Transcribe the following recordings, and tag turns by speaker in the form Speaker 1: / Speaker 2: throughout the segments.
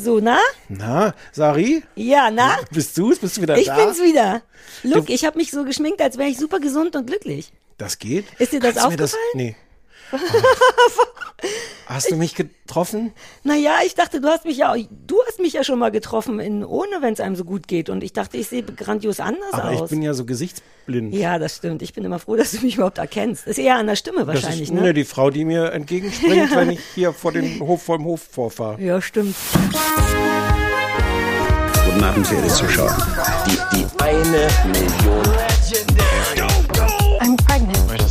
Speaker 1: So, na?
Speaker 2: Na, Sari,
Speaker 1: Ja, na?
Speaker 2: bist du's? Bist du wieder
Speaker 1: Ich
Speaker 2: da?
Speaker 1: bin's wieder. Look, ich habe mich so geschminkt, als wäre ich super gesund und glücklich.
Speaker 2: Das geht?
Speaker 1: Ist dir das
Speaker 2: Kannst du mir
Speaker 1: aufgefallen?
Speaker 2: nee. Oh. Hast du mich getroffen?
Speaker 1: Naja, ich dachte, du hast mich ja, du hast mich ja schon mal getroffen, in, ohne wenn es einem so gut geht. Und ich dachte, ich sehe grandios anders
Speaker 2: Aber ich
Speaker 1: aus.
Speaker 2: bin ja so gesichtsblind.
Speaker 1: ja, das stimmt. Ich bin immer froh, dass du mich überhaupt erkennst. Ist eher an der Stimme
Speaker 2: das
Speaker 1: wahrscheinlich,
Speaker 2: ist
Speaker 1: ne?
Speaker 2: ne, die Frau, die mir entgegenspringt, wenn ich hier vor den Hof vor dem Hof vorfahre.
Speaker 1: Ja, stimmt.
Speaker 3: Guten Abend, verehrte Zuschauer.
Speaker 4: Die, die eine Million.
Speaker 5: I'm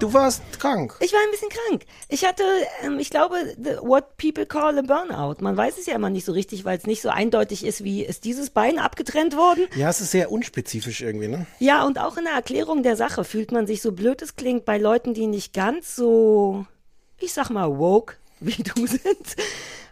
Speaker 2: Du warst krank.
Speaker 1: Ich war ein bisschen krank. Ich hatte, ähm, ich glaube, what people call a burnout. Man weiß es ja immer nicht so richtig, weil es nicht so eindeutig ist, wie ist dieses Bein abgetrennt worden.
Speaker 2: Ja, es ist sehr unspezifisch irgendwie, ne?
Speaker 1: Ja, und auch in der Erklärung der Sache fühlt man sich so blöd es klingt bei Leuten, die nicht ganz so, ich sag mal, woke wie du sind,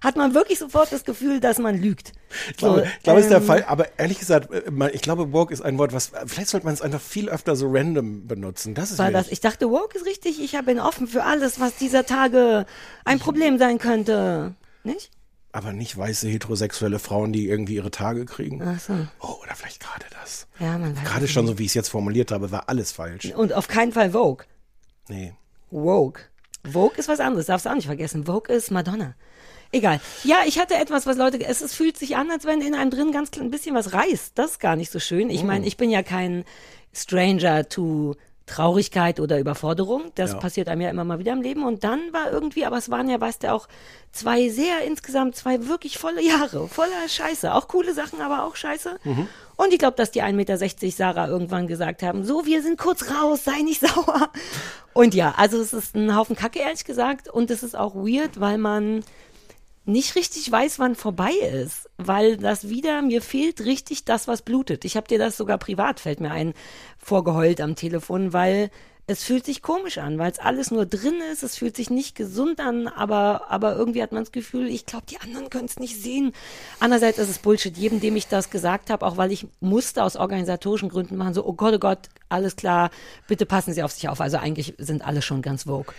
Speaker 1: hat man wirklich sofort das Gefühl, dass man lügt.
Speaker 2: Ich glaube,
Speaker 1: So,
Speaker 2: ich glaube, das ist der
Speaker 1: ähm,
Speaker 2: Fall. Aber ehrlich gesagt, äh, ich glaube, woke ist ein Wort, was, vielleicht sollte man es einfach viel öfter so random benutzen. Das ist
Speaker 1: War das? Ich dachte, woke ist richtig. Ich bin offen für alles, was dieser Tage ein Problem sein könnte. Nicht?
Speaker 2: aber nicht weiße heterosexuelle Frauen, die irgendwie ihre Tage kriegen.
Speaker 1: Ach so.
Speaker 2: Oh, oder vielleicht gerade das.
Speaker 1: Ja, man weiß
Speaker 2: Gerade schon so, wie ich es jetzt formuliert habe, war alles falsch.
Speaker 1: Und auf keinen Fall Vogue.
Speaker 2: Nee.
Speaker 1: Vogue. Vogue ist was anderes, darfst du auch nicht vergessen. Vogue ist Madonna. Egal. Ja, ich hatte etwas, was Leute, es, es fühlt sich an, als wenn in einem drin ganz ein bisschen was reißt. Das ist gar nicht so schön. Ich meine, ich bin ja kein Stranger to Traurigkeit oder Überforderung. Das
Speaker 2: Ja.
Speaker 1: passiert einem ja immer mal wieder im Leben. Und dann war irgendwie, aber es waren ja, weißt du, auch zwei sehr insgesamt, zwei wirklich volle Jahre, voller Scheiße. Auch coole Sachen, aber auch Scheiße. Und ich glaube, dass die 1,60 Meter Sarah irgendwann gesagt haben, so, wir sind kurz raus, sei nicht sauer. Und ja, also es ist ein Haufen Kacke, ehrlich gesagt. Und es ist auch weird, weil man nicht richtig weiß, wann vorbei ist, weil das wieder, mir fehlt richtig das, was blutet. Ich habe dir das sogar privat, fällt mir ein, vorgeheult am Telefon, weil es fühlt sich komisch an, weil es alles nur drin ist, es fühlt sich nicht gesund an, aber, aber irgendwie hat man das Gefühl, ich glaube, die anderen können es nicht sehen. Andererseits ist es Bullshit, jedem, dem ich das gesagt habe, auch weil ich musste aus organisatorischen Gründen machen, so, oh Gott, oh Gott, alles klar, bitte passen Sie auf sich auf. Also eigentlich sind alle schon ganz vogue.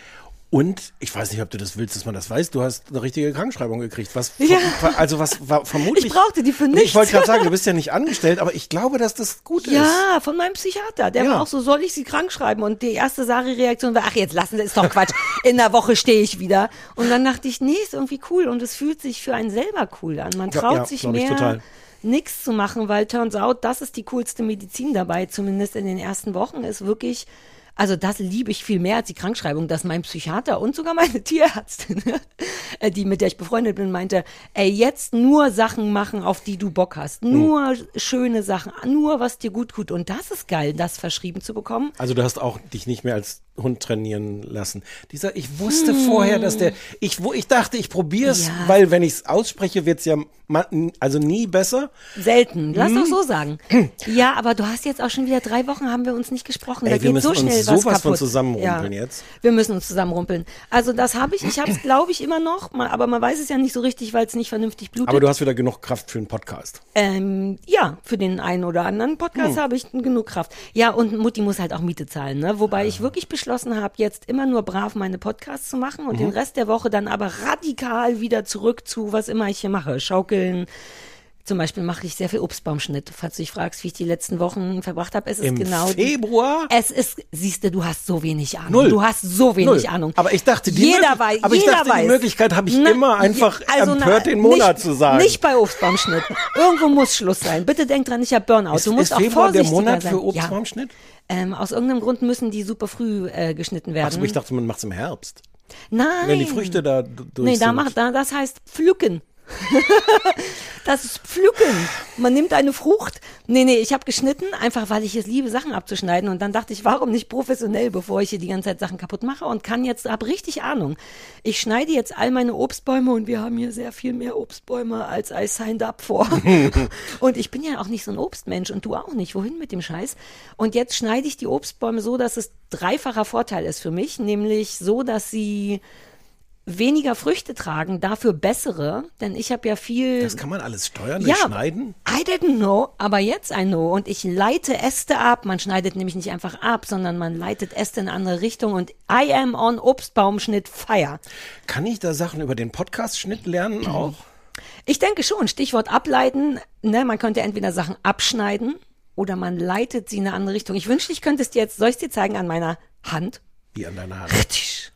Speaker 2: Und ich weiß nicht, ob du das willst, dass man das weiß. Du hast eine richtige Krankschreibung gekriegt. Was,
Speaker 1: Ja.
Speaker 2: also was war vermutlich.
Speaker 1: Ich brauchte die für nichts.
Speaker 2: Ich wollte gerade sagen, du bist ja nicht angestellt, aber ich glaube, dass das gut ist.
Speaker 1: Ja, von meinem Psychiater. Der
Speaker 2: Ja.
Speaker 1: war auch so, soll ich sie krank schreiben? Und die erste Sari-Reaktion war, ach, jetzt lassen Sie, ist doch Quatsch. In der Woche stehe ich wieder. Und dann dachte ich, nee, ist irgendwie cool. Und es fühlt sich für einen selber cool an. Man
Speaker 2: Ja,
Speaker 1: traut
Speaker 2: ja,
Speaker 1: sich mehr, nichts zu machen, weil turns out, das ist die coolste Medizin dabei, zumindest in den ersten Wochen, ist wirklich, also das liebe ich viel mehr als die Krankschreibung, dass mein Psychiater und sogar meine Tierärztin, äh, die mit der ich befreundet bin, meinte, ey, jetzt nur Sachen machen, auf die du Bock hast.
Speaker 2: Hm.
Speaker 1: Nur schöne Sachen, nur was dir gut tut. Und das ist geil, das verschrieben zu bekommen.
Speaker 2: Also du hast auch dich nicht mehr als Hund trainieren lassen. Dieser, ich wusste vorher, dass der, ich, wo, ich dachte, ich probiere es,
Speaker 1: Ja.
Speaker 2: weil wenn ich es ausspreche, wird's ja also nie besser.
Speaker 1: Selten, lass
Speaker 2: Hm.
Speaker 1: doch so sagen. Ja, aber du hast jetzt auch schon wieder drei Wochen haben wir uns nicht gesprochen.
Speaker 2: Ey,
Speaker 1: da
Speaker 2: wir
Speaker 1: geht
Speaker 2: müssen
Speaker 1: so
Speaker 2: uns
Speaker 1: schnell was
Speaker 2: sowas von
Speaker 1: kaputt.
Speaker 2: zusammenrumpeln
Speaker 1: ja.
Speaker 2: jetzt.
Speaker 1: Wir müssen uns zusammenrumpeln. Also das habe ich. Ich habe es, glaube ich, immer noch, aber man weiß es ja nicht so richtig, weil es nicht vernünftig blutet.
Speaker 2: Aber du hast wieder genug Kraft für einen Podcast.
Speaker 1: Ähm, ja, für den einen oder anderen Podcast
Speaker 2: Hm.
Speaker 1: habe ich genug Kraft. Ja, und Mutti muss halt auch Miete zahlen, ne? Wobei
Speaker 2: Ah.
Speaker 1: ich wirklich beschlossen habe, jetzt immer nur brav meine Podcasts zu machen und
Speaker 2: Mhm.
Speaker 1: den Rest der Woche dann aber radikal wieder zurück zu, was immer ich hier mache. Schaukeln. Zum Beispiel mache ich sehr viel Obstbaumschnitt. Falls du dich fragst, wie ich die letzten Wochen verbracht habe, es ist
Speaker 2: Im
Speaker 1: genau
Speaker 2: Februar?
Speaker 1: Es ist, siehst du, du hast so wenig Ahnung.
Speaker 2: Null.
Speaker 1: Du hast so wenig
Speaker 2: Null.
Speaker 1: Ahnung.
Speaker 2: Aber ich dachte, die
Speaker 1: jeder weiß,
Speaker 2: aber ich
Speaker 1: jeder
Speaker 2: dachte,
Speaker 1: weiß.
Speaker 2: die Möglichkeit habe ich
Speaker 1: Na,
Speaker 2: immer einfach
Speaker 1: also,
Speaker 2: empört,
Speaker 1: na,
Speaker 2: den Monat
Speaker 1: nicht,
Speaker 2: zu sagen.
Speaker 1: Nicht bei Obstbaumschnitt. Irgendwo muss Schluss sein. Bitte denk dran, ich habe Burnout.
Speaker 2: Ist,
Speaker 1: du musst
Speaker 2: ist
Speaker 1: auch
Speaker 2: Februar der
Speaker 1: vorsichtiger
Speaker 2: Monat
Speaker 1: sein.
Speaker 2: für Obstbaumschnitt?
Speaker 1: Ja. Ähm, aus irgendeinem Grund müssen die super früh äh, geschnitten werden.
Speaker 2: Also ich dachte, man macht's im Herbst.
Speaker 1: Nein.
Speaker 2: Wenn die Früchte da durch
Speaker 1: Nee, da macht, da, das heißt pflücken. Das ist Pflücken. Man nimmt eine Frucht. Nee, nee, ich habe geschnitten, einfach weil ich es liebe, Sachen abzuschneiden. Und dann dachte ich, warum nicht professionell, bevor ich hier die ganze Zeit Sachen kaputt mache und kann jetzt, hab richtig Ahnung. Ich schneide jetzt all meine Obstbäume und wir haben hier sehr viel mehr Obstbäume, als I signed up vor. und ich bin ja auch nicht so ein Obstmensch und du auch nicht. Wohin mit dem Scheiß? Und jetzt schneide ich die Obstbäume so, dass es dreifacher Vorteil ist für mich, nämlich so, dass sie weniger Früchte tragen, dafür bessere, denn ich habe ja viel
Speaker 2: Das kann man alles steuern,
Speaker 1: ja,
Speaker 2: schneiden.
Speaker 1: I didn't know, aber jetzt I know. Und ich leite Äste ab. Man schneidet nämlich nicht einfach ab, sondern man leitet Äste in eine andere Richtung. Und I am on Obstbaumschnitt fire.
Speaker 2: Kann ich da Sachen über den Podcast-Schnitt lernen auch?
Speaker 1: Ich denke schon, Stichwort ableiten. Ne, man könnte entweder Sachen abschneiden oder man leitet sie in eine andere Richtung. Ich wünschte, ich könnte es dir jetzt, soll ich es dir zeigen an meiner Hand?
Speaker 2: Wie an deiner Hand.
Speaker 1: Richtig.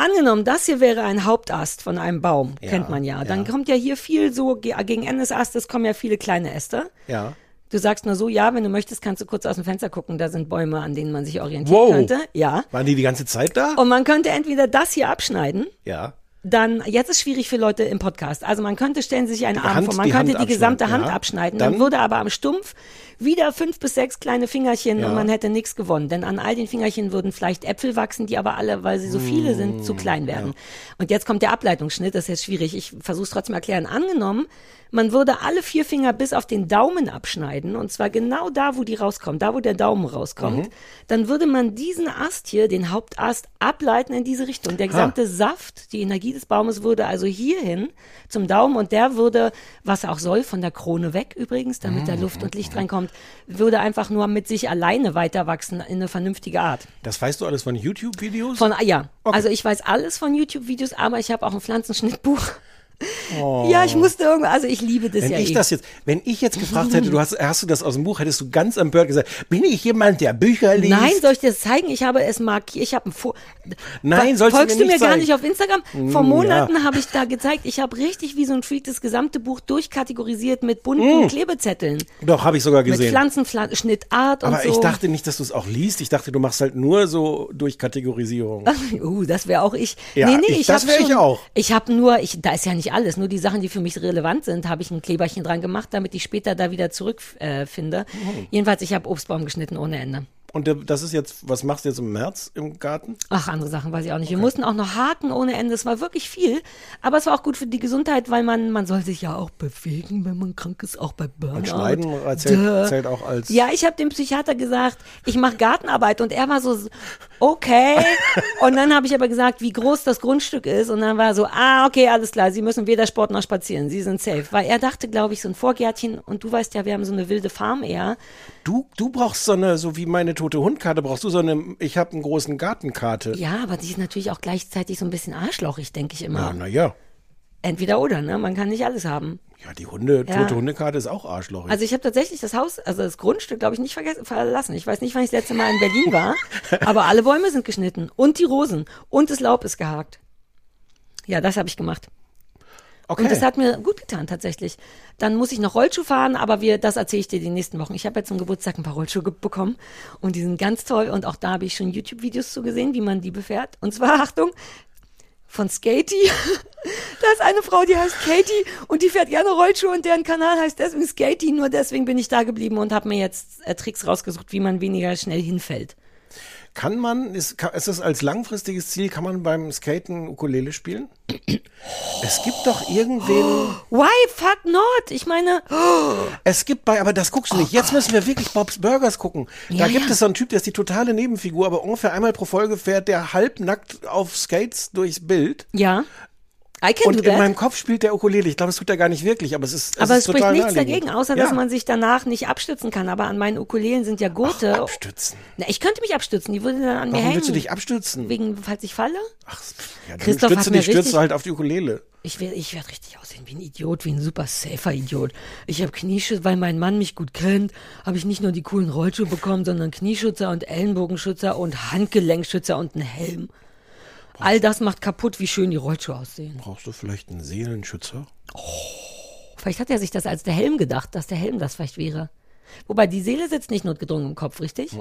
Speaker 1: Angenommen, das hier wäre ein Hauptast von einem Baum,
Speaker 2: Ja,
Speaker 1: kennt man ja. Dann
Speaker 2: ja.
Speaker 1: kommt ja hier viel so, ge- gegen Ende des Astes kommen ja viele kleine Äste.
Speaker 2: Ja.
Speaker 1: Du sagst nur so, ja, wenn du möchtest, kannst du kurz aus dem Fenster gucken, da sind Bäume, an denen man sich orientieren
Speaker 2: Wow.
Speaker 1: könnte. Ja.
Speaker 2: Waren die die ganze Zeit da?
Speaker 1: Und man könnte entweder das hier abschneiden,
Speaker 2: Ja.
Speaker 1: Dann, jetzt ist schwierig für Leute im Podcast. Also man könnte, stellen Sie sich einen Arm
Speaker 2: Hand-
Speaker 1: vor, man
Speaker 2: die
Speaker 1: könnte
Speaker 2: Hand
Speaker 1: die gesamte Hand
Speaker 2: ja.
Speaker 1: abschneiden, dann,
Speaker 2: Dann-
Speaker 1: würde aber am Stumpf wieder fünf bis sechs kleine Fingerchen
Speaker 2: Ja.
Speaker 1: und man hätte nichts gewonnen. Denn an all den Fingerchen würden vielleicht Äpfel wachsen, die aber alle, weil sie so viele sind,
Speaker 2: Mm,
Speaker 1: zu klein werden. Und jetzt kommt der Ableitungsschnitt, das ist jetzt schwierig. Ich versuche es trotzdem erklären. Angenommen, man würde alle vier Finger bis auf den Daumen abschneiden, und zwar genau da, wo die rauskommen, da, wo der Daumen rauskommt,
Speaker 2: Mhm.
Speaker 1: dann würde man diesen Ast hier, den Hauptast, ableiten in diese Richtung. Der gesamte Saft, die Energie des Baumes würde also hierhin zum Daumen und der würde, was er auch soll, von der Krone weg übrigens, damit da Luft und Licht reinkommt, würde einfach nur mit sich alleine weiter wachsen in eine vernünftige Art.
Speaker 2: Das weißt du alles von YouTube-Videos?
Speaker 1: Von, ah, ja,
Speaker 2: Okay.
Speaker 1: also ich weiß alles von YouTube-Videos, aber ich habe auch ein Pflanzenschnittbuch.
Speaker 2: Oh.
Speaker 1: Ja, ich musste irgendwo, also ich liebe das
Speaker 2: Wenn
Speaker 1: ja
Speaker 2: ich
Speaker 1: eh.
Speaker 2: das jetzt, wenn ich jetzt gefragt hätte, du hast, hast du das aus dem Buch, hättest du ganz am Bird gesagt, bin ich jemand, der Bücher liest?
Speaker 1: Nein, soll ich dir das zeigen? Ich habe es markiert. Ich habe ein Fo
Speaker 2: Nein, sollst
Speaker 1: Folgst
Speaker 2: mir
Speaker 1: du mir
Speaker 2: nicht
Speaker 1: gar nicht auf Instagram? Vor
Speaker 2: Mm,
Speaker 1: Monaten
Speaker 2: ja.
Speaker 1: habe ich da gezeigt. Ich habe richtig wie so ein Freak das gesamte Buch durchkategorisiert mit bunten Klebezetteln.
Speaker 2: Doch, habe ich sogar
Speaker 1: Mit
Speaker 2: Mm. gesehen.
Speaker 1: Pflanzen, Pflan Schnittart und
Speaker 2: Aber
Speaker 1: so.
Speaker 2: ich dachte nicht, dass du es auch liest. Ich dachte, du machst halt nur so durch Kategorisierung.
Speaker 1: Uh, das wäre auch ich.
Speaker 2: Ja,
Speaker 1: nee, nee,
Speaker 2: ich-
Speaker 1: ich,
Speaker 2: das
Speaker 1: hab
Speaker 2: wär ich auch.
Speaker 1: Ich habe nur, ich, da ist ja nicht alles, nur die Sachen, die für mich relevant sind, habe ich ein Kleberchen dran gemacht, damit ich später da wieder zurückfinde. Äh.
Speaker 2: Oh.
Speaker 1: Jedenfalls, ich habe Obstbaum geschnitten ohne Ende.
Speaker 2: Und das ist jetzt, was machst du jetzt im März im Garten?
Speaker 1: Ach, andere Sachen weiß ich auch nicht. Wir mussten auch noch haken ohne Ende. Es war wirklich viel. Aber es war auch gut für die Gesundheit, weil man, man soll sich ja auch bewegen, wenn man krank ist, auch bei Burnout.
Speaker 2: Und Schneiden zählt,
Speaker 1: Duh.
Speaker 2: zählt auch als.
Speaker 1: Ja, ich habe dem Psychiater gesagt, ich mache Gartenarbeit und er war so, okay. und dann habe ich aber gesagt, wie groß das Grundstück ist und dann war er so, ah, okay, alles klar, Sie müssen weder Sport noch spazieren, Sie sind safe. Weil er dachte, glaube ich, so ein Vorgärtchen und du weißt ja, wir haben so eine wilde Farm eher.
Speaker 2: Du, du brauchst so eine, so wie meine tote Hundkarte, brauchst du so eine, ich habe einen großen Gartenkarte.
Speaker 1: Ja, aber die ist natürlich auch gleichzeitig so ein bisschen arschlochig, denke ich immer.
Speaker 2: Ja, naja.
Speaker 1: Entweder oder, ne? Man kann nicht alles haben.
Speaker 2: Ja, die Hunde,
Speaker 1: Ja.
Speaker 2: tote Hundekarte ist auch arschlochig.
Speaker 1: Also ich habe tatsächlich das Haus, also das Grundstück, glaube ich, nicht vergessen, verlassen. Ich weiß nicht, wann ich das letzte Mal in Berlin war, aber alle Bäume sind geschnitten und die Rosen und das Laub ist gehakt. Ja, das habe ich gemacht.
Speaker 2: Okay.
Speaker 1: Und das hat mir gut getan tatsächlich. Dann muss ich noch Rollschuh fahren, aber wir, das erzähle ich dir die nächsten Wochen. Ich habe jetzt zum Geburtstag ein paar Rollschuhe bekommen und die sind ganz toll und auch da habe ich schon YouTube-Videos zu gesehen, wie man die befährt. Und zwar, Achtung, von Skaty. da ist eine Frau, die heißt Katie und die fährt gerne Rollschuhe und deren Kanal heißt deswegen Skaty. Nur deswegen bin ich da geblieben und habe mir jetzt äh, Tricks rausgesucht, wie man weniger schnell hinfällt.
Speaker 2: Kann man, ist, kann, ist das als langfristiges Ziel, kann man beim Skaten Ukulele spielen? Es gibt doch irgendwen,
Speaker 1: Why fuck not? Ich meine,
Speaker 2: es gibt bei, aber das guckst du nicht. Jetzt müssen wir wirklich Bob's Burgers gucken. Da
Speaker 1: Ja,
Speaker 2: gibt
Speaker 1: ja.
Speaker 2: es so einen Typ, der ist die totale Nebenfigur, aber ungefähr einmal pro Folge fährt der halbnackt auf Skates durchs Bild.
Speaker 1: ja, I can
Speaker 2: Und in meinem Kopf spielt der Ukulele. Ich glaube, das tut er gar nicht wirklich, aber es ist, es
Speaker 1: Aber
Speaker 2: ist
Speaker 1: es spricht
Speaker 2: total
Speaker 1: nichts
Speaker 2: naheliegend.
Speaker 1: dagegen, außer
Speaker 2: ja.
Speaker 1: dass man sich danach nicht abstützen kann. Aber an meinen Ukulelen sind ja Gurte.
Speaker 2: abstützen.
Speaker 1: Na, ich könnte mich abstützen, die würde dann an mir
Speaker 2: Warum
Speaker 1: hängen.
Speaker 2: willst du dich abstützen?
Speaker 1: Wegen, falls ich falle?
Speaker 2: Ach, ja,
Speaker 1: Christoph
Speaker 2: dich,
Speaker 1: mir
Speaker 2: stürzt halt auf die Ukulele.
Speaker 1: Ich werde ich werd richtig aussehen wie ein Idiot, wie ein super safer Idiot. Ich habe Knieschützer, weil mein Mann mich gut kennt, habe ich nicht nur die coolen Rollschuhe bekommen, sondern Knieschützer und Ellenbogenschützer und Handgelenkschützer und einen Helm. All das macht kaputt, wie schön die Rollschuhe aussehen.
Speaker 2: Brauchst du vielleicht einen Seelenschützer?
Speaker 1: Vielleicht hat er sich das als der Helm gedacht, dass der Helm das vielleicht wäre. Wobei die Seele sitzt nicht notgedrungen im Kopf, richtig?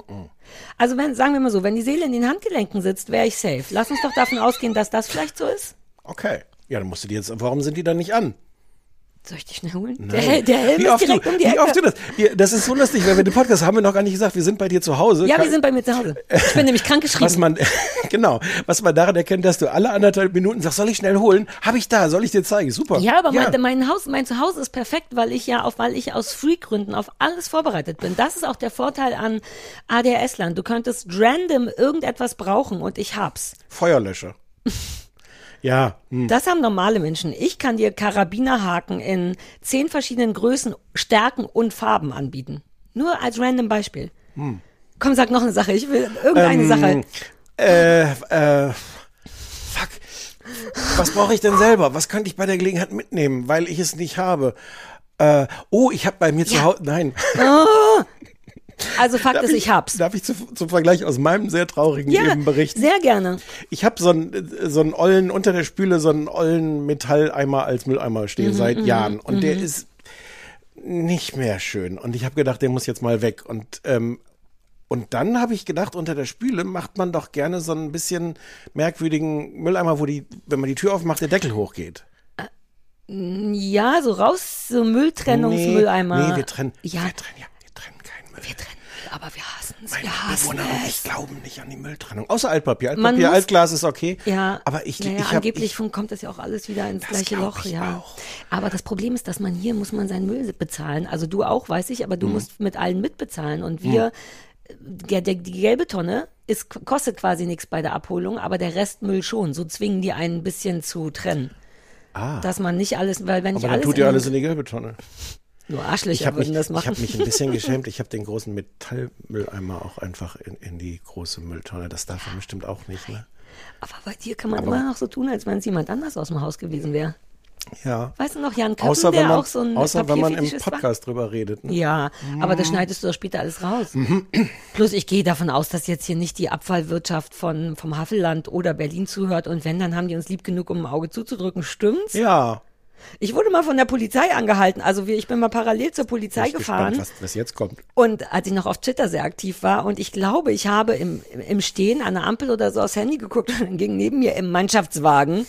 Speaker 1: Also wenn, sagen wir mal so, wenn die Seele in den Handgelenken sitzt, wäre ich safe. Lass uns doch davon ausgehen, dass das vielleicht so ist.
Speaker 2: Okay. Ja, dann musst du die jetzt, warum sind die dann nicht an?
Speaker 1: Soll ich dich schnell holen? Der, der Helm
Speaker 2: Wie
Speaker 1: ist
Speaker 2: oft,
Speaker 1: direkt
Speaker 2: du,
Speaker 1: um die
Speaker 2: wie
Speaker 1: Ecke.
Speaker 2: oft du das? Das ist so lustig, weil wir den Podcast haben wir noch gar nicht gesagt, wir sind bei dir zu Hause.
Speaker 1: ja, wir sind bei mir zu Hause. Ich bin nämlich krank
Speaker 2: was
Speaker 1: geschrieben.
Speaker 2: man, genau, was man daran erkennt, dass du alle anderthalb Minuten sagst, soll ich schnell holen? Habe ich da, soll ich dir zeigen? Super.
Speaker 1: Ja, aber Mein, mein Haus, mein Zuhause ist perfekt, weil ich ja auf, weil ich aus Freak-Gründen auf alles vorbereitet bin. Das ist auch der Vorteil an ADHS-Land. Du könntest random irgendetwas brauchen und ich hab's.
Speaker 2: Feuerlöscher. ja, hm.
Speaker 1: Das haben normale Menschen. Ich kann dir Karabinerhaken in zehn verschiedenen Größen, Stärken und Farben anbieten. Nur als random Beispiel. Komm, sag noch eine Sache. Ich will irgendeine Sache.
Speaker 2: äh, äh, fuck. Was brauche ich denn selber? Was könnte ich bei der Gelegenheit mitnehmen, weil ich es nicht habe? Äh, oh, ich habe bei mir zu Hause, nein.
Speaker 1: Also Fakt
Speaker 2: Darf
Speaker 1: ist, ich hab's.
Speaker 2: Darf ich zu, zum Vergleich aus meinem sehr traurigen
Speaker 1: Ja,
Speaker 2: Leben berichten?
Speaker 1: sehr gerne.
Speaker 2: Ich habe so einen so einen ollen unter der Spüle so einen ollen Metalleimer als Mülleimer
Speaker 1: Mhm,
Speaker 2: stehen seit Jahren und der ist nicht mehr schön und ich habe gedacht, der muss jetzt mal weg und ähm, und dann habe ich gedacht, unter der Spüle macht man doch gerne so ein bisschen merkwürdigen Mülleimer, wo die, wenn man die Tür aufmacht, der Deckel hochgeht.
Speaker 1: Ja, so raus, so Mülltrennungsmülleimer.
Speaker 2: Nee, wir trennen.
Speaker 1: Ja,
Speaker 2: Wir trennen, ja, wir trennen keinen Müll.
Speaker 1: wir trennen. Aber wir hassen es.
Speaker 2: Meine
Speaker 1: Wir hassen
Speaker 2: Bewohner und ich
Speaker 1: es.
Speaker 2: glauben nicht an die Mülltrennung. Außer Altpapier. Altpapier,
Speaker 1: muss-
Speaker 2: Altglas ist okay.
Speaker 1: Ja,
Speaker 2: aber ich,
Speaker 1: naja,
Speaker 2: ich habe
Speaker 1: angeblich fun- kommt das ja auch alles wieder ins gleiche Loch,
Speaker 2: ich
Speaker 1: ja.
Speaker 2: auch.
Speaker 1: Aber das Problem ist, dass man hier muss man seinen Müll bezahlen. Also du auch, weiß ich, aber
Speaker 2: Mhm.
Speaker 1: du musst mit allen mitbezahlen und wir der, der, die gelbe Tonne ist, kostet quasi nichts bei der Abholung, aber der Rest Müll schon. So zwingen die einen ein bisschen zu trennen. Dass man nicht alles, weil wenn
Speaker 2: Ah. aber
Speaker 1: ich alles,
Speaker 2: tut ihr alles in die gelbe Tonne.
Speaker 1: Nur
Speaker 2: Ich
Speaker 1: Arschlöcher
Speaker 2: habe mich,
Speaker 1: würden das
Speaker 2: ich
Speaker 1: machen.
Speaker 2: hab mich ein bisschen geschämt. Ich habe den großen Metallmülleimer auch einfach in, in die große Mülltonne. Das darf man bestimmt auch nicht, ne?
Speaker 1: aber bei dir kann man
Speaker 2: Aber-
Speaker 1: immer noch so tun, als wenn es jemand anders aus dem Haus gewesen wäre.
Speaker 2: Ja.
Speaker 1: Weißt du noch, Jan Köppen,
Speaker 2: Außer wenn man,
Speaker 1: auch so ein
Speaker 2: außer wenn man im
Speaker 1: Papierfetischist war?
Speaker 2: Podcast drüber redet. Ne?
Speaker 1: Ja, aber das schneidest du doch später alles raus.
Speaker 2: Mhm.
Speaker 1: Plus ich gehe davon aus, dass jetzt hier nicht die Abfallwirtschaft von, vom Havelland oder Berlin zuhört und wenn, dann haben die uns lieb genug, um ein Auge zuzudrücken. Stimmt's?
Speaker 2: Ja.
Speaker 1: Ich wurde mal von der Polizei angehalten. Also ich bin mal parallel zur Polizei
Speaker 2: Ich
Speaker 1: gefahren.
Speaker 2: gespannt, was, was jetzt kommt.
Speaker 1: Und als ich noch auf Twitter sehr aktiv war und ich glaube, ich habe im, im Stehen an der Ampel oder so aufs Handy geguckt und dann ging neben mir im Mannschaftswagen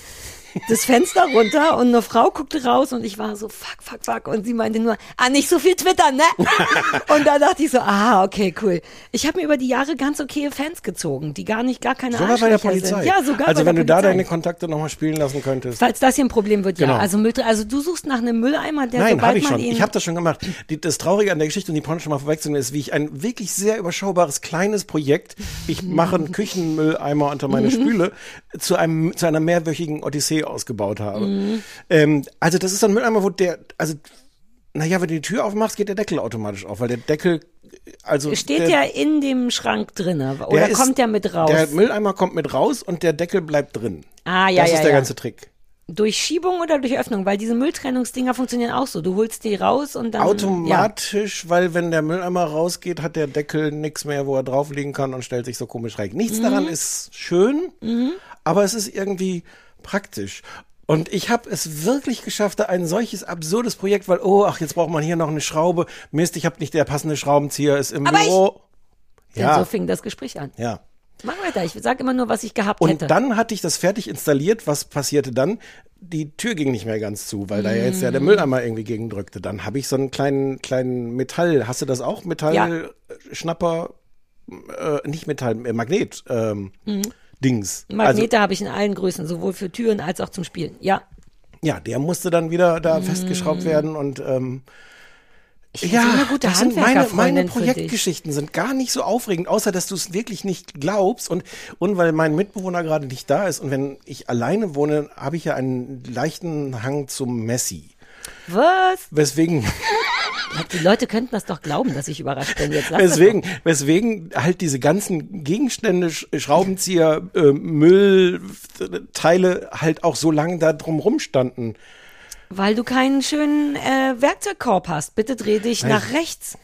Speaker 1: das Fenster runter und eine Frau guckte raus und ich war so, fuck, fuck, fuck. Und sie meinte nur, ah, nicht so viel twittern, ne? und da dachte ich so, ah, okay, cool. Ich habe mir über die Jahre ganz okaye Fans gezogen, die gar nicht, gar keine
Speaker 2: Sogar bei der Polizei.
Speaker 1: Sind. Ja, sogar
Speaker 2: also wenn du da
Speaker 1: Polizei.
Speaker 2: deine Kontakte nochmal spielen lassen könntest.
Speaker 1: Falls das hier ein Problem wird,
Speaker 2: Genau.
Speaker 1: ja. Also, Müll, also du suchst nach einem Mülleimer, der
Speaker 2: Nein,
Speaker 1: sobald
Speaker 2: habe ich
Speaker 1: man
Speaker 2: schon. Ich habe das schon gemacht. Die, das Traurige an der Geschichte, und die Porno schon mal vorwegzunehmen, ist, wie ich ein wirklich sehr überschaubares kleines Projekt, ich mache einen Küchenmülleimer unter meine Spüle, zu einem zu einer mehrwöchigen Odyssee ausgebaut habe. Ähm, also das ist ein Mülleimer, wo der, also naja, wenn du die Tür aufmachst, geht der Deckel automatisch auf, weil der Deckel, also
Speaker 1: Steht
Speaker 2: der,
Speaker 1: der in dem Schrank
Speaker 2: der
Speaker 1: oder
Speaker 2: ist-
Speaker 1: kommt der mit raus?
Speaker 2: Der Mülleimer kommt mit raus und der Deckel bleibt drin.
Speaker 1: ah, ja,
Speaker 2: das
Speaker 1: ja,
Speaker 2: ist der
Speaker 1: ja.
Speaker 2: ganze Trick.
Speaker 1: Durch Schiebung oder durch Öffnung? Weil diese Mülltrennungsdinger funktionieren auch so. Du holst die raus und dann. Ja.
Speaker 2: Automatisch, weil wenn der Mülleimer rausgeht, hat der Deckel nichts mehr, wo er drauflegen kann und stellt sich so komisch rein. Nichts
Speaker 1: Mhm.
Speaker 2: daran ist schön, aber es ist irgendwie praktisch. Und ich habe es wirklich geschafft, da ein solches absurdes Projekt, weil, oh, ach, jetzt braucht man hier noch eine Schraube. Mist, ich habe nicht der passende Schraubenzieher, ist im
Speaker 1: Aber
Speaker 2: Büro.
Speaker 1: Denn
Speaker 2: ja,
Speaker 1: so fing das Gespräch an.
Speaker 2: ja.
Speaker 1: Mach weiter. Ich sag immer nur, was ich gehabt
Speaker 2: Und
Speaker 1: hätte.
Speaker 2: dann hatte ich das fertig installiert. Was passierte dann? Die Tür ging nicht mehr ganz zu, weil da ja jetzt ja
Speaker 1: Mm.
Speaker 2: der Mülleimer irgendwie gegen drückte. Dann habe ich so einen kleinen, kleinen Metall. Hast du das auch? Metall-Schnapper? Äh, nicht Metall, äh, Magnet. Ähm, Dings.
Speaker 1: Mm. Magnete habe ich in allen Größen, sowohl für Türen als auch zum Spielen. Ja.
Speaker 2: Also, ja, der musste dann wieder da festgeschraubt werden und ähm, ja,
Speaker 1: Mm.
Speaker 2: das sind meine, meine. Projektgeschichten sind gar nicht so aufregend, außer dass du es wirklich nicht glaubst und und weil mein Mitbewohner gerade nicht da ist und wenn ich alleine wohne, habe ich ja einen leichten Hang zum Messi.
Speaker 1: Was?
Speaker 2: Weswegen,
Speaker 1: Die Leute könnten das doch glauben, dass ich überrascht bin. Jetzt lass
Speaker 2: weswegen, weswegen halt diese ganzen Gegenstände, Sch- Schraubenzieher, äh, Müllteile halt auch so lange da drum rumstanden.
Speaker 1: Das doch. Weil du keinen schönen äh, Werkzeugkorb hast. Bitte dreh dich
Speaker 2: Nein.
Speaker 1: nach rechts.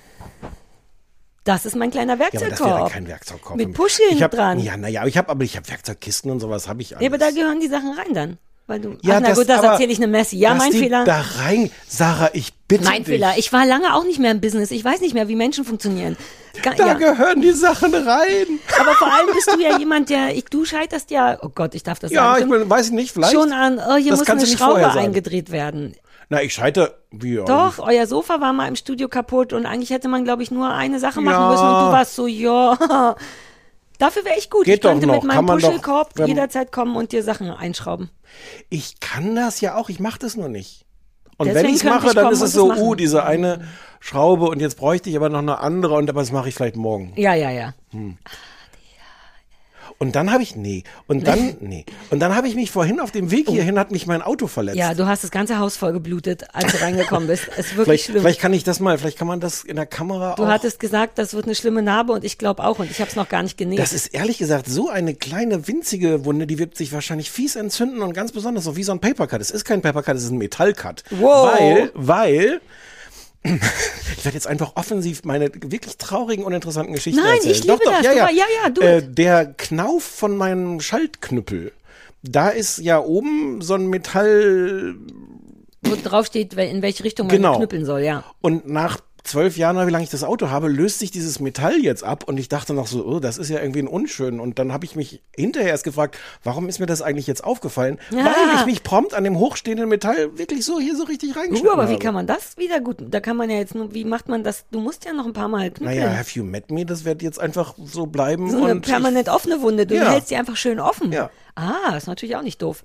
Speaker 1: Das ist mein kleiner
Speaker 2: Ja, aber das
Speaker 1: Werkzeugkorb.
Speaker 2: wäre kein Werkzeugkorb.
Speaker 1: Mit Puscheln
Speaker 2: ich hab,
Speaker 1: dran.
Speaker 2: Ja, naja, ich habe aber ich habe Werkzeugkisten und sowas habe ich alles.
Speaker 1: Ja, aber da gehören die Sachen rein dann. Weil du,
Speaker 2: Ja,
Speaker 1: ach, na
Speaker 2: das-
Speaker 1: gut, das erzähle ich eine Messi. Ja, mein Fehler.
Speaker 2: Da rein, Sarah, ich bitte
Speaker 1: Mein
Speaker 2: dich.
Speaker 1: Fehler. Ich war lange auch nicht mehr im Business. Ich weiß nicht mehr, wie Menschen funktionieren. Ga-
Speaker 2: Da
Speaker 1: ja.
Speaker 2: gehören die Sachen rein.
Speaker 1: Aber vor allem bist du ja jemand, der, ich, du scheiterst ja, oh Gott, ich darf das
Speaker 2: Ja, ich
Speaker 1: sagen.
Speaker 2: bin, weiß ich nicht, vielleicht.
Speaker 1: schon an, oh, hier muss eine Schraube eingedreht werden.
Speaker 2: Na, ich scheitere. Wie,
Speaker 1: Doch, euer Sofa war mal im Studio kaputt und eigentlich hätte man, glaube ich, nur eine Sache machen
Speaker 2: Ja.
Speaker 1: müssen und du warst so, ja. Dafür wäre ich gut.
Speaker 2: Geht
Speaker 1: ich könnte
Speaker 2: doch
Speaker 1: mit meinem
Speaker 2: doch,
Speaker 1: Puschelkorb
Speaker 2: wenn-
Speaker 1: jederzeit kommen und dir Sachen einschrauben.
Speaker 2: Ich kann das ja auch, ich mache das nur nicht. Und
Speaker 1: Deswegen
Speaker 2: wenn ich es
Speaker 1: könnte
Speaker 2: mache,
Speaker 1: ich
Speaker 2: dann ist es so,
Speaker 1: machen.
Speaker 2: uh, diese eine Schraube und jetzt bräuchte ich aber noch eine andere und aber das mache ich vielleicht morgen.
Speaker 1: Ja, ja, ja.
Speaker 2: Und dann habe ich, nee. Und dann, nee. Und dann habe ich mich vorhin auf dem Weg hierhin, hat mich mein Auto verletzt.
Speaker 1: Oh. Ja, du hast das ganze Haus voll geblutet, als du reingekommen bist. Es ist wirklich
Speaker 2: vielleicht,
Speaker 1: schlimm.
Speaker 2: vielleicht kann ich das mal, vielleicht kann man das in der Kamera
Speaker 1: Du
Speaker 2: auch.
Speaker 1: hattest gesagt, das wird eine schlimme Narbe und ich glaube auch und ich habe es noch gar nicht genäht.
Speaker 2: das ist ehrlich gesagt so eine kleine winzige Wunde, die wird sich wahrscheinlich fies entzünden und ganz besonders so wie so ein Papercut. Es ist kein Papercut, es ist ein Metallcut.
Speaker 1: Wow.
Speaker 2: Weil, weil ich werde jetzt einfach offensiv meine wirklich traurigen, uninteressanten Geschichten
Speaker 1: Nein,
Speaker 2: erzählen.
Speaker 1: ich liebe
Speaker 2: doch, doch,
Speaker 1: das.
Speaker 2: Ja,
Speaker 1: Du
Speaker 2: ja.
Speaker 1: ja, ja, do
Speaker 2: äh. Der Knauf von meinem Schaltknüppel. Da ist ja oben so ein Metall
Speaker 1: wo drauf steht, in welche Richtung
Speaker 2: Genau.
Speaker 1: man knüppeln soll, ja.
Speaker 2: Und nach zwölf Jahren, oder wie lange ich das Auto habe, löst sich dieses Metall jetzt ab. Und ich dachte noch so, oh, das ist ja irgendwie ein unschön. Und dann habe ich mich hinterher erst gefragt, warum ist mir das eigentlich jetzt aufgefallen?
Speaker 1: Ja.
Speaker 2: Weil ich mich prompt an dem hochstehenden Metall wirklich so hier so richtig reingeschnitten
Speaker 1: Uh, aber wie kann man das wieder gut? Da kann man ja jetzt nur, wie macht man das? Du musst ja noch ein paar Mal knüppeln.
Speaker 2: Naja, have you met me? Das wird jetzt einfach so bleiben.
Speaker 1: so eine permanent offene Wunde. Du
Speaker 2: Ja.
Speaker 1: hältst die einfach schön offen.
Speaker 2: Ja.
Speaker 1: Ah, ist natürlich auch nicht doof.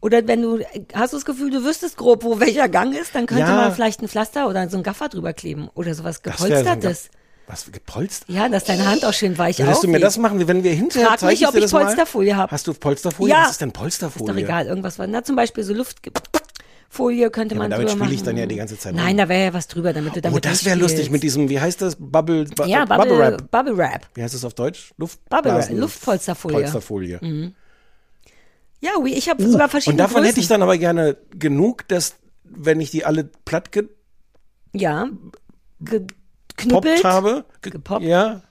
Speaker 1: Oder wenn du, hast du das Gefühl, du wüsstest grob, wo welcher Gang ist, dann könnte
Speaker 2: Ja.
Speaker 1: man vielleicht ein Pflaster oder so ein Gaffer drüber kleben. Oder sowas gepolstertes.
Speaker 2: Was, gepolstert?
Speaker 1: Ja, dass deine Hand auch schön weich
Speaker 2: Würdest du mir das machen, wenn wir hinterher
Speaker 1: Frag mich,
Speaker 2: ich
Speaker 1: ob ich? Polsterfolie hab.
Speaker 2: Hast du Polsterfolie?
Speaker 1: Ja.
Speaker 2: Was ist denn
Speaker 1: Ist
Speaker 2: Polsterfolie?
Speaker 1: doch egal, irgendwas war. Na, zum Beispiel so Luftfolie könnte
Speaker 2: aber
Speaker 1: man
Speaker 2: damit
Speaker 1: drüber
Speaker 2: spiele
Speaker 1: machen.
Speaker 2: ich dann ja die ganze Zeit
Speaker 1: Nein,
Speaker 2: rum.
Speaker 1: da wäre ja was drüber, damit du damit
Speaker 2: Oh, das wäre lustig mit diesem, wie heißt das? Bubble, bu
Speaker 1: Ja,
Speaker 2: Bubble
Speaker 1: Bubble,
Speaker 2: Wrap.
Speaker 1: Bubble Wrap.
Speaker 2: Wie heißt das auf Deutsch? Luft
Speaker 1: Bubble Wrap, Luftpolsterfolie.
Speaker 2: Polsterfolie.
Speaker 1: Ja, oui, ich habe sogar
Speaker 2: Und
Speaker 1: verschiedene
Speaker 2: davon
Speaker 1: Größen.
Speaker 2: hätte ich dann aber gerne genug, dass, wenn ich die alle platt gepoppt
Speaker 1: ja, geknüppelt.
Speaker 2: habe, ge
Speaker 1: Gepoppt. Mhm.
Speaker 2: ja,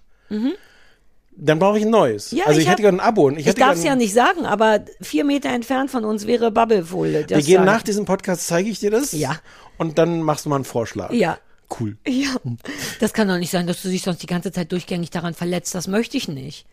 Speaker 2: dann brauche ich ein neues.
Speaker 1: Ja,
Speaker 2: also ich,
Speaker 1: ich hab-
Speaker 2: hätte gerne ein Abo. Und ich
Speaker 1: Ich darf es ja nicht sagen, aber vier Meter entfernt von uns wäre Bubblefolie.
Speaker 2: Wir gehen nach diesem Podcast, zeige ich dir das.
Speaker 1: Ja.
Speaker 2: Und dann machst du mal einen Vorschlag.
Speaker 1: Ja.
Speaker 2: Cool.
Speaker 1: Ja, das kann doch nicht sein, dass du dich sonst die ganze Zeit durchgängig daran verletzt. Das möchte ich nicht.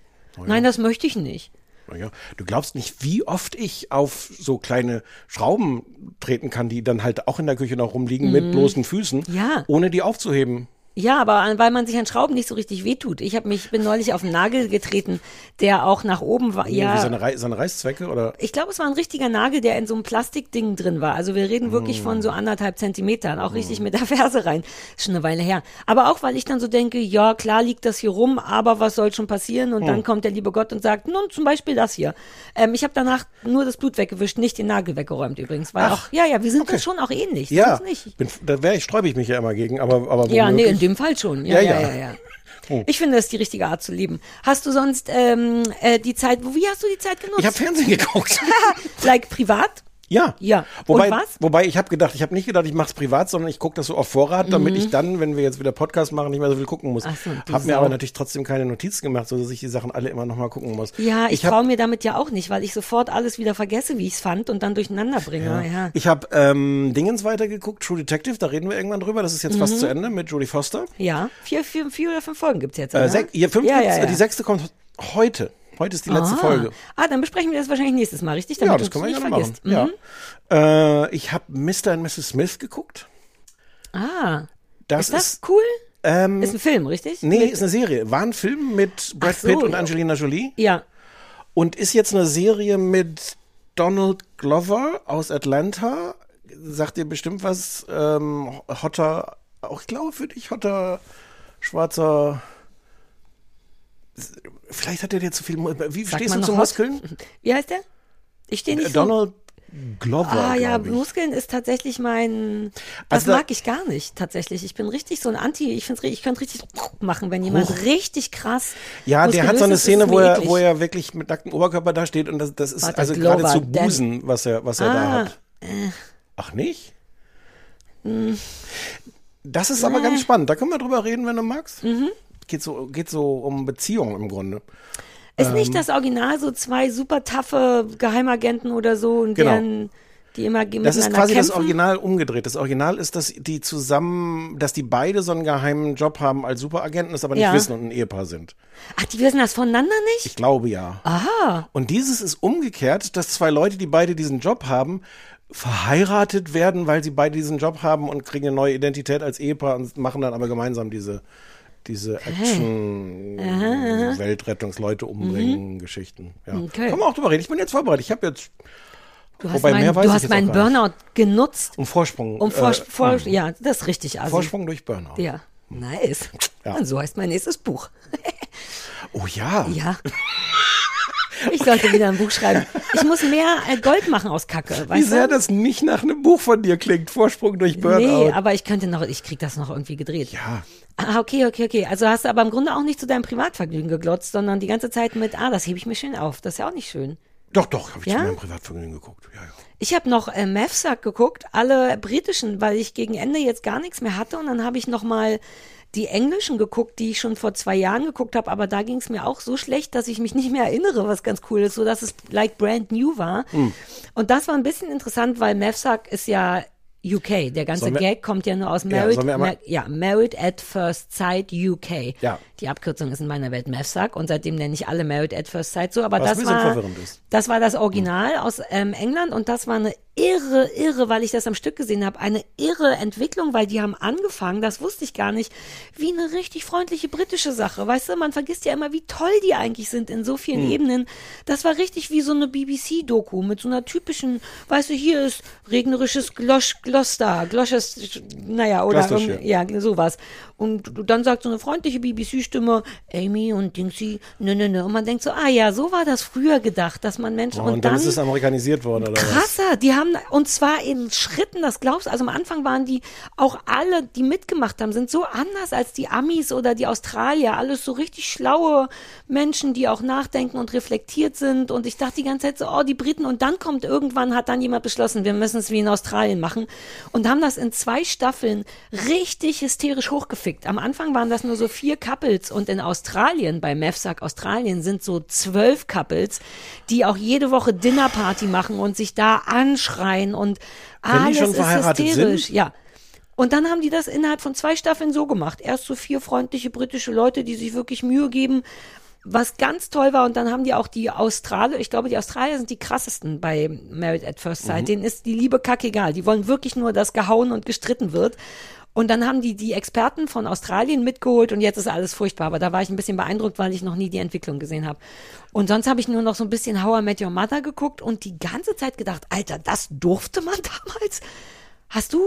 Speaker 1: Nein, das möchte ich nicht.
Speaker 2: Ja, du glaubst nicht, wie oft ich auf so kleine Schrauben treten kann, die dann halt auch in der Küche noch rumliegen mit bloßen Füßen,
Speaker 1: Mhm. Ja.
Speaker 2: ohne die aufzuheben.
Speaker 1: Ja, aber weil man sich an Schrauben nicht so richtig wehtut. Ich habe mich bin neulich auf einen Nagel getreten, der auch nach oben war.
Speaker 2: Wie
Speaker 1: Ja,
Speaker 2: seine, Rei seine Reißzwecke oder
Speaker 1: ich glaube, es war ein richtiger Nagel, der in so einem Plastikding drin war. Also wir reden wirklich von
Speaker 2: Mm.
Speaker 1: so anderthalb Zentimetern, auch richtig mit der Ferse rein. Ist schon eine Weile her. Aber auch, weil ich dann so denke, ja, klar liegt das hier rum, aber was soll schon passieren? Und
Speaker 2: Mm.
Speaker 1: dann kommt der liebe Gott und sagt, nun zum Beispiel das hier. Ähm, ich habe danach nur das Blut weggewischt, nicht den Nagel weggeräumt übrigens. Weil
Speaker 2: Ach.
Speaker 1: auch, ja, ja, wir sind
Speaker 2: Okay.
Speaker 1: uns schon auch ähnlich.
Speaker 2: ja, bin, da wäre ich sträube ich mich ja immer gegen, aber aber
Speaker 1: Ja, nee, dem Fall schon. Ja,
Speaker 2: Ja,
Speaker 1: ja,
Speaker 2: ja.
Speaker 1: ja.
Speaker 2: Oh.
Speaker 1: Ich finde, das ist die richtige Art zu leben. Hast du sonst ähm, äh, die Zeit, wo, wie hast du die Zeit genutzt?
Speaker 2: ich habe Fernsehen geguckt.
Speaker 1: like privat?
Speaker 2: Ja.
Speaker 1: Ja.
Speaker 2: Wobei,
Speaker 1: Und was?
Speaker 2: wobei ich habe gedacht, ich habe nicht gedacht, ich mache es privat, sondern ich gucke das so auf Vorrat, damit
Speaker 1: Mhm.
Speaker 2: ich dann, wenn wir jetzt wieder Podcast machen, nicht mehr so viel gucken muss.
Speaker 1: Ach so,
Speaker 2: habe mir aber natürlich trotzdem keine Notizen gemacht, so dass ich die Sachen alle immer noch mal gucken muss.
Speaker 1: Ja, ich,
Speaker 2: hab-
Speaker 1: traue mir damit ja auch nicht, weil ich sofort alles wieder vergesse, wie ich es fand und dann durcheinander bringe. Ja.
Speaker 2: Ich habe ähm, Dingens weitergeguckt, True Detective, da reden wir irgendwann drüber. Das ist jetzt
Speaker 1: Mhm.
Speaker 2: fast zu Ende mit Jodie Foster.
Speaker 1: Ja, vier, vier, vier oder fünf Folgen gibt's jetzt.
Speaker 2: Äh, sech, hier, fünf
Speaker 1: ja, ja, ja.
Speaker 2: Die sechste kommt heute. Heute ist die letzte
Speaker 1: ah.
Speaker 2: Folge.
Speaker 1: Ah, dann besprechen wir das wahrscheinlich nächstes Mal, richtig? Damit
Speaker 2: Ja, das können wir gerne machen.
Speaker 1: vergisst. Mhm.
Speaker 2: Ja. Äh, ich habe Mr. und Mrs. Smith geguckt.
Speaker 1: Ah,
Speaker 2: Das
Speaker 1: ist das
Speaker 2: ist,
Speaker 1: cool?
Speaker 2: ähm,
Speaker 1: Ist ein Film, richtig?
Speaker 2: nee,
Speaker 1: Mit-
Speaker 2: ist eine Serie. War ein Film mit Brad
Speaker 1: so,
Speaker 2: Pitt und. Angelina Jolie
Speaker 1: ja.
Speaker 2: und ist jetzt eine Serie mit Donald Glover aus Atlanta. Sagt dir bestimmt was. Ähm, hotter, auch ich glaube für dich hotter, schwarzer. Vielleicht hat er dir zu viel. Wie
Speaker 1: Sagt
Speaker 2: stehst du zu
Speaker 1: hot?
Speaker 2: Muskeln?
Speaker 1: Wie heißt der? Ich stehe nicht
Speaker 2: Äh,
Speaker 1: so.
Speaker 2: Donald Glover.
Speaker 1: Ah ja,
Speaker 2: ich.
Speaker 1: Muskeln ist tatsächlich mein. Das
Speaker 2: Also da-
Speaker 1: mag ich gar nicht tatsächlich. Ich bin richtig so ein Anti. Ich finde, ich könnte richtig machen, wenn jemand richtig krass.
Speaker 2: Ja, der hat so eine Szene, wo er,
Speaker 1: eklig.
Speaker 2: wo er wirklich mit nacktem Oberkörper da steht und das, das ist
Speaker 1: Warte,
Speaker 2: also
Speaker 1: Glover,
Speaker 2: geradezu Busen, was er, was er da
Speaker 1: Ah,
Speaker 2: hat. Ach nicht? Das ist aber ganz spannend. Da können wir drüber reden, wenn du magst.
Speaker 1: Mhm.
Speaker 2: Geht so, geht so um Beziehungen im Grunde.
Speaker 1: Ist
Speaker 2: ähm,
Speaker 1: nicht das Original so zwei super taffe Geheimagenten oder so und
Speaker 2: Genau.
Speaker 1: deren Die immer ge-
Speaker 2: Das ist
Speaker 1: miteinander
Speaker 2: quasi das
Speaker 1: kämpfen.
Speaker 2: Original umgedreht. Das Original ist, dass die zusammen, dass die beide so einen geheimen Job haben als Superagenten, es aber nicht
Speaker 1: Ja.
Speaker 2: wissen und ein Ehepaar sind.
Speaker 1: Ach, die wissen das voneinander nicht?
Speaker 2: Ich glaube ja.
Speaker 1: Aha.
Speaker 2: Und dieses ist umgekehrt, dass zwei Leute, die beide diesen Job haben, verheiratet werden, weil sie beide diesen Job haben und kriegen eine neue Identität als Ehepaar und machen dann aber gemeinsam diese diese Action Weltrettungsleute umbringen Geschichten. Ja.
Speaker 1: Mhm. Okay.
Speaker 2: Kann man auch drüber reden. Ich bin jetzt vorbereitet. Ich habe jetzt
Speaker 1: Du hast, mein, du hast meinen. Burnout genutzt,
Speaker 2: um Vorsprung.
Speaker 1: um vor,
Speaker 2: äh,
Speaker 1: vor, ja, das ist richtig. Also,
Speaker 2: Vorsprung durch Burnout.
Speaker 1: Ja, nice.
Speaker 2: Ja.
Speaker 1: Und so heißt mein nächstes Buch.
Speaker 2: Oh ja.
Speaker 1: Ja. Ich sollte wieder ein Buch schreiben. Ich muss mehr äh, Gold machen aus Kacke,
Speaker 2: Wie sehr
Speaker 1: du?
Speaker 2: das nicht nach einem Buch von dir klingt. Vorsprung durch Burnout.
Speaker 1: Nee, aber ich könnte noch, ich krieg das noch irgendwie gedreht.
Speaker 2: ja.
Speaker 1: Ah, okay, okay, okay. Also hast du aber im Grunde auch nicht zu deinem Privatvergnügen geglotzt, sondern die ganze Zeit mit, ah, das hebe ich mir schön auf. Das ist ja auch nicht schön.
Speaker 2: Doch, doch, habe ich
Speaker 1: Ja?
Speaker 2: zu meinem Privatvergnügen geguckt. Ja, ja.
Speaker 1: Ich habe noch äh, Mavsack geguckt, alle britischen, weil ich gegen Ende jetzt gar nichts mehr hatte. Und dann habe ich noch mal die englischen geguckt, die ich schon vor zwei Jahren geguckt habe. Aber da ging es mir auch so schlecht, dass ich mich nicht mehr erinnere, was ganz cool ist, so dass es like brand new war.
Speaker 2: Hm.
Speaker 1: Und das war ein bisschen interessant, weil Mavsack ist ja UK. Der ganze
Speaker 2: wir-
Speaker 1: Gag kommt ja nur aus Married,
Speaker 2: einmal-
Speaker 1: Mar ja, Married at First Sight UK.
Speaker 2: Ja.
Speaker 1: Die Abkürzung ist in meiner Welt Mavsack und seitdem nenne ich alle Married at First Sight so. Aber
Speaker 2: Was
Speaker 1: das war, das war das Original aus ähm, England und das war eine irre, irre, weil ich das am Stück gesehen habe, eine irre Entwicklung, weil die haben angefangen, das wusste ich gar nicht, wie eine richtig freundliche britische Sache. Weißt du, man vergisst ja immer, wie toll die eigentlich sind in so vielen Ebenen. Das war richtig wie so eine BBC-Doku mit so einer typischen, weißt du, hier ist regnerisches Glosch, Gloucester, Gloucester, naja, oder ja, sowas. Und dann sagt so eine freundliche BBC-Stimme, Amy und Dingsy, nö, nö, nö. Und man denkt so, ah ja, so war das früher gedacht, dass man Menschen,
Speaker 2: Oh, und, dann, ist es amerikanisiert worden, oder was?
Speaker 1: Krasser, die haben, und zwar in Schritten, das glaubst du, also am Anfang waren die, auch alle, die mitgemacht haben, sind so anders als die Amis oder die Australier, alles so richtig schlaue Menschen, die auch nachdenken und reflektiert sind. Und ich dachte die ganze Zeit so, oh, die Briten. Und dann kommt irgendwann, hat dann jemand beschlossen, wir müssen es wie in Australien machen. Und haben das in zwei Staffeln richtig hysterisch hochgefickt. Am Anfang waren das nur so vier Couples und in Australien, bei Mavsack Australien, sind so zwölf Couples, die auch jede Woche Dinnerparty machen und sich da anschreien und
Speaker 2: Wenn
Speaker 1: alles
Speaker 2: schon
Speaker 1: ist hysterisch.
Speaker 2: sind?
Speaker 1: Ja. Und dann haben die das innerhalb von zwei Staffeln so gemacht. Erst so vier freundliche britische Leute, die sich wirklich Mühe geben, was ganz toll war. Und dann haben die auch die Australier, ich glaube, die Australier sind die krassesten bei Married at First Sight.
Speaker 2: Mhm.
Speaker 1: Denen ist die Liebe kackegal. Die wollen wirklich nur, dass gehauen und gestritten wird. Und dann haben die die Experten von Australien mitgeholt und jetzt ist alles furchtbar. Aber da war ich ein bisschen beeindruckt, weil ich noch nie die Entwicklung gesehen habe. Und sonst habe ich nur noch so ein bisschen How I Met Your Mother geguckt und die ganze Zeit gedacht, Alter, das durfte man damals? Hast du?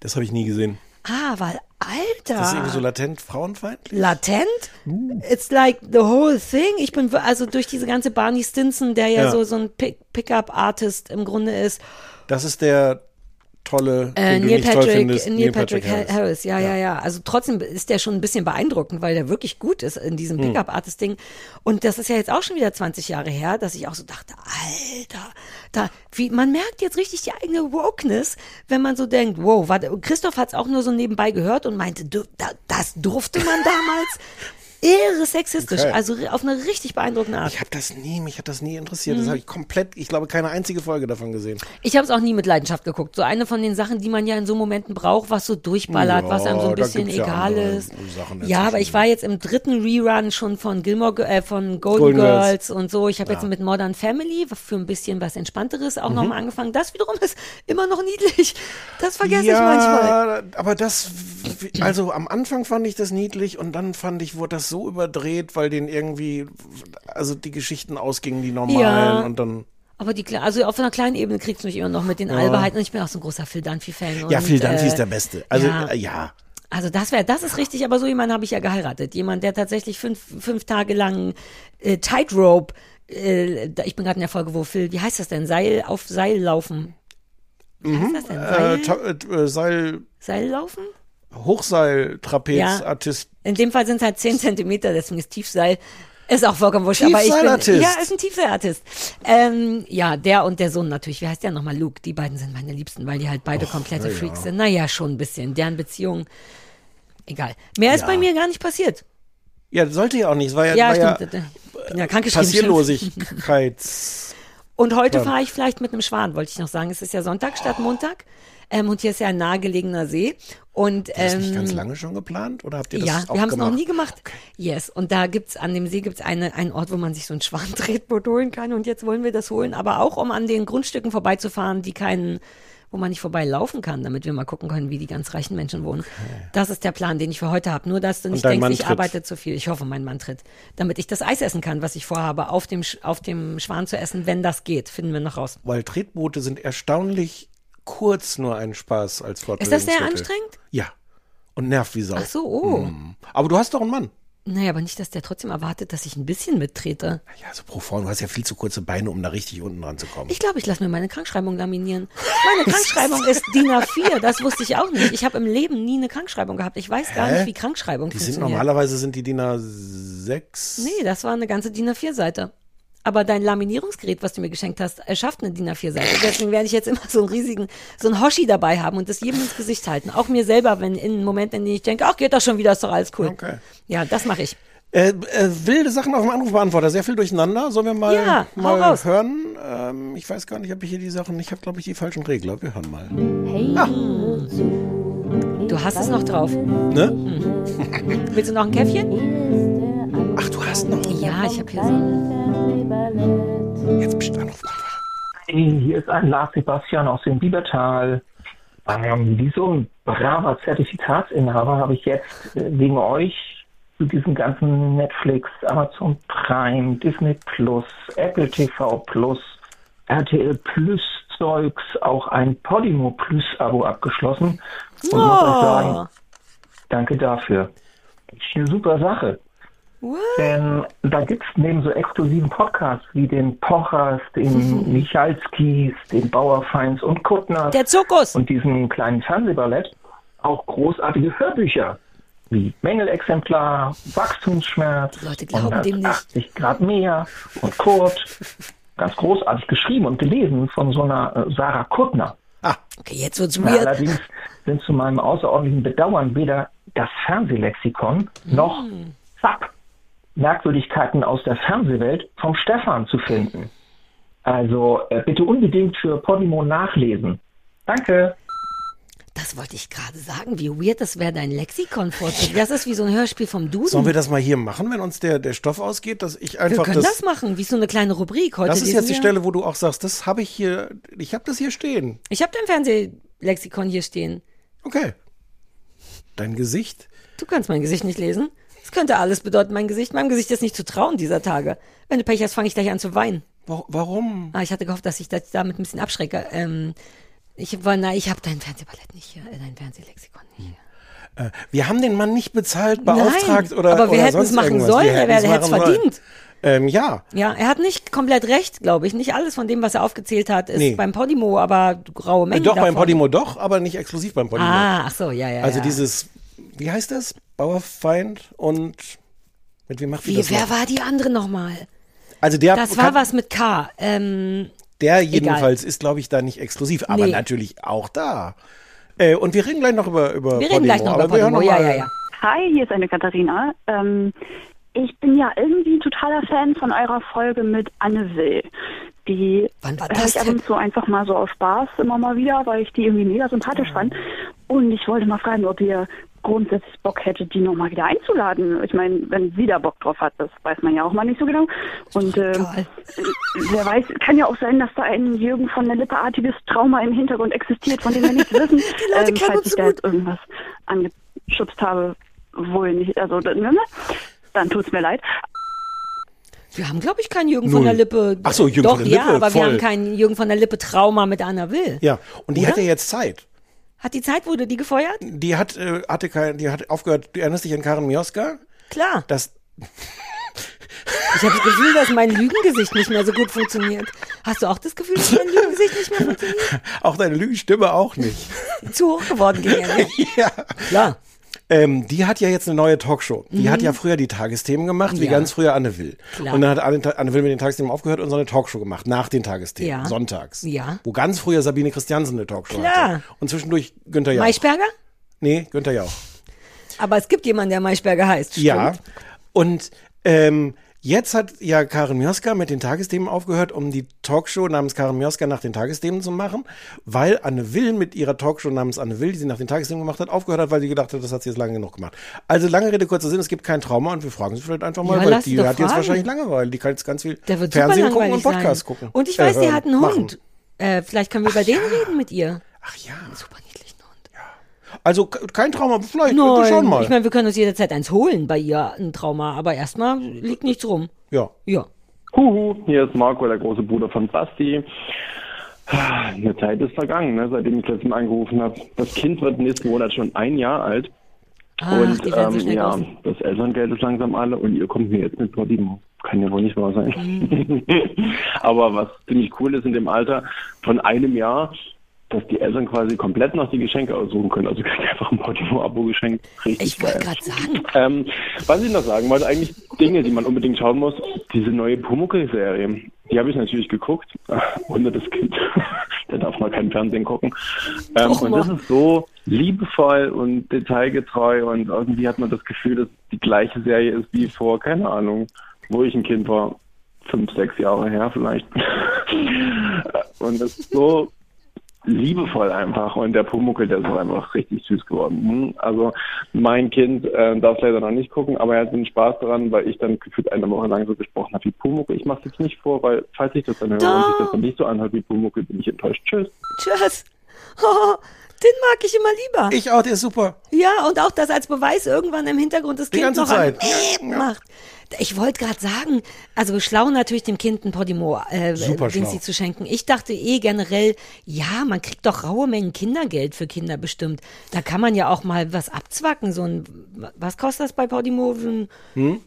Speaker 2: Das habe ich nie gesehen.
Speaker 1: Ah, weil, Alter.
Speaker 2: Das ist irgendwie so latent frauenfeindlich.
Speaker 1: latent. It's like the whole thing. Ich bin also durch diese ganze Barney Stinson, der ja,
Speaker 2: Ja.
Speaker 1: so so ein Pick- Pickup-Artist im Grunde ist.
Speaker 2: Das ist der tolle,
Speaker 1: Äh, Neil
Speaker 2: nicht toll
Speaker 1: Patrick,
Speaker 2: findest.
Speaker 1: Neil Patrick,
Speaker 2: Harris.
Speaker 1: Harris. Ja, ja, ja, Also trotzdem ist der schon ein bisschen beeindruckend, weil der wirklich gut ist in
Speaker 2: Hm.
Speaker 1: diesem Pickup-Artist-Ding. Und das ist ja jetzt auch schon wieder 20 Jahre her, dass ich auch so dachte, Alter, da, wie, man merkt jetzt richtig die eigene Wokeness, wenn man so denkt, wow, warte, Christoph hat es auch nur so nebenbei gehört und meinte, du, da, das durfte man damals. Irre sexistisch,
Speaker 2: Okay.
Speaker 1: also auf eine richtig beeindruckende Art.
Speaker 2: Ich habe das nie, mich hat das nie interessiert.
Speaker 1: Mhm.
Speaker 2: Das habe ich komplett, ich glaube, keine einzige Folge davon gesehen.
Speaker 1: Ich habe es auch nie mit Leidenschaft geguckt. So eine von den Sachen, die man ja in so Momenten braucht, was so durchballert,
Speaker 2: Ja,
Speaker 1: was einem so ein bisschen
Speaker 2: ja
Speaker 1: egal
Speaker 2: andere
Speaker 1: ist. Ja, aber ich war jetzt im dritten Rerun schon von Gilmore, Gi- äh, von Golden,
Speaker 2: Golden
Speaker 1: Girls.
Speaker 2: Girls.
Speaker 1: und so. Ich habe jetzt mit Modern Family für ein bisschen was Entspannteres
Speaker 2: Mhm.
Speaker 1: auch nochmal angefangen. Das wiederum ist immer noch niedlich. Das vergesse ich manchmal.
Speaker 2: aber das, also am Anfang fand ich das niedlich und dann fand ich, wurde das so überdreht, weil denen irgendwie, also die Geschichten ausgingen, die normalen
Speaker 1: Ja.
Speaker 2: und dann.
Speaker 1: Aber die, also auf einer kleinen Ebene kriegst du mich immer noch mit den Albernheiten. Und ich bin auch so ein großer Phil Dunphy-Fan.
Speaker 2: Ja, Phil Dunphy
Speaker 1: äh,
Speaker 2: ist der Beste. Also,
Speaker 1: ja.
Speaker 2: äh, ja.
Speaker 1: Also das wäre, das ist richtig, aber so jemanden habe ich ja geheiratet. Jemand, der tatsächlich fünf, fünf Tage lang äh, Tightrope, äh, ich bin gerade in der Folge, wo Phil, wie heißt das denn? Seil auf Seil laufen. Wie heißt das denn?
Speaker 2: Äh,
Speaker 1: Seil,
Speaker 2: Ta- äh, Seil,
Speaker 1: Seil laufen?
Speaker 2: Hochseil, Trapez,
Speaker 1: Ja. In dem Fall sind es halt zehn Zentimeter, deswegen ist Tiefseil. Ist auch vollkommen wurscht, aber ich bin, ja, ist ein Tiefseilartist. Ähm, ja, der und der Sohn natürlich. Wie heißt der nochmal? Luke. Die beiden sind meine Liebsten, weil die halt beide komplette
Speaker 2: na ja.
Speaker 1: Freaks sind. Naja, schon ein bisschen. Deren Beziehung, egal. Mehr ist
Speaker 2: Ja.
Speaker 1: bei mir gar nicht passiert.
Speaker 2: Ja, sollte ja auch nicht. Es war ja,
Speaker 1: Ja,
Speaker 2: war
Speaker 1: stimmt.
Speaker 2: ja
Speaker 1: ja.
Speaker 2: Passierlosigkeits.
Speaker 1: Und heute fahre ich vielleicht mit einem Schwan, wollte ich noch sagen. Es ist ja Sonntag statt Montag. Ähm, und hier ist ja ein nahegelegener See. Und
Speaker 2: Das ist nicht ganz
Speaker 1: ähm,
Speaker 2: lange schon geplant? Oder habt ihr das
Speaker 1: ja,
Speaker 2: auch
Speaker 1: wir haben es noch nie gemacht. Yes. Und da gibt's an dem See gibt's eine, einen Ort, wo man sich so ein Schwantretboot holen kann. Und jetzt wollen wir das holen, aber auch um an den Grundstücken vorbeizufahren, die keinen, wo man nicht vorbeilaufen kann, damit wir mal gucken können, wie die ganz reichen Menschen wohnen. Das ist der Plan, den ich für heute habe. Nur, dass du nicht denkst,
Speaker 2: Mann
Speaker 1: ich
Speaker 2: tritt.
Speaker 1: arbeite zu viel. Ich hoffe, mein Mann tritt. Damit ich das Eis essen kann, was ich vorhabe, auf dem, auf dem Schwan zu essen, wenn das geht. Finden wir noch raus.
Speaker 2: Weil Tretboote sind erstaunlich kurz nur ein Spaß als
Speaker 1: Ist das sehr anstrengend?
Speaker 2: Ja. Und nervt wie Sau.
Speaker 1: Ach so, oh.
Speaker 2: Mhm. Aber du hast doch einen Mann.
Speaker 1: Naja, aber nicht, dass der trotzdem erwartet, dass ich ein bisschen mittrete.
Speaker 2: Ja, so pro forma, du hast ja viel zu kurze Beine, um da richtig unten ranzukommen.
Speaker 1: Ich glaube, ich lasse mir meine Krankschreibung laminieren. Meine Krankschreibung ist DIN A4, das wusste ich auch nicht. Ich habe im Leben nie eine Krankschreibung gehabt. Ich weiß gar
Speaker 2: Hä?
Speaker 1: nicht, wie Krankschreibung
Speaker 2: Die sind
Speaker 1: funktioniert.
Speaker 2: normalerweise sind die DIN A6.
Speaker 1: Nee, das war eine ganze DIN A4-Seite. Aber dein Laminierungsgerät, was du mir geschenkt hast, erschafft eine DIN A4-Seite. Deswegen werde ich jetzt immer so einen riesigen, so einen Hoshi dabei haben und das jedem ins Gesicht halten. Auch mir selber, wenn in Momenten, in denen ich denke, ach, geht doch schon wieder, ist doch alles cool.
Speaker 2: Okay.
Speaker 1: Ja, das mache ich.
Speaker 2: Äh, äh, wilde Sachen auf dem Anrufbeantworter, sehr viel durcheinander. Sollen wir mal,
Speaker 1: Ja,
Speaker 2: mal hören? Ähm, ich weiß gar nicht, ob ich hier die Sachen, ich habe glaube ich die falschen Regler. Wir hören mal.
Speaker 1: Du hast es noch drauf.
Speaker 2: Ne?
Speaker 1: Willst du noch ein Käffchen?
Speaker 2: Ach, du hast noch.
Speaker 1: Ja, ich habe hier so.
Speaker 2: Jetzt bist du Anrufbeantworter.
Speaker 6: Hey, hier ist ein Lars Sebastian aus dem Biebertal. Ähm, wie so ein braver Zertifikatsinhaber habe ich jetzt äh, wegen euch zu diesem ganzen Netflix, Amazon Prime, Disney Plus, Apple TV Plus, RTL Plus Zeugs auch ein Podimo Plus Abo abgeschlossen. Und muss euch sagen, danke dafür. Ist eine super Sache.
Speaker 1: What?
Speaker 6: Denn da gibt's neben so exklusiven Podcasts wie den Pochers, den Michalskis, den Bauerfeins und Kuttners
Speaker 1: Der Zirkus.
Speaker 6: und diesem kleinen Fernsehballett auch großartige Hörbücher wie Mängelexemplar, Wachstumsschmerz,
Speaker 1: Die Leute glauben dem nicht.
Speaker 6: 180 Grad mehr und Kurt. Ganz großartig geschrieben und gelesen von so einer äh, Sarah Kuttner.
Speaker 1: Okay, jetzt wird's
Speaker 6: Ja,
Speaker 1: weird.
Speaker 6: allerdings sind zu meinem außerordentlichen Bedauern weder das Fernsehlexikon noch Zapp Merkwürdigkeiten aus der Fernsehwelt vom Stefan zu finden. Also äh, bitte unbedingt für Podimo nachlesen. Danke.
Speaker 1: Das wollte ich gerade sagen, wie weird das wäre, dein Lexikon vorzulesen. Das ist wie so ein Hörspiel vom Duden.
Speaker 2: Sollen wir das mal hier machen, wenn uns der, der Stoff ausgeht, dass ich
Speaker 1: Wir
Speaker 2: einfach
Speaker 1: können das, machen, wie so eine kleine Rubrik. Heute
Speaker 2: Das ist jetzt die
Speaker 1: wir-
Speaker 2: Stelle, wo du auch sagst, das habe ich hier, ich habe das hier stehen.
Speaker 1: Ich habe dein Fernsehlexikon hier stehen.
Speaker 2: Okay. Dein Gesicht.
Speaker 1: Du kannst mein Gesicht nicht lesen. Das könnte alles bedeuten, mein Gesicht. Meinem Gesicht ist nicht zu trauen dieser Tage. Wenn du Pech hast, fange ich gleich an zu weinen.
Speaker 2: Wa- Warum?
Speaker 1: Ah, ich hatte gehofft, dass ich das damit ein bisschen abschrecke. Ähm, ich war, na, ich habe dein Fernsehballett nicht hier, äh, dein Fernsehlexikon nicht hier.
Speaker 2: Äh, Wir haben den Mann nicht bezahlt, beauftragt
Speaker 1: Nein,
Speaker 2: oder
Speaker 1: aber wir hätten es
Speaker 2: sonst
Speaker 1: machen sollen, er hätte es verdient.
Speaker 2: Ähm, ja,
Speaker 1: Ja, er hat nicht komplett recht, glaube ich. Nicht alles von dem, was er aufgezählt hat, ist
Speaker 2: Nee.
Speaker 1: beim Podimo, aber graue
Speaker 2: äh,
Speaker 1: Mengen
Speaker 2: doch
Speaker 1: davon.
Speaker 2: beim Podimo doch, aber nicht exklusiv beim Podimo.
Speaker 1: Ah, ach so, ja, ja.
Speaker 2: also
Speaker 1: ja.
Speaker 2: dieses, wie heißt das? Bauerfeind und mit wem macht die
Speaker 1: Wie,
Speaker 2: das
Speaker 1: wer
Speaker 2: noch?
Speaker 1: war die andere nochmal?
Speaker 2: Also der,
Speaker 1: Das war was mit K. Ähm,
Speaker 2: der jedenfalls ist, glaube ich, da nicht exklusiv, aber
Speaker 1: Nee.
Speaker 2: natürlich auch da. Äh, und wir reden gleich noch über, über
Speaker 1: wir reden gleich noch über
Speaker 2: wir hören
Speaker 1: Podimo.
Speaker 2: noch
Speaker 1: Ja, ja, ja.
Speaker 5: Hi, hier ist eine Katharina. Ähm, ich bin ja irgendwie totaler Fan von eurer Folge mit Anne Will. Die höre ich ab und zu einfach mal so aus Spaß immer mal wieder, weil ich die irgendwie mega sympathisch fand. Und ich wollte mal fragen, ob ihr grundsätzlich Bock hättet, die nochmal wieder einzuladen. Ich meine, wenn sie da Bock drauf hat, das weiß man ja auch mal nicht so genau. Und äh,
Speaker 1: Egal.
Speaker 5: wer weiß, kann ja auch sein, dass da ein Jürgen von der Lippe-artiges Trauma im Hintergrund existiert, von dem wir nichts wissen.
Speaker 1: Die Leute kennen
Speaker 5: falls ich
Speaker 1: so
Speaker 5: da jetzt irgendwas angeschubst habe, wohl nicht, also ne, dann tut's mir leid.
Speaker 1: Wir haben, glaube ich, keinen Jürgen
Speaker 2: Null.
Speaker 1: von der Lippe.
Speaker 2: Ach so, Jürgen
Speaker 1: Doch,
Speaker 2: von der
Speaker 1: ja,
Speaker 2: Lippe,
Speaker 1: aber wir
Speaker 2: voll.
Speaker 1: haben keinen Jürgen von der Lippe Trauma mit Anna Will.
Speaker 2: Ja, und die
Speaker 1: Oder?
Speaker 2: hat ja jetzt Zeit.
Speaker 1: Hat die Zeit, wurde die gefeuert?
Speaker 2: Die hat, äh, hatte kein, die hat aufgehört, du erinnerst dich an Karen Mioska?
Speaker 1: Klar.
Speaker 2: Das,
Speaker 1: Ich habe das Gefühl, dass mein Lügengesicht nicht mehr so gut funktioniert. Hast du auch das Gefühl, dass mein Lügengesicht nicht mehr funktioniert?
Speaker 2: auch deine Lügenstimme auch nicht.
Speaker 1: Zu hoch geworden gegen
Speaker 2: ja.
Speaker 1: Klar.
Speaker 2: Ähm, die hat ja jetzt eine neue Talkshow. Die hat ja früher die Tagesthemen gemacht, wie
Speaker 1: Mhm. Ja.
Speaker 2: ganz früher Anne Will.
Speaker 1: Klar.
Speaker 2: Und dann hat Anne, Anne Will mit den Tagesthemen aufgehört und so eine Talkshow gemacht, nach den Tagesthemen,
Speaker 1: Ja.
Speaker 2: sonntags.
Speaker 1: Ja.
Speaker 2: Wo ganz früher Sabine Christiansen eine Talkshow
Speaker 1: Klar.
Speaker 2: hatte. Und zwischendurch Günther Jauch.
Speaker 1: Maischberger?
Speaker 2: Nee, Günther Jauch.
Speaker 1: Aber es gibt jemanden, der Maischberger heißt. Stimmt.
Speaker 2: Ja. Und ähm, Jetzt hat ja Karin Mioska mit den Tagesthemen aufgehört, um die Talkshow namens Karin Mioska nach den Tagesthemen zu machen, weil Anne Will mit ihrer Talkshow namens Anne Will, die sie nach den Tagesthemen gemacht hat, aufgehört hat, weil sie gedacht hat, das hat sie jetzt lange genug gemacht. Also lange Rede, kurzer Sinn, es gibt kein Trauma und wir fragen sie vielleicht einfach mal,
Speaker 1: Ja,
Speaker 2: weil die hat jetzt
Speaker 1: fragen.
Speaker 2: wahrscheinlich Langeweile, die kann jetzt ganz viel Fernsehen gucken und Podcast
Speaker 1: sein.
Speaker 2: gucken.
Speaker 1: Und ich weiß, die
Speaker 2: Äh,
Speaker 1: hat einen. Hund. Äh, vielleicht können wir über den reden mit ihr.
Speaker 2: Ach ja.
Speaker 1: Super.
Speaker 2: Also kein Trauma, vielleicht, wir schauen
Speaker 1: Nein,
Speaker 2: mal.
Speaker 1: ich meine, wir können uns jederzeit eins holen bei ihr, ein Trauma. Aber erstmal liegt nichts rum.
Speaker 2: ja.
Speaker 1: Ja.
Speaker 7: Huhu, hier ist Marco, der große Bruder von Basti. Eine Zeit ist vergangen, ne, seitdem ich letztes Mal angerufen habe. Das Kind wird nächsten Monat schon ein Jahr alt.
Speaker 1: Ach,
Speaker 7: und
Speaker 1: so
Speaker 7: ähm,
Speaker 1: schnell
Speaker 7: ja,
Speaker 1: groß.
Speaker 7: das Elterngeld ist langsam alle und ihr kommt mir jetzt mit Podimo. Kann ja wohl nicht wahr sein.
Speaker 1: Mhm.
Speaker 7: Aber was ziemlich cool ist in dem Alter von einem Jahr, dass die Eltern quasi komplett noch die Geschenke aussuchen können. Also kriegt einfach ein. Richtig
Speaker 1: Ich wollte gerade sagen,
Speaker 7: Ähm, was ich noch sagen wollte, eigentlich Dinge, die man unbedingt schauen muss. Diese neue Pumuckl-Serie, die habe ich natürlich geguckt, ohne das Kind. da darf man kein Fernsehen gucken. Ähm, und das ist so liebevoll und detailgetreu und irgendwie hat man das Gefühl, dass die gleiche Serie ist wie vor, keine Ahnung, wo ich ein Kind war. Fünf, sechs Jahre her vielleicht. und das ist so liebevoll einfach und der Pumuckel, der ist auch einfach richtig süß geworden. Hm, Also mein Kind äh, darf leider noch nicht gucken, aber er hat den Spaß daran, weil ich dann gefühlt eine Woche lang so gesprochen habe wie Pumuckel. Ich mache jetzt nicht vor, weil falls ich das dann höre und sich das dann nicht so anhört wie Pumuckel, bin ich enttäuscht. Tschüss.
Speaker 1: tschüss. Oh, den mag ich immer lieber.
Speaker 2: Ich auch, der ist super.
Speaker 1: Ja, und auch das als Beweis irgendwann im Hintergrund das
Speaker 2: Die
Speaker 1: Kind
Speaker 2: ganze
Speaker 1: noch
Speaker 2: Zeit.
Speaker 1: An,
Speaker 2: Ja, ja.
Speaker 1: macht. Ich wollte gerade sagen, also schlau natürlich dem Kind ein Podimo äh, sie zu schenken. Ich dachte eh generell, ja, man kriegt doch raue Mengen Kindergeld für Kinder bestimmt. Da kann man ja auch mal was abzwacken. So ein, was kostet das bei Podimo? So ein-
Speaker 2: Hm?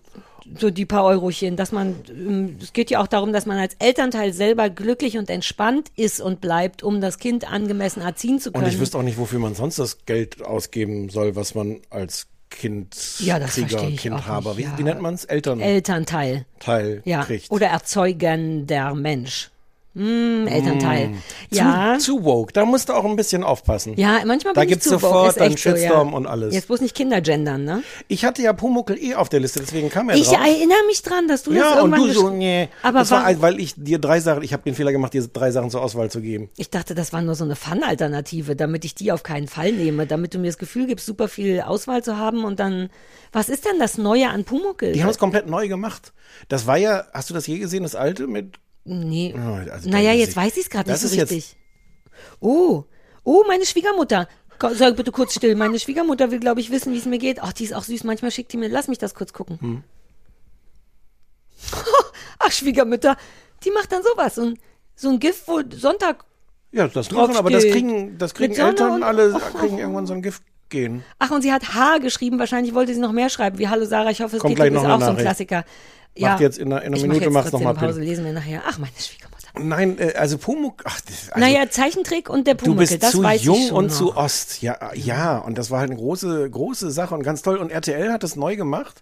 Speaker 1: So die paar Eurochen, dass man, ähm, es geht ja auch darum, dass man als Elternteil selber glücklich und entspannt ist und bleibt, um das Kind angemessen erziehen zu können.
Speaker 2: Und ich wüsste auch nicht, wofür man sonst das Geld ausgeben soll, was man als Kind,
Speaker 1: Ja, das
Speaker 2: Krieger, Kindhaber, wie,
Speaker 1: nicht,
Speaker 2: wie
Speaker 1: ja.
Speaker 2: nennt man es? Elternteil
Speaker 1: Elternteil. Ja.
Speaker 2: kriegt.
Speaker 1: Oder erzeugender Mensch. Hm, Elternteil. Ja.
Speaker 2: Zu, zu woke, da musst du auch ein bisschen aufpassen.
Speaker 1: Ja, manchmal
Speaker 2: Da
Speaker 1: bin
Speaker 2: gibt's
Speaker 1: ich zu woke,
Speaker 2: sofort
Speaker 1: ist
Speaker 2: dann
Speaker 1: echt so,
Speaker 2: Shitstorm
Speaker 1: ja.
Speaker 2: und alles.
Speaker 1: Jetzt bloß nicht Kinder gendern, ne?
Speaker 2: Ich hatte ja Pumuckel eh auf der Liste, deswegen kam er
Speaker 1: Ich
Speaker 2: drauf.
Speaker 1: erinnere mich dran, dass du das
Speaker 2: ja, und
Speaker 1: irgendwann
Speaker 2: du so, nee.
Speaker 1: Aber
Speaker 2: das war,
Speaker 1: war,
Speaker 2: weil ich dir drei Sachen, ich habe den Fehler gemacht, dir drei Sachen zur Auswahl zu geben.
Speaker 1: ich dachte, das war nur so eine Fun-Alternative, damit ich die auf keinen Fall nehme, damit du mir das Gefühl gibst, super viel Auswahl zu haben und dann, was ist denn das Neue an Pumuckel?
Speaker 2: Die haben es komplett neu gemacht. Das war ja, hast du das je gesehen, das alte mit
Speaker 1: Nee.
Speaker 2: Oh, also
Speaker 1: naja, jetzt weiß ich es gerade nicht so richtig. Oh, oh, meine Schwiegermutter. Sag bitte kurz still. Meine Schwiegermutter will, glaube ich, wissen, wie es mir geht. Ach, die ist auch süß. Manchmal schickt die mir. Lass mich das kurz gucken.
Speaker 2: Hm.
Speaker 1: Ach, Schwiegermütter, die macht dann sowas. So ein, so ein Gift, wo Sonntag.
Speaker 2: Ja, das machen, aber das kriegen, das kriegen Eltern
Speaker 1: und-
Speaker 2: alle, kriegen irgendwann so ein Gift gehen.
Speaker 1: Ach, und sie hat H geschrieben. Wahrscheinlich wollte sie noch mehr schreiben. Wie Hallo Sarah, ich hoffe, es
Speaker 2: Kommt
Speaker 1: geht dir ist auch so ein
Speaker 2: Nachricht.
Speaker 1: Klassiker.
Speaker 2: Macht jetzt in einer- in einer Minute,
Speaker 1: mach jetzt
Speaker 2: mach's
Speaker 1: trotzdem
Speaker 2: noch mal,
Speaker 1: Pause,
Speaker 2: Pim.
Speaker 1: lesen wir nachher. Ach, meine Schwiegermutter.
Speaker 2: Nein, äh, also Pumuck, ach, das, also,
Speaker 1: naja, Zeichentrick und der
Speaker 2: du
Speaker 1: Pumuckel,
Speaker 2: bist
Speaker 1: das
Speaker 2: zu
Speaker 1: weiß
Speaker 2: jung
Speaker 1: ich schon
Speaker 2: und
Speaker 1: noch.
Speaker 2: zu Ost. Ja, ja, und das war halt eine große, große Sache und ganz toll. Und RTL hat das neu gemacht,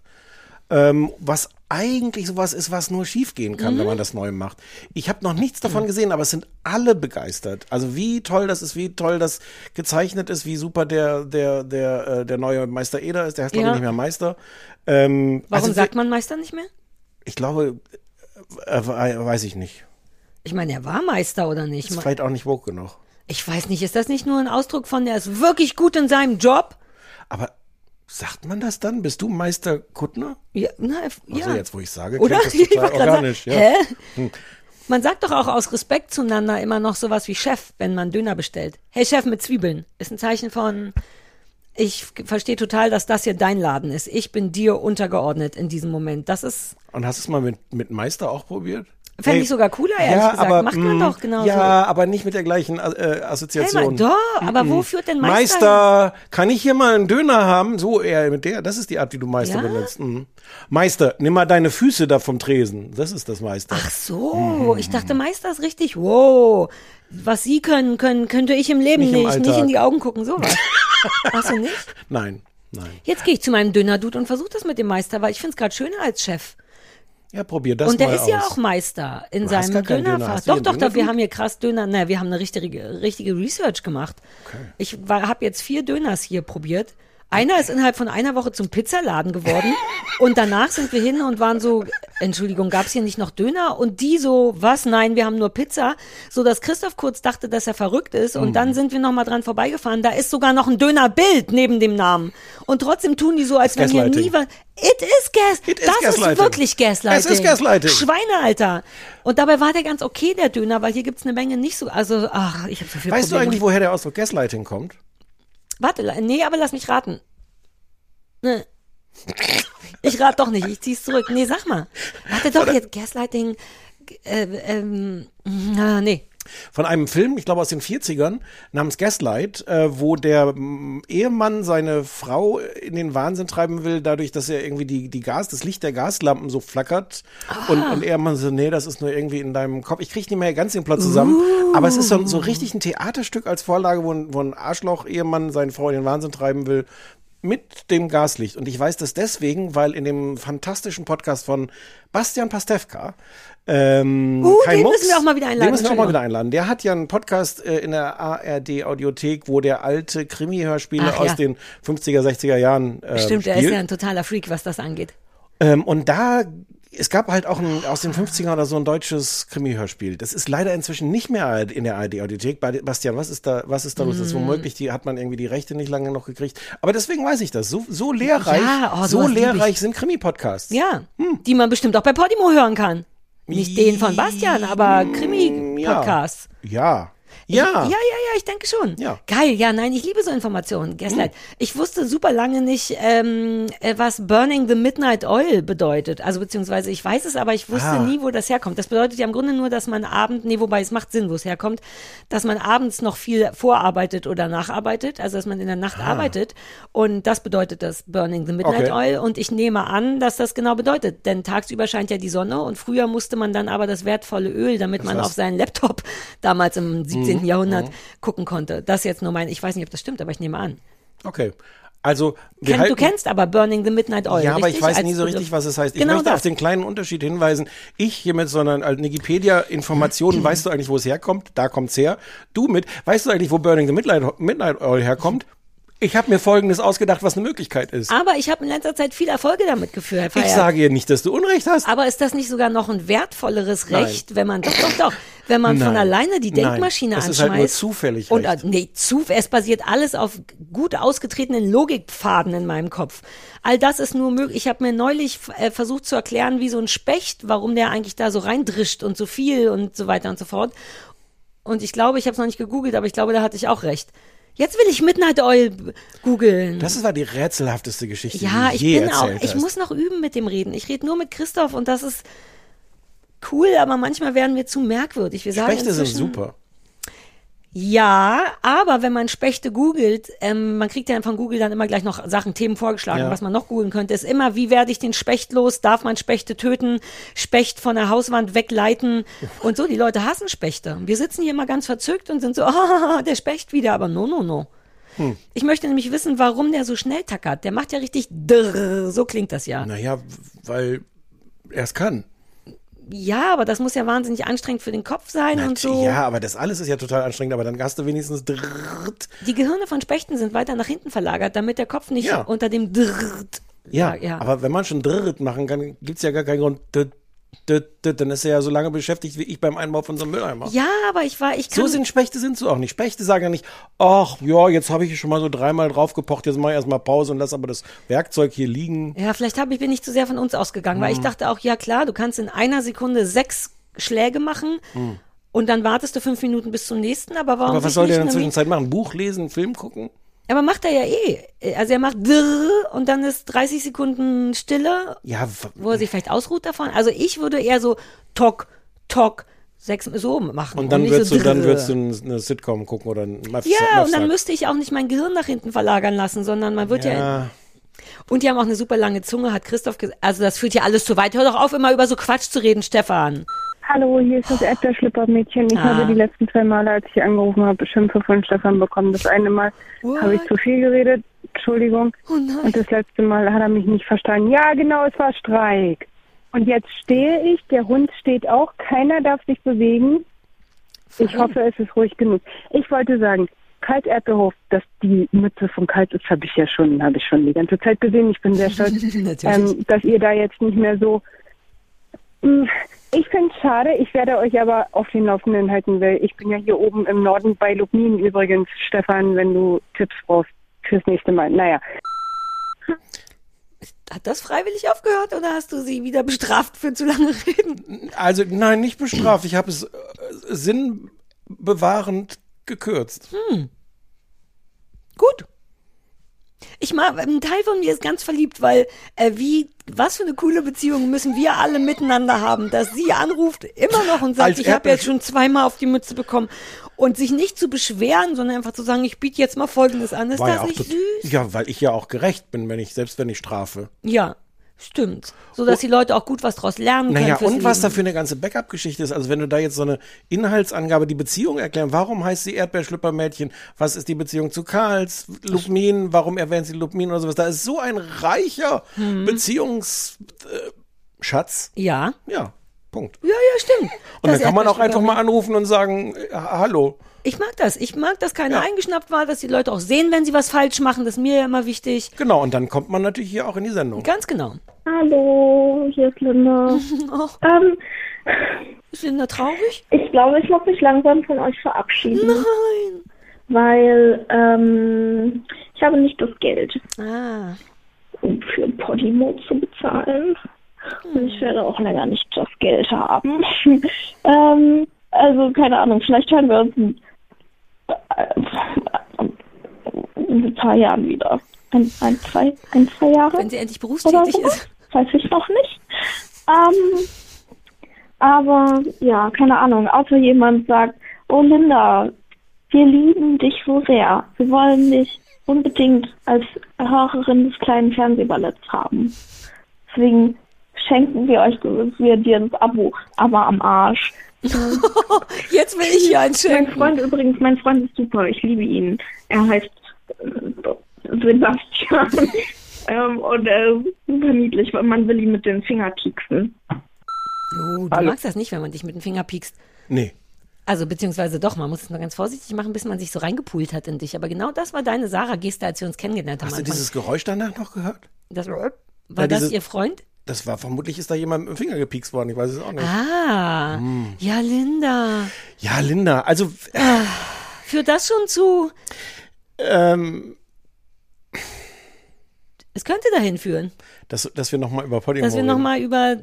Speaker 2: ähm, was eigentlich sowas ist, was nur schiefgehen kann, wenn
Speaker 1: Mhm.
Speaker 2: man das neu macht. Ich habe noch nichts davon gesehen, aber es sind alle begeistert. Also wie toll das ist, wie toll das gezeichnet ist, wie super der der der äh, der neue Meister Eder ist. Der heißt
Speaker 1: Ja.
Speaker 2: ich nicht mehr Meister. Ähm,
Speaker 1: Warum
Speaker 2: also,
Speaker 1: sagt man Meister nicht mehr?
Speaker 2: Ich glaube, äh, äh, weiß ich nicht.
Speaker 1: Ich meine, er war Meister oder nicht?
Speaker 2: Ist vielleicht auch nicht woke genug.
Speaker 1: Ich weiß nicht, ist das nicht nur ein Ausdruck von, der ist wirklich gut in seinem Job?
Speaker 2: Aber sagt man das dann? Bist du Meister Kuttner?
Speaker 1: Ja, na, ja.
Speaker 2: Also jetzt, wo ich sage,
Speaker 1: Oder?
Speaker 2: das
Speaker 1: Ich
Speaker 2: total organisch.
Speaker 1: sagen,
Speaker 2: ja.
Speaker 1: Hä?
Speaker 2: Hm.
Speaker 1: Man sagt doch auch aus Respekt zueinander immer noch sowas wie Chef, wenn man Döner bestellt. Hey Chef mit Zwiebeln. Ist ein Zeichen von, ich verstehe total, dass das hier dein Laden ist. Ich bin dir untergeordnet in diesem Moment. Das ist,
Speaker 2: Und hast du es mal mit, mit Meister auch probiert?
Speaker 1: Fände ich sogar cooler, ehrlich
Speaker 2: ja,
Speaker 1: gesagt.
Speaker 2: aber,
Speaker 1: Macht man
Speaker 2: mh,
Speaker 1: doch genauso.
Speaker 2: Ja, aber nicht mit der gleichen äh,
Speaker 1: hey,
Speaker 2: Assoziation.
Speaker 1: mal, doch, aber wo führt denn Meister?
Speaker 2: Meister, kann ich hier mal einen Döner haben? So eher mit der, das ist die Art, wie du Meister
Speaker 1: Ja?
Speaker 2: benutzt. Mhm. Meister, nimm mal deine Füße da vom Tresen. Das ist das Meister.
Speaker 1: Ach so, ich dachte Meister ist richtig. Wow. Was Sie können, können, könnte ich im Leben
Speaker 2: Nicht
Speaker 1: nicht.
Speaker 2: im
Speaker 1: Nicht, in die Augen gucken, sowas. Hast du nicht?
Speaker 2: Nein, nein.
Speaker 1: Jetzt gehe ich zu meinem Döner-Dude und versuche das mit dem Meister, weil ich finde es gerade schöner als Chef.
Speaker 2: Ja, probier das
Speaker 1: und der
Speaker 2: mal
Speaker 1: ist ja
Speaker 2: aus.
Speaker 1: auch Meister in
Speaker 2: Du
Speaker 1: seinem
Speaker 2: Döner.
Speaker 1: Dönerfach.
Speaker 2: Du
Speaker 1: Doch, doch,
Speaker 2: einen
Speaker 1: doch, wir haben hier krass Döner. Na, wir haben eine richtige, richtige Research gemacht. Ich habe jetzt vier Döners hier probiert. Einer ist innerhalb von einer Woche zum Pizzaladen geworden und danach sind wir hin und waren so, Entschuldigung, gab's hier nicht noch Döner? Und die so, was? Nein, wir haben nur Pizza. So dass Christoph kurz dachte, dass er verrückt ist und dann sind wir nochmal dran vorbeigefahren. Da ist sogar noch ein Dönerbild neben dem Namen. Und trotzdem tun die so, als wenn hier nie was. It is gas.
Speaker 2: It is
Speaker 1: das
Speaker 2: gaslighting.
Speaker 1: ist wirklich Gaslighting.
Speaker 2: Es ist Gaslighting.
Speaker 1: Schweine, Alter. Und dabei war der ganz okay, der Döner, weil hier gibt's eine Menge nicht so. Also, ach, ich habe so viel
Speaker 2: Weißt du
Speaker 1: Probleme.
Speaker 2: eigentlich, woher der Ausdruck Gaslighting kommt?
Speaker 1: Warte, nee, aber lass mich raten. Nee. Ich rate doch nicht, ich zieh's zurück. Nee, sag mal. Warte doch jetzt, Gaslighting, äh, ähm, ah, nee.
Speaker 2: Von einem Film, ich glaube aus den 40ern, namens Gaslight, äh, wo der mm, Ehemann seine Frau in den Wahnsinn treiben will, dadurch, dass er irgendwie die, die Gas, das Licht der Gaslampen so flackert. Und, und Ehemann so, nee, das ist nur irgendwie in deinem Kopf. Ich kriege nicht mehr ganz den Plot zusammen. Aber es ist so, so richtig ein Theaterstück als Vorlage, wo ein, wo ein Arschloch-Ehemann seine Frau in den Wahnsinn treiben will. Mit dem Gaslicht. Und ich weiß das deswegen, weil in dem fantastischen Podcast von Bastian Pastewka, ähm,
Speaker 1: Uh,
Speaker 2: kein
Speaker 1: den
Speaker 2: Mucks,
Speaker 1: müssen wir auch mal wieder einladen,
Speaker 2: Den müssen wir auch mal wieder einladen. Der hat ja einen Podcast äh, in der ARD-Audiothek, wo der alte Krimi-Hörspiele aus
Speaker 1: ja.
Speaker 2: den 50er, 60er Jahren ähm,
Speaker 1: Stimmt, er ist
Speaker 2: spielt.
Speaker 1: ja ein totaler Freak, was das angeht.
Speaker 2: ähm, und da, es gab halt auch ein, aus den 50ern oder so ein deutsches Krimi-Hörspiel. Das ist leider inzwischen nicht mehr in der ARD-Audiothek. Bastian, was ist da, was ist da los? Das ist
Speaker 1: Mm.
Speaker 2: womöglich, die hat man irgendwie die Rechte nicht lange noch gekriegt. Aber deswegen weiß ich das. So, so lehrreich,
Speaker 1: Ja, oh,
Speaker 2: so lehrreich sind Krimi-Podcasts.
Speaker 1: Ja,
Speaker 2: Hm.
Speaker 1: die man bestimmt auch bei Podimo hören kann. Nicht den von Bastian, aber Krimi-Podcasts.
Speaker 2: Ja. Ja.
Speaker 1: Ja, ja, ja, ich denke schon.
Speaker 2: Ja.
Speaker 1: Geil, ja, nein, ich liebe so Informationen. Gaslight. Ich wusste super lange nicht, ähm, äh, was Burning the Midnight Oil bedeutet. Also beziehungsweise ich weiß es, aber ich wusste
Speaker 2: Ah.
Speaker 1: nie, wo das herkommt. Das bedeutet ja im Grunde nur, dass man abend, nee, wobei es macht Sinn, wo es herkommt, dass man abends noch viel vorarbeitet oder nacharbeitet, also dass man in der Nacht arbeitet. Und das bedeutet das Burning the Midnight
Speaker 2: Okay.
Speaker 1: Oil. Und ich nehme an, dass das genau bedeutet. Denn tagsüber scheint ja die Sonne und früher musste man dann aber das wertvolle Öl, damit man
Speaker 2: war's.
Speaker 1: auf seinen Laptop damals im 17. Jahrhundert gucken konnte. Das ist jetzt nur mein, ich weiß nicht, ob das stimmt, aber ich nehme an.
Speaker 2: Okay. Also, wir
Speaker 1: Kenn,
Speaker 2: halten,
Speaker 1: du kennst aber Burning the Midnight Oil.
Speaker 2: Ja, aber ich weiß
Speaker 1: Als
Speaker 2: nie so richtig, was es heißt. Ich
Speaker 1: Genau
Speaker 2: möchte
Speaker 1: das.
Speaker 2: auf den kleinen Unterschied hinweisen. Ich hiermit, sondern als Wikipedia-Informationen, weißt du eigentlich, wo es herkommt? Da kommt's her. Du mit, weißt du eigentlich, wo Burning the Midnight, Midnight Oil herkommt? Ich habe mir Folgendes ausgedacht, was eine Möglichkeit ist.
Speaker 1: Aber ich habe in letzter Zeit viel Erfolge damit geführt.
Speaker 2: ich sage ihr nicht, dass du Unrecht hast.
Speaker 1: Aber ist das nicht sogar noch ein wertvolleres
Speaker 2: Nein.
Speaker 1: Recht, wenn man doch doch doch, wenn man von
Speaker 2: Nein.
Speaker 1: alleine die
Speaker 2: Nein.
Speaker 1: Denkmaschine
Speaker 2: Das ist
Speaker 1: anschmeißt?
Speaker 2: halt nur zufällig
Speaker 1: Und
Speaker 2: Recht.
Speaker 1: äh, nee, zu, es basiert alles auf gut ausgetretenen Logikpfaden in meinem Kopf. All das ist nur möglich. Ich habe mir neulich äh, versucht zu erklären, wie so ein Specht, warum der eigentlich da so reindrischt und so viel und so weiter und so fort. Und ich glaube, ich habe es noch nicht gegoogelt, aber ich glaube, da hatte ich auch recht. Jetzt will ich Midnight Oil googeln.
Speaker 2: Das war die rätselhafteste Geschichte,
Speaker 1: Ja,
Speaker 2: die
Speaker 1: ich
Speaker 2: je
Speaker 1: bin auch.
Speaker 2: erzählt
Speaker 1: Ich
Speaker 2: hast.
Speaker 1: muss noch üben mit dem Reden. Ich rede nur mit Christoph und das ist cool, aber manchmal werden wir zu merkwürdig. Wir sagen
Speaker 2: Spechte sind super.
Speaker 1: Ja, aber wenn man Spechte googelt, ähm, man kriegt ja von Google dann immer gleich noch Sachen, Themen vorgeschlagen.
Speaker 2: Ja.
Speaker 1: Was man noch googeln könnte, ist immer, wie werde ich den Specht los? Darf man Spechte töten? Specht von der Hauswand wegleiten? Und so, die Leute hassen Spechte. Wir sitzen hier immer ganz verzückt und sind so, oh, der Specht wieder, aber no, no, no.
Speaker 2: Hm.
Speaker 1: Ich möchte nämlich wissen, warum der so schnell tackert. Der macht ja richtig drrr, so klingt das ja.
Speaker 2: Naja, weil er es kann.
Speaker 1: Ja, aber das muss ja wahnsinnig anstrengend für den Kopf sein und so.
Speaker 2: Ja, aber das alles ist ja total anstrengend, aber dann hast du wenigstens drrrt.
Speaker 1: Die Gehirne von Spechten sind weiter nach hinten verlagert, damit der Kopf nicht
Speaker 2: Ja.
Speaker 1: unter dem Drrrt.
Speaker 2: Ja,
Speaker 1: ja.
Speaker 2: aber wenn man schon drrrt machen kann, gibt's ja gar keinen Grund. Dann ist er ja so lange beschäftigt wie ich beim Einbau von so einem Mülleimer.
Speaker 1: Ja, aber ich war, ich kann.
Speaker 2: So sind Spechte sind so auch nicht. Spechte sagen ja nicht, ach ja, jetzt habe ich schon mal so dreimal drauf gepocht, jetzt mache ich erstmal Pause und lass aber das Werkzeug hier liegen.
Speaker 1: ja, vielleicht habe ich bin nicht zu sehr von uns ausgegangen,
Speaker 2: Mhm.
Speaker 1: weil ich dachte auch, ja klar, du kannst in einer Sekunde sechs Schläge machen
Speaker 2: Mhm.
Speaker 1: und dann wartest du fünf Minuten bis zum nächsten, aber warum
Speaker 2: Aber was soll der in der Zwischenzeit machen? Buch lesen, Film gucken?
Speaker 1: Aber macht er ja eh. Also er macht Drrr und dann ist 30 Sekunden Stille,
Speaker 2: Ja,
Speaker 1: wo er sich vielleicht ausruht davon. Also ich würde eher so Tok, Tok, sechs so machen.
Speaker 2: und dann
Speaker 1: nicht
Speaker 2: würdest
Speaker 1: so
Speaker 2: du, dann würdest du eine Sitcom gucken oder ein Maf
Speaker 1: Ja, und dann müsste ich auch nicht mein Gehirn nach hinten verlagern lassen, sondern man wird ja.
Speaker 2: ja,
Speaker 1: und die haben auch eine super lange Zunge, hat Christoph gesagt. Also das führt ja alles zu weit. Hör doch auf, immer über so Quatsch zu reden, Stefan.
Speaker 5: Hallo, hier ist das Erdbeerschlippermädchen. Ich
Speaker 1: Ah.
Speaker 5: habe die letzten zwei Male, als ich angerufen habe, Schimpfe von Stefan bekommen. Das eine Mal habe ich zu viel geredet, Entschuldigung.
Speaker 1: Oh.
Speaker 5: Und das letzte Mal hat er mich nicht verstanden. Ja, genau, es war Streik. Und jetzt stehe ich, der Hund steht auch, keiner darf sich bewegen. Ich hoffe, es ist ruhig genug. Ich wollte sagen, Kalterdbeerhof, dass die Mütze vom Kalt ist, habe ich ja schon, habe ich schon die ganze Zeit gesehen. Ich bin sehr stolz, ähm, dass ihr da jetzt nicht mehr so. Hm, Ich finde es schade, ich werde euch aber auf den Laufenden halten, weil ich bin ja hier oben im Norden bei Lubmin übrigens, Stefan, wenn du Tipps brauchst fürs nächste Mal. Naja.
Speaker 1: Hat das freiwillig aufgehört oder hast du sie wieder bestraft für zu lange reden?
Speaker 2: Also nein, nicht bestraft. Ich habe es äh, sinnbewahrend gekürzt.
Speaker 1: Gut. Ich mag, ein Teil von mir ist ganz verliebt, weil äh, wie, was für eine coole Beziehung müssen wir alle miteinander haben, dass sie anruft immer noch und sagt,
Speaker 2: Als
Speaker 1: ich habe jetzt schon zweimal auf die Mütze bekommen und sich nicht zu beschweren, sondern einfach zu sagen, ich biete jetzt mal Folgendes an. Ist
Speaker 2: War ja
Speaker 1: das
Speaker 2: auch
Speaker 1: nicht süß?
Speaker 2: Ja, weil ich ja auch gerecht bin, wenn ich, selbst wenn ich strafe.
Speaker 1: Ja, stimmt. So dass die Leute auch gut was draus lernen können.
Speaker 2: Naja, und was
Speaker 1: Leben.
Speaker 2: da für eine ganze Backup-Geschichte ist. Also wenn du da jetzt so eine Inhaltsangabe, die Beziehung erklären, warum heißt sie Erdbeerschlüppermädchen? Was ist die Beziehung zu Karls? Lubmin? Warum erwähnt sie Lubmin oder sowas? Da ist so ein reicher
Speaker 1: Mhm.
Speaker 2: Beziehungsschatz.
Speaker 1: Ja,
Speaker 2: Ja, Punkt.
Speaker 1: ja, ja, stimmt.
Speaker 2: Und
Speaker 1: Das
Speaker 2: dann kann man auch einfach mal anrufen und sagen, äh, hallo.
Speaker 1: Ich mag das. Ich mag, dass keiner
Speaker 2: Ja.
Speaker 1: eingeschnappt war, dass die Leute auch sehen, wenn sie was falsch machen. Das ist mir ja immer wichtig.
Speaker 2: Genau, und dann kommt man natürlich hier auch in die Sendung.
Speaker 1: Ganz genau.
Speaker 8: Hallo, hier ist Linda.
Speaker 1: Oh,
Speaker 8: ähm,
Speaker 1: ist Linda traurig?
Speaker 8: ich glaube, ich muss mich langsam von euch verabschieden,
Speaker 1: Nein.
Speaker 8: weil ähm, ich habe nicht das Geld,
Speaker 1: Ah.
Speaker 8: um für Podimo zu bezahlen. Und ich werde auch länger nicht das Geld haben. ähm, also, keine Ahnung, vielleicht hören wir uns in, in ein paar Jahren wieder. Ein, ein, zwei, ein, zwei Jahre?
Speaker 1: Wenn sie endlich berufstätig
Speaker 8: so.
Speaker 1: ist.
Speaker 8: Weiß ich noch nicht. Ähm, aber ja, keine Ahnung. Außer jemand sagt, oh Linda, wir lieben dich so sehr. Wir wollen dich unbedingt als Hörerin des kleinen Fernsehballetts haben. Deswegen schenken wir euch wir dir das Abo, aber am Arsch.
Speaker 1: Jetzt will ich hier eins
Speaker 8: Mein. Freund übrigens, mein Freund ist super, ich liebe ihn. Er heißt äh, Sebastian. ähm, und er ist super niedlich, weil man will ihn mit den Finger pieksen.
Speaker 1: Oh, du
Speaker 2: Hallo.
Speaker 1: magst das nicht, wenn man dich mit dem Finger piekst.
Speaker 2: Nee.
Speaker 1: Also, beziehungsweise doch, man muss es nur ganz vorsichtig machen, bis man sich so reingepult hat in dich. Aber genau das war deine Sarah-Geste, als wir uns kennengelernt haben.
Speaker 2: Hast du dieses Geräusch danach noch gehört?
Speaker 1: das, war
Speaker 2: Ja,
Speaker 1: das ihr Freund?
Speaker 2: Das war vermutlich ist da jemand mit dem Finger gepiekst worden. Ich weiß es auch nicht.
Speaker 1: Ah,
Speaker 2: Hm.
Speaker 1: ja, Linda.
Speaker 2: Ja, Linda, also äh,
Speaker 1: Führt das schon zu?
Speaker 2: ähm,
Speaker 1: Es könnte dahin führen,
Speaker 2: dass, dass wir nochmal über Podimo
Speaker 1: dass wir nochmal über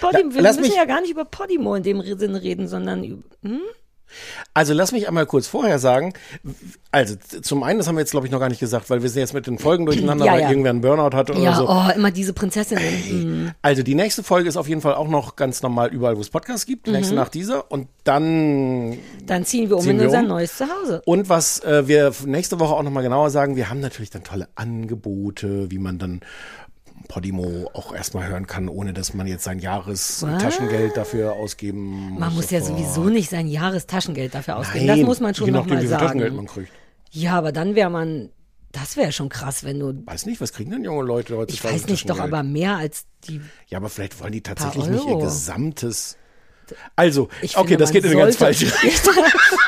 Speaker 1: Podimo, wir müssen
Speaker 2: mich-
Speaker 1: ja gar nicht über Podimo in dem Sinne reden, sondern über, hm?
Speaker 2: Also lass mich einmal kurz vorher sagen. Also zum einen, das haben wir jetzt glaube ich noch gar nicht gesagt, weil wir sind jetzt mit den Folgen durcheinander,
Speaker 1: Ja,
Speaker 2: weil
Speaker 1: ja.
Speaker 2: irgendwer einen Burnout hatte oder
Speaker 1: Ja,
Speaker 2: so.
Speaker 1: oh, immer diese Prinzessinnen. Hm.
Speaker 2: Also die nächste Folge ist auf jeden Fall auch noch ganz normal überall, wo es Podcasts gibt. Die nächste nach dieser und dann
Speaker 1: Dann ziehen wir um
Speaker 2: Ziehen
Speaker 1: in
Speaker 2: wir
Speaker 1: unser
Speaker 2: um.
Speaker 1: neues Zuhause.
Speaker 2: Und was äh, wir nächste Woche auch nochmal genauer sagen, wir haben natürlich dann tolle Angebote, wie man dann Podimo auch erstmal hören kann, ohne dass man jetzt sein Jahrestaschengeld dafür ausgeben muss.
Speaker 1: Man muss ja sowieso nicht sein Jahrestaschengeld dafür ausgeben.
Speaker 2: Nein,
Speaker 1: das muss man schon nochmal
Speaker 2: viel Taschengeld
Speaker 1: sagen.
Speaker 2: man kriegt.
Speaker 1: Ja, aber dann wäre man, das wäre schon krass, wenn du,
Speaker 2: Weiß nicht, was kriegen denn junge Leute
Speaker 1: ich
Speaker 2: heutzutage?
Speaker 1: weiß nicht, doch aber mehr als die.
Speaker 2: Ja, aber vielleicht wollen die tatsächlich nicht ihr gesamtes. Also,
Speaker 1: Ich
Speaker 2: okay,
Speaker 1: finde,
Speaker 2: das geht in eine ganz falsche Richtung.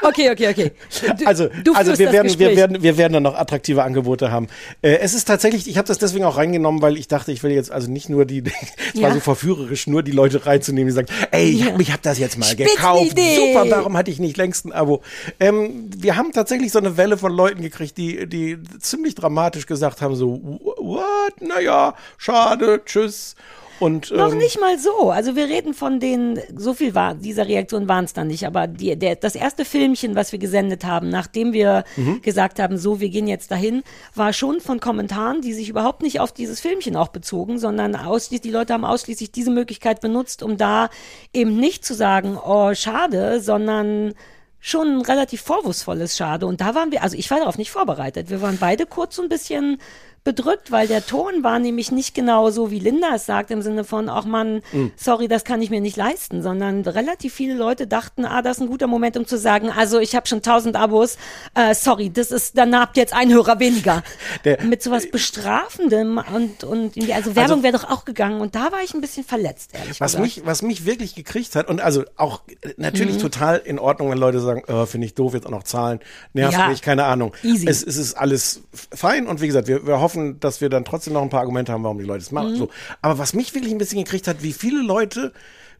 Speaker 1: okay, okay, okay. Du,
Speaker 2: Also,
Speaker 1: du
Speaker 2: also wir werden, wir werden, wir werden dann noch attraktive Angebote haben. Äh, es ist tatsächlich, ich habe das deswegen auch reingenommen, weil ich dachte, ich will jetzt also nicht nur die, es war
Speaker 1: Ja.
Speaker 2: so verführerisch, nur die Leute reinzunehmen, die sagen, ey, ich,
Speaker 1: Ja.
Speaker 2: hab, ich habe das jetzt mal
Speaker 1: Spitzenidee.
Speaker 2: gekauft, super, warum hatte ich nicht längst ein Abo? Ähm, wir haben tatsächlich so eine Welle von Leuten gekriegt, die, die ziemlich dramatisch gesagt haben, so, what, naja, schade, tschüss. Und,
Speaker 1: Noch
Speaker 2: ähm,
Speaker 1: nicht mal so. Also wir reden von den, so viel war, dieser Reaktion waren es dann nicht, aber die, der, das erste Filmchen, was wir gesendet haben, nachdem wir
Speaker 2: Mhm.
Speaker 1: gesagt haben, so, wir gehen jetzt dahin, war schon von Kommentaren, die sich überhaupt nicht auf dieses Filmchen auch bezogen, sondern ausschließlich, die Leute haben ausschließlich diese Möglichkeit benutzt, um da eben nicht zu sagen, oh, schade, sondern schon ein relativ vorwurfsvolles Schade. Und da waren wir, also ich war darauf nicht vorbereitet. Wir waren beide kurz so ein bisschen bedrückt, weil der Ton war nämlich nicht genau so, wie Linda es sagt, im Sinne von, ach man,
Speaker 2: Mhm.
Speaker 1: sorry, das kann ich mir nicht leisten, sondern relativ viele Leute dachten, ah, das ist ein guter Moment, um zu sagen, also ich habe schon tausend Abos, äh, sorry, das ist, dann habt ihr jetzt einen Hörer weniger.
Speaker 2: Der-
Speaker 1: Mit sowas Bestrafendem und, und irgendwie, also Werbung wäre doch auch gegangen und da war ich ein bisschen verletzt, ehrlich
Speaker 2: Was
Speaker 1: gesagt.
Speaker 2: mich, was mich wirklich gekriegt hat, und also auch äh, natürlich
Speaker 1: Mhm.
Speaker 2: total in Ordnung, wenn Leute sagen, oh, finde ich doof, jetzt auch noch zahlen, nervt
Speaker 1: Ja.
Speaker 2: mich, keine Ahnung.
Speaker 1: Easy.
Speaker 2: Es, es ist alles fein und wie gesagt, wir, wir hoffen, dass wir dann trotzdem noch ein paar Argumente haben, warum die Leute es machen.
Speaker 1: Mhm.
Speaker 2: So. Aber was mich wirklich ein bisschen gekriegt hat, wie viele Leute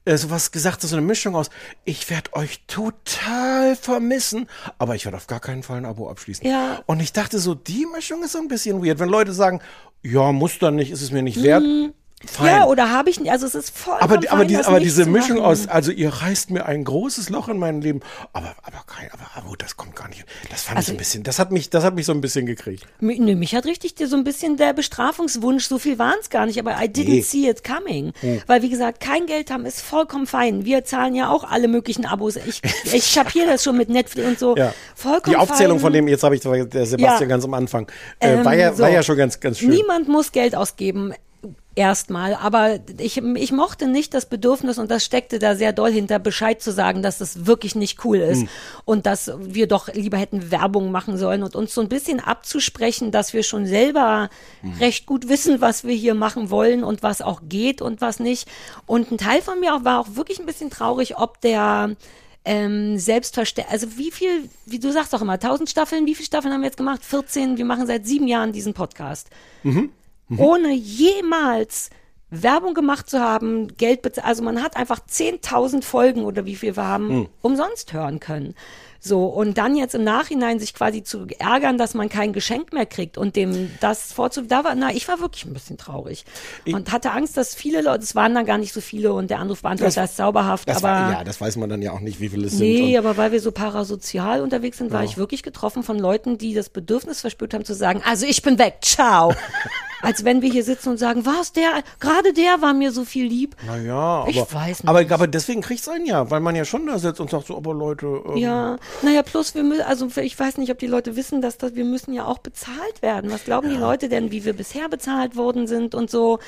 Speaker 2: äh, sowas gesagt, so eine Mischung aus, ich werde euch total vermissen, aber ich werde auf gar keinen Fall ein Abo abschließen.
Speaker 1: Ja.
Speaker 2: Und ich dachte so, die Mischung ist so ein bisschen weird. Wenn Leute sagen, ja, muss dann nicht, ist es mir nicht wert, fein.
Speaker 1: Ja, oder habe ich nicht, also es ist voll
Speaker 2: Aber, die- aber,
Speaker 1: fein,
Speaker 2: die, aber diese Mischung
Speaker 1: machen.
Speaker 2: aus, also ihr reißt mir ein großes Loch in mein Leben, aber, aber kein, aber, aber das kommt gar nicht. Das fand
Speaker 1: Also-
Speaker 2: ich ein bisschen, das hat mich, das hat mich so ein bisschen gekriegt.
Speaker 1: Mi- Nö, mich hat richtig so ein bisschen der Bestrafungswunsch, so viel waren es gar nicht, aber I didn't
Speaker 2: Nee.
Speaker 1: see it coming.
Speaker 2: Hm.
Speaker 1: Weil, wie gesagt, kein Geld haben ist vollkommen fein. Wir zahlen ja auch alle möglichen Abos. Ich, ich kapiere das schon mit Netflix und so.
Speaker 2: Ja.
Speaker 1: Vollkommen
Speaker 2: Die Aufzählung
Speaker 1: fein.
Speaker 2: von dem, jetzt habe ich der Sebastian
Speaker 1: Ja.
Speaker 2: ganz am Anfang, äh,
Speaker 1: Ähm,
Speaker 2: war, ja,
Speaker 1: so.
Speaker 2: war ja schon ganz, ganz schön.
Speaker 1: Niemand muss Geld ausgeben. Erstmal, aber ich, ich mochte nicht das Bedürfnis und das steckte da sehr doll hinter, Bescheid zu sagen, dass das wirklich nicht cool ist
Speaker 2: Hm.
Speaker 1: und dass wir doch lieber hätten Werbung machen sollen und uns so ein bisschen abzusprechen, dass wir schon selber
Speaker 2: Hm.
Speaker 1: recht gut wissen, was wir hier machen wollen und was auch geht und was nicht. Und ein Teil von mir auch, war auch wirklich ein bisschen traurig, ob der ähm, Selbstverständlich, also wie viel, wie du sagst doch immer, 1000 Staffeln, wie viele Staffeln haben wir jetzt gemacht? 14, wir machen seit sieben Jahren diesen Podcast
Speaker 2: Mhm.
Speaker 1: Ohne jemals Werbung gemacht zu haben, Geld bezahlt. Also man hat einfach 10.000 Folgen oder wie viel wir haben,
Speaker 2: Hm.
Speaker 1: umsonst hören können. So, und dann jetzt im Nachhinein sich quasi zu ärgern, dass man kein Geschenk mehr kriegt und dem das vorzu, da war, na, ich war wirklich ein bisschen traurig und hatte Angst, dass viele Leute, es waren dann gar nicht so viele und der Anrufbeantworter ist zauberhaft,
Speaker 2: das
Speaker 1: aber
Speaker 2: war, ja, das weiß man dann ja auch nicht, wie viele es sind.
Speaker 1: Nee, aber weil wir so parasozial unterwegs sind, war
Speaker 2: Ja.
Speaker 1: ich wirklich getroffen von Leuten, die das Bedürfnis verspürt haben zu sagen, also ich bin weg, ciao. Als wenn wir hier sitzen und sagen, was, der, gerade der war mir so viel lieb.
Speaker 2: Naja, aber,
Speaker 1: Ich weiß nicht.
Speaker 2: aber, aber deswegen kriegt's einen ja, weil man ja schon da sitzt und sagt so, aber Leute, ähm,
Speaker 1: Ja, naja, plus wir müssen, also ich weiß nicht, ob die Leute wissen, dass das, wir müssen ja auch bezahlt werden. Was glauben die Leute denn, wie wir bisher bezahlt worden sind und so?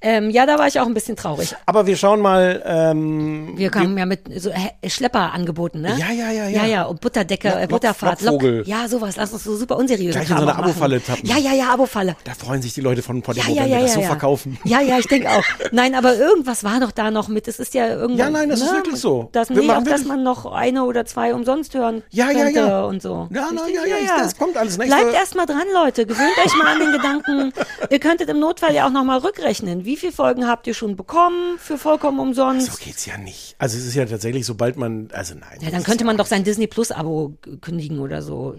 Speaker 1: Ähm, ja, da war ich auch ein bisschen traurig.
Speaker 2: Aber wir schauen mal, ähm,
Speaker 1: Wir kamen ja mit so He- Schlepper angeboten, ne?
Speaker 2: Ja, ja, ja, ja.
Speaker 1: Ja, ja, und Butterdecke,
Speaker 2: Lock-
Speaker 1: äh, Butterfahrt,
Speaker 2: Lockvogel.
Speaker 1: ja, sowas, lass uns so super unseriöse
Speaker 2: Gleich in so eine. Abo-Falle tappen.
Speaker 1: Ja, ja, ja, Abo-Falle.
Speaker 2: da freuen sich die Leute von Podimo,
Speaker 1: Ja, ja, ja,
Speaker 2: das
Speaker 1: ja,
Speaker 2: so
Speaker 1: ja.
Speaker 2: verkaufen.
Speaker 1: Ja, ja, ich denke auch. Nein, aber irgendwas war doch da noch mit. Es ist ja irgendwas.
Speaker 2: Ja, nein, das ist wirklich so.
Speaker 1: Das,
Speaker 2: Wir
Speaker 1: nee, auch, dass man noch eine oder zwei umsonst hören
Speaker 2: Ja, ja, ja.
Speaker 1: und so.
Speaker 2: Ja, na, ja, ja, ich- das kommt alles nächste-
Speaker 1: Bleibt erst mal dran, Leute. Gewöhnt euch mal an den Gedanken. Ihr könntet im Notfall ja auch noch mal rückrechnen. Wie viele Folgen habt ihr schon bekommen für vollkommen umsonst?
Speaker 2: So geht's ja nicht. Also es ist ja tatsächlich, sobald man, also nein.
Speaker 1: Ja, dann könnte man doch sein Disney Plus Abo kündigen oder so.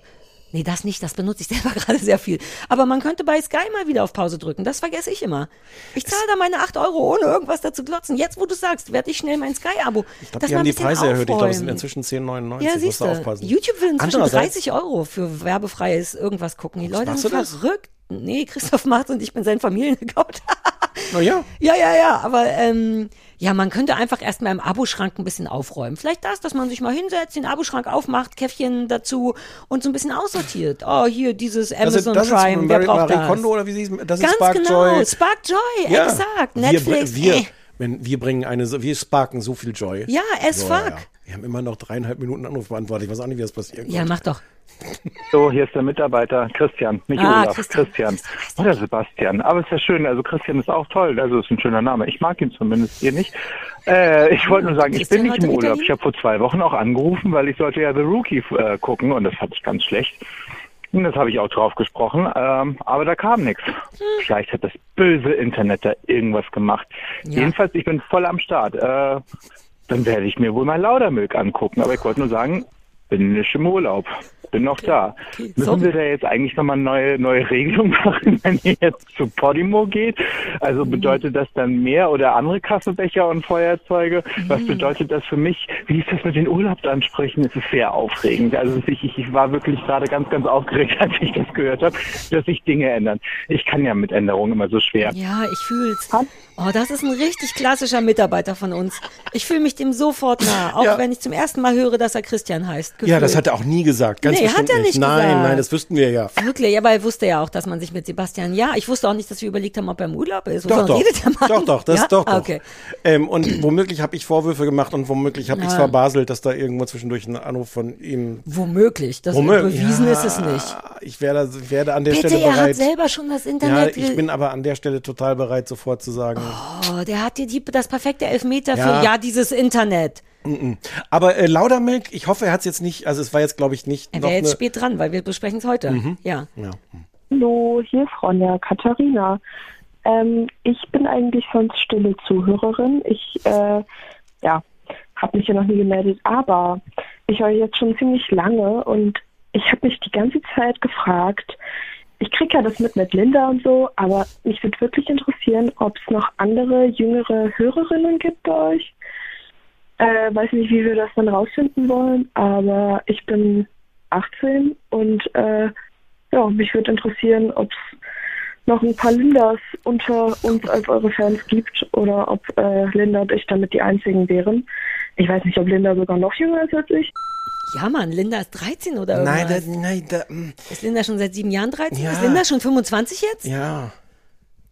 Speaker 1: Nee, das nicht, das benutze ich selber gerade sehr viel. Aber man könnte bei Sky mal wieder auf Pause drücken. Das vergesse ich immer. Ich zahle da meine 8 Euro, ohne irgendwas dazu glotzen. Jetzt, wo du sagst, werde ich schnell mein Sky-Abo.
Speaker 2: Ich glaube, die haben die Preise erhöht. Ich glaube, es sind inzwischen 10,99.
Speaker 1: Ja, siehst du
Speaker 2: aufpassen.
Speaker 1: YouTube will inzwischen
Speaker 2: Andererseits-
Speaker 1: 30 Euro für werbefreies irgendwas gucken. Die Leute sind verrückt. Nee, Christoph macht's und ich bin sein Familienaccount.
Speaker 2: Na ja.
Speaker 1: Ja, ja, ja, aber ähm, ja, man könnte einfach erstmal im Aboschrank ein bisschen aufräumen. Vielleicht das, dass man sich mal hinsetzt, den Aboschrank aufmacht, Käffchen dazu und so ein bisschen aussortiert. Oh, hier dieses
Speaker 2: Das ist,
Speaker 1: Amazon
Speaker 2: das ist
Speaker 1: Prime, wer
Speaker 2: Marie,
Speaker 1: braucht
Speaker 2: Marie
Speaker 1: das?
Speaker 2: Kondo oder wie sie das ist
Speaker 1: Ganz
Speaker 2: Spark
Speaker 1: genau,
Speaker 2: Joy.
Speaker 1: Spark Joy,
Speaker 2: Ja.
Speaker 1: exakt.
Speaker 2: Wir,
Speaker 1: Netflix,
Speaker 2: wir,
Speaker 1: äh.
Speaker 2: wenn, wir bringen eine, wir sparken so viel Joy.
Speaker 1: Ja, as
Speaker 2: So,
Speaker 1: fuck.
Speaker 2: ja. Wir haben immer noch dreieinhalb Minuten Anruf beantwortet. Ich weiß auch nicht, wie das passiert.
Speaker 1: Ja, mach doch.
Speaker 7: So, hier ist der Mitarbeiter Christian, nicht
Speaker 1: Ah,
Speaker 7: Olaf,
Speaker 1: Christian.
Speaker 7: Christian. Oder Sebastian. Aber ist ja schön, also Christian ist auch toll, also ist ein schöner Name. Ich mag ihn zumindest, ihr nicht. Äh, ich wollte nur sagen, ich bin nicht im Urlaub. Ich habe vor zwei Wochen auch angerufen, weil ich sollte ja The Rookie äh, gucken und das fand ich ganz schlecht. Und das habe ich auch drauf gesprochen, ähm, aber da kam nichts.
Speaker 1: Hm.
Speaker 7: Vielleicht hat das böse Internet da irgendwas gemacht.
Speaker 1: Ja.
Speaker 7: Jedenfalls, ich bin voll am Start. Äh, dann werde ich mir wohl mal Laudermilk angucken. Aber ich wollte nur sagen, bin nicht im Urlaub. Bin noch da.
Speaker 1: okay.
Speaker 7: Müssen
Speaker 1: So.
Speaker 7: wir da jetzt eigentlich nochmal neue, neue Regelungen machen, wenn ihr jetzt zu Podimo geht? Also bedeutet das dann mehr oder andere Kaffeebecher und Feuerzeuge? Was bedeutet das für mich? Wie ist das mit den Urlaubsansprüchen? Es ist sehr aufregend. Also ich, ich, ich war wirklich gerade ganz, ganz aufgeregt, als ich das gehört habe, dass sich Dinge ändern. Ich kann ja mit Änderungen immer so schwer.
Speaker 1: Ja, ich fühl's. Oh, das ist ein richtig klassischer Mitarbeiter von uns. Ich fühle mich dem sofort nah, auch
Speaker 2: Ja.
Speaker 1: wenn ich zum ersten Mal höre, dass er Christian heißt.
Speaker 2: Ja, das
Speaker 1: Gefühlt.
Speaker 2: hat er auch nie gesagt. Ganz
Speaker 1: Nee, hat er nicht
Speaker 2: Nein,
Speaker 1: gesagt.
Speaker 2: nein, das wüssten wir ja.
Speaker 1: Wirklich, aber er wusste ja auch, dass man sich mit Sebastian, ja, ich wusste auch nicht, dass wir überlegt haben, ob er im Urlaub ist.
Speaker 2: Doch, doch. Doch, doch, das
Speaker 1: ja?
Speaker 2: doch, doch.
Speaker 1: Okay.
Speaker 2: Ähm, und womöglich habe ich Vorwürfe gemacht und womöglich habe ich es
Speaker 1: Ja.
Speaker 2: verbaselt, dass da irgendwo zwischendurch ein Anruf von ihm.
Speaker 1: Womöglich, das
Speaker 2: Womöglich.
Speaker 1: bewiesen
Speaker 2: ja,
Speaker 1: ist es nicht.
Speaker 2: Ich werde, ich werde an der
Speaker 1: Bitte,
Speaker 2: Stelle
Speaker 1: er hat
Speaker 2: bereit.
Speaker 1: selber schon das
Speaker 2: ja,
Speaker 1: Internet.
Speaker 2: ich
Speaker 1: ge-
Speaker 2: bin aber an der Stelle total bereit, sofort zu sagen.
Speaker 1: Oh, der hat dir die, das perfekte Elfmeter
Speaker 2: Ja.
Speaker 1: für ja dieses Internet.
Speaker 2: Aber äh, Laudermilk, ich hoffe, er hat es jetzt nicht, also es war jetzt, glaube ich, nicht
Speaker 1: Er wäre jetzt
Speaker 2: eine,
Speaker 1: spät dran, weil wir besprechen es heute.
Speaker 2: Mhm.
Speaker 1: Ja.
Speaker 2: ja.
Speaker 9: Hallo, hier ist Ronja Katharina. Ähm, ich bin eigentlich sonst stille Zuhörerin. Ich äh, ja, habe mich ja noch nie gemeldet, aber ich höre jetzt schon ziemlich lange und ich habe mich die ganze Zeit gefragt, ich kriege ja das mit mit Linda und so, aber mich würde wirklich interessieren, ob es noch andere jüngere Hörerinnen gibt bei euch. Äh, weiß nicht, wie wir das dann rausfinden wollen, aber ich bin 18 und äh, ja, mich würde interessieren, ob es noch ein paar Lindas unter uns als eure Fans gibt oder ob äh, Linda und ich damit die einzigen wären. Ich weiß nicht, ob Linda sogar noch jünger ist als ich.
Speaker 1: Ja, Mann, Linda ist 13 oder
Speaker 2: Nein, da,
Speaker 1: irgendwas.
Speaker 2: nein, da,
Speaker 1: ist Linda schon seit sieben Jahren 13?
Speaker 2: Ja.
Speaker 1: Ist Linda schon 25 jetzt?
Speaker 2: ja.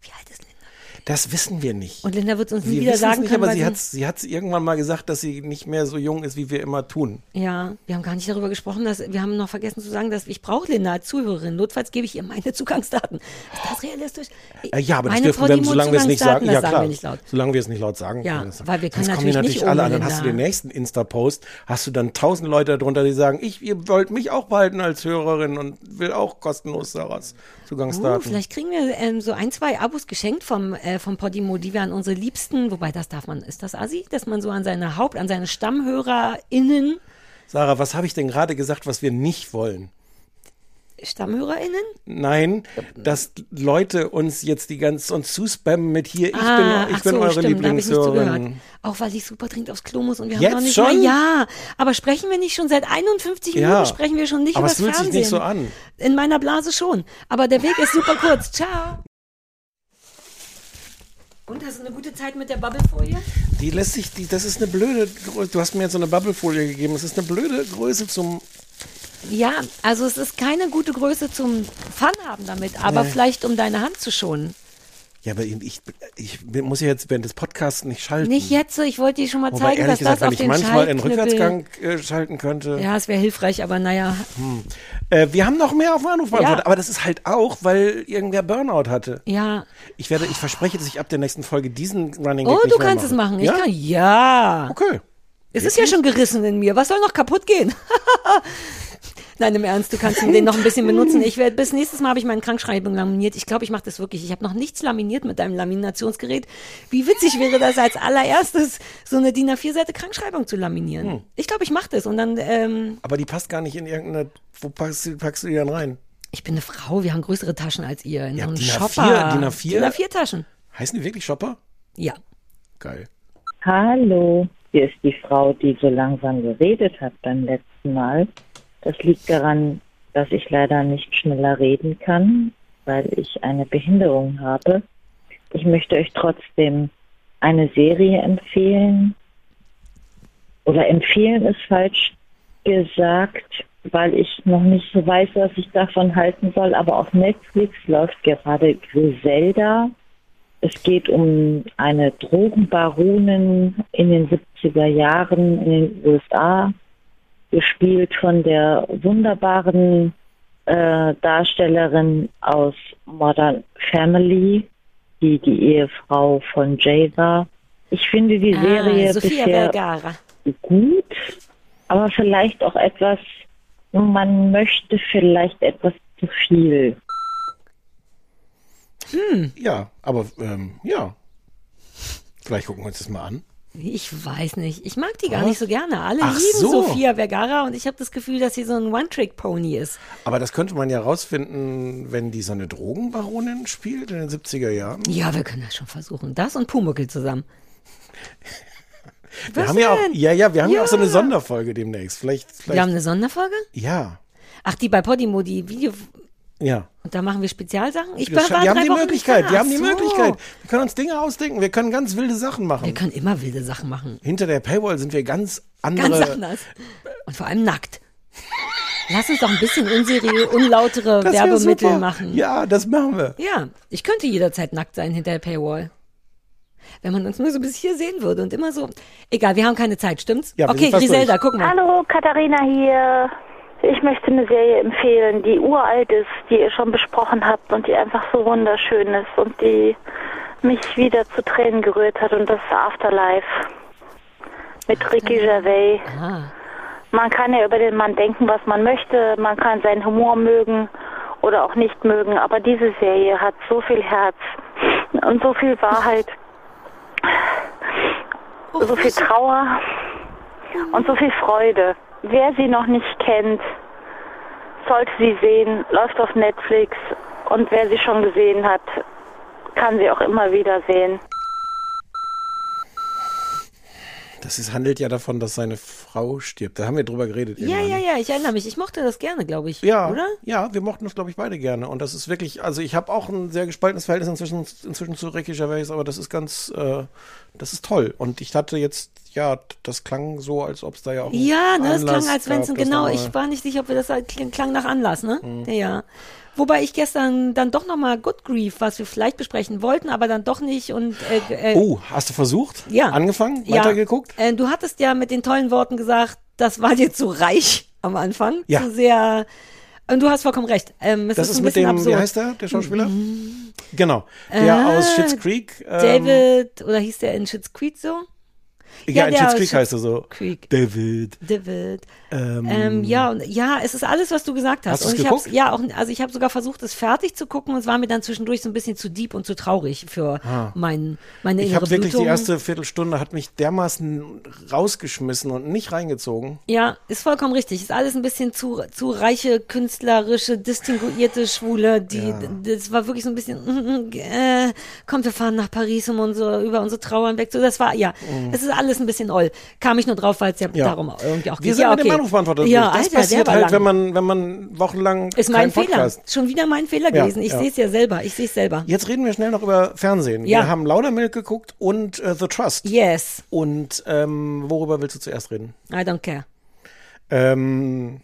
Speaker 1: Wie alt ist Linda?
Speaker 2: Das wissen wir nicht.
Speaker 1: Und Linda wird uns nie
Speaker 2: wir
Speaker 1: wieder sagen
Speaker 2: nicht,
Speaker 1: können,
Speaker 2: aber sie hat sie hat's irgendwann mal gesagt, dass sie nicht mehr so jung ist, wie wir immer tun.
Speaker 1: Ja, wir haben gar nicht darüber gesprochen, dass wir haben noch vergessen zu sagen, dass ich brauche Linda als Zuhörerin. Notfalls gebe ich ihr meine Zugangsdaten. Ist das realistisch?
Speaker 2: Äh, ja, aber das
Speaker 1: Meine
Speaker 2: dürfen wir, solange wir es nicht sagen.
Speaker 1: Das
Speaker 2: Ja,
Speaker 1: sagen
Speaker 2: klar.
Speaker 1: laut.
Speaker 2: Solange wir es nicht laut sagen.
Speaker 1: Ja,
Speaker 2: können das sagen.
Speaker 1: weil wir können
Speaker 2: Sonst
Speaker 1: natürlich
Speaker 2: natürlich
Speaker 1: nicht
Speaker 2: alle an. Dann hast du den nächsten Insta-Post, hast du dann tausend Leute darunter, die sagen, ich, ihr wollt mich auch behalten als Hörerin und will auch kostenlos Sarahs
Speaker 1: Oh,
Speaker 2: Zugangsdaten.
Speaker 1: vielleicht kriegen wir ähm, so ein, zwei Abos geschenkt vom, äh, vom Podimo, die wir an unsere Liebsten, wobei das darf man, ist das Assi, dass man so an seine Haupt-, an seine StammhörerInnen,
Speaker 2: Sarah, was habe ich denn gerade gesagt, was wir nicht wollen?
Speaker 1: StammhörerInnen?
Speaker 2: Nein, dass Leute uns jetzt die ganze uns zuspammen mit hier, ich
Speaker 1: Ah,
Speaker 2: bin, ich bin
Speaker 1: so,
Speaker 2: eure
Speaker 1: stimmt, da hab ich nicht zugehört.
Speaker 2: Lieblingshörerin.
Speaker 1: Auch weil ich super dringend aufs Klo muss und wir
Speaker 2: Jetzt
Speaker 1: haben noch nicht
Speaker 2: schon?
Speaker 1: mal, ja, aber sprechen wir nicht schon seit 51
Speaker 2: Ja.
Speaker 1: Minuten, sprechen wir schon nicht
Speaker 2: Aber
Speaker 1: über
Speaker 2: es fühlt sich
Speaker 1: Fernsehen.
Speaker 2: nicht so an.
Speaker 1: In meiner Blase schon, aber der Weg ist super kurz. Ciao. Und hast du eine gute Zeit mit der Bubblefolie?
Speaker 2: Die lässt sich, die, das ist eine blöde Größe. Du hast mir jetzt so eine Bubblefolie gegeben. Das ist eine blöde Größe zum.
Speaker 1: Ja, also es ist keine gute Größe zum Fun haben damit, aber
Speaker 2: Nee.
Speaker 1: vielleicht um deine Hand zu schonen.
Speaker 2: Ja, aber ich, ich muss ja jetzt während des Podcasts nicht schalten.
Speaker 1: Nicht jetzt, so, ich wollte dir schon mal
Speaker 2: Wobei,
Speaker 1: zeigen, dass
Speaker 2: gesagt,
Speaker 1: das
Speaker 2: wenn
Speaker 1: auf
Speaker 2: ich
Speaker 1: den
Speaker 2: manchmal in
Speaker 1: Schaltknüppel-
Speaker 2: Rückwärtsgang äh, schalten könnte.
Speaker 1: Ja, es wäre hilfreich, aber naja.
Speaker 2: Hm. Äh, wir haben noch mehr auf dem Anrufbeantworter,
Speaker 1: Ja.
Speaker 2: aber das ist halt auch, weil irgendwer Burnout hatte.
Speaker 1: Ja.
Speaker 2: Ich werde, ich verspreche, dass ich ab der nächsten Folge diesen Running
Speaker 1: Oh,
Speaker 2: Gag nicht
Speaker 1: du kannst es machen. Ich
Speaker 2: ja?
Speaker 1: kann, ja.
Speaker 2: Okay.
Speaker 1: Es ist ja schon gerissen in mir. Was soll noch kaputt gehen? Nein, im Ernst, du kannst den noch ein bisschen benutzen. Ich werde bis nächstes Mal habe ich meinen Krankschreibung laminiert. Ich glaube, ich mache das wirklich. Ich habe noch nichts laminiert mit deinem Laminationsgerät. Wie witzig wäre das als allererstes so eine DIN A4-Seite Krankschreibung zu laminieren?
Speaker 2: Hm.
Speaker 1: Ich glaube, ich mache das und dann ähm,
Speaker 2: Aber die passt gar nicht in irgendeine. Wo packst du, packst du die dann rein?
Speaker 1: ich bin eine Frau, wir haben größere Taschen als ihr. In
Speaker 2: Ja,
Speaker 1: so einem
Speaker 2: DIN A4,
Speaker 1: Shopper.
Speaker 2: DIN A4?
Speaker 1: DIN A4 Taschen.
Speaker 2: Heißen die wirklich Shopper?
Speaker 1: Ja.
Speaker 2: Geil.
Speaker 10: Hallo, hier ist die Frau, die so langsam geredet hat beim letzten Mal. Das liegt daran, dass ich leider nicht schneller reden kann, weil ich eine Behinderung habe. Ich möchte euch trotzdem eine Serie empfehlen. Oder empfehlen ist falsch gesagt, weil ich noch nicht so weiß, was ich davon halten soll. Aber auf Netflix läuft gerade Griselda. Es geht um eine Drogenbaronin in den 70er Jahren in den USA, gespielt von der wunderbaren äh, Darstellerin aus Modern Family, die die Ehefrau von Jay war. Ich finde die Serie
Speaker 1: ah, Sophia
Speaker 10: bisher
Speaker 1: Vergara.
Speaker 10: gut, aber vielleicht auch etwas, man möchte vielleicht etwas zu viel.
Speaker 1: Hm.
Speaker 2: Ja, aber ähm, ja. Vielleicht gucken wir uns das mal an.
Speaker 1: Ich weiß nicht. Ich mag die gar
Speaker 2: Was?
Speaker 1: nicht so gerne. Alle
Speaker 2: Ach
Speaker 1: lieben
Speaker 2: so.
Speaker 1: Sophia Vergara und ich habe das Gefühl, dass sie so ein One-Trick-Pony ist.
Speaker 2: Aber das könnte man ja rausfinden, wenn die so eine Drogenbaronin spielt in den 70er Jahren.
Speaker 1: Ja, wir können das schon versuchen. Das und Pumuckel zusammen.
Speaker 2: Wir
Speaker 1: Was
Speaker 2: haben ja auch,
Speaker 1: denn?
Speaker 2: ja, ja, wir haben ja. auch so eine
Speaker 1: Ja.
Speaker 2: Sonderfolge demnächst. Vielleicht, vielleicht.
Speaker 1: Wir haben eine Sonderfolge?
Speaker 2: ja.
Speaker 1: Ach, die bei Podimo, die Video.
Speaker 2: Ja.
Speaker 1: Und da machen wir Spezialsachen. Ich
Speaker 2: Das
Speaker 1: war
Speaker 2: die haben die
Speaker 1: Wochen
Speaker 2: Möglichkeit,
Speaker 1: da.
Speaker 2: haben die
Speaker 1: so.
Speaker 2: Möglichkeit. Wir können uns Dinge ausdenken, wir können ganz wilde Sachen machen.
Speaker 1: Wir können immer wilde Sachen machen.
Speaker 2: Hinter der Paywall sind wir ganz andere.
Speaker 1: Ganz anders. Und vor allem nackt. Lass uns doch ein bisschen unseriöse, unlautere
Speaker 2: Das
Speaker 1: Werbemittel
Speaker 2: super.
Speaker 1: machen.
Speaker 2: Ja, das machen wir.
Speaker 1: Ja, ich könnte jederzeit nackt sein hinter der Paywall. Wenn man uns nur so bis hier sehen würde und immer so. Egal, wir haben keine Zeit, stimmt's?
Speaker 2: Ja, wir
Speaker 1: okay, Griselda,
Speaker 2: durch.
Speaker 1: guck mal.
Speaker 8: Hallo, Katharina hier. Ich möchte eine Serie empfehlen, die uralt ist, die ihr schon besprochen habt und die einfach so wunderschön ist und die mich wieder zu Tränen gerührt hat und das ist Afterlife mit Ricky Gervais.
Speaker 1: Ah.
Speaker 8: Man kann ja über den Mann denken, was man möchte, man kann seinen Humor mögen oder auch nicht mögen, aber diese Serie hat so viel Herz und so viel Wahrheit, so viel Trauer und so viel Freude. Wer sie noch nicht kennt, sollte sie sehen, läuft auf Netflix und wer sie schon gesehen hat, kann sie auch immer wieder sehen.
Speaker 2: Das ist, handelt ja davon, dass seine Frau stirbt. Da haben wir drüber geredet.
Speaker 1: Ja,
Speaker 2: irgendwann.
Speaker 1: ja, ja, ich erinnere mich. Ich mochte das gerne, glaube ich.
Speaker 2: Ja,
Speaker 1: Oder?
Speaker 2: ja, wir mochten das, glaube ich, beide gerne. Und das ist wirklich, also ich habe auch ein sehr gespaltenes Verhältnis inzwischen, inzwischen zu Ricky Gervais, aber das ist ganz, äh, das ist toll. Und ich hatte jetzt, ja, das klang so, als ob es da ja auch.
Speaker 1: Ja, ne, es klang,
Speaker 2: Anlass
Speaker 1: als wenn es genau, ich war nicht sicher, ob wir das halt klang nach Anlass, ne?
Speaker 2: Mhm.
Speaker 1: Ja. Wobei ich gestern dann doch nochmal Good Grief, was wir vielleicht besprechen wollten, aber dann doch nicht und äh, äh,
Speaker 2: Oh, hast du versucht?
Speaker 1: ja.
Speaker 2: Angefangen?
Speaker 1: Ja.
Speaker 2: Weitergeguckt?
Speaker 1: Äh, du hattest ja mit den tollen Worten gesagt, das war dir zu reich am Anfang,
Speaker 2: Ja.
Speaker 1: zu sehr. Und du hast vollkommen recht. Ähm,
Speaker 2: Das
Speaker 1: ist,
Speaker 2: ist
Speaker 1: ein
Speaker 2: mit dem,
Speaker 1: absurd.
Speaker 2: wie heißt der, der Schauspieler? Genau, der
Speaker 1: Ah,
Speaker 2: aus Schitt's Creek. ähm,
Speaker 1: David, oder hieß der in Schitt's Creek so?
Speaker 2: Ja, in
Speaker 1: der
Speaker 2: Schitt's Creek heißt er so.
Speaker 1: Creek.
Speaker 2: David.
Speaker 1: David.
Speaker 2: Ähm,
Speaker 1: Ähm, ja, und ja, es ist alles, was du gesagt hast.
Speaker 2: Hast
Speaker 1: ich
Speaker 2: geguckt?
Speaker 1: hab's, ja, auch, also ich habe sogar versucht, es fertig zu gucken und es war mir dann zwischendurch so ein bisschen zu deep und zu traurig für
Speaker 2: Ah.
Speaker 1: mein, meine
Speaker 2: Ich
Speaker 1: innere
Speaker 2: habe wirklich die erste Viertelstunde hat mich dermaßen rausgeschmissen und nicht reingezogen.
Speaker 1: Ja, ist vollkommen richtig. Ist alles ein bisschen zu, zu reiche, künstlerische, distinguierte Schwule. Die, das war wirklich so ein bisschen, äh, komm, wir fahren nach Paris, um unsere, über unsere Trauer hinweg. So, das war, ja, es ist alles ein bisschen oll. Kam ich nur drauf, weil es ja.
Speaker 2: Ja.
Speaker 1: darum irgendwie auch
Speaker 2: Wir
Speaker 1: geht.
Speaker 2: sind
Speaker 1: ja,
Speaker 2: mit dem
Speaker 1: okay.
Speaker 2: Anrufbeantworter
Speaker 1: Ja,
Speaker 2: durch. Das
Speaker 1: Alter,
Speaker 2: passiert halt,
Speaker 1: lang.
Speaker 2: wenn man, wenn man wochenlang
Speaker 1: Ist mein Fehler.
Speaker 2: Podcast.
Speaker 1: Schon wieder mein Fehler
Speaker 2: Ja,
Speaker 1: gewesen. Ich
Speaker 2: ja.
Speaker 1: sehe es ja selber. Ich sehe es selber.
Speaker 2: Jetzt reden wir schnell noch über Fernsehen.
Speaker 1: Ja.
Speaker 2: Wir haben Laudermilk geguckt und äh, The Trust.
Speaker 1: Yes.
Speaker 2: Und ähm, worüber willst du zuerst reden?
Speaker 1: I don't care.
Speaker 2: Ähm,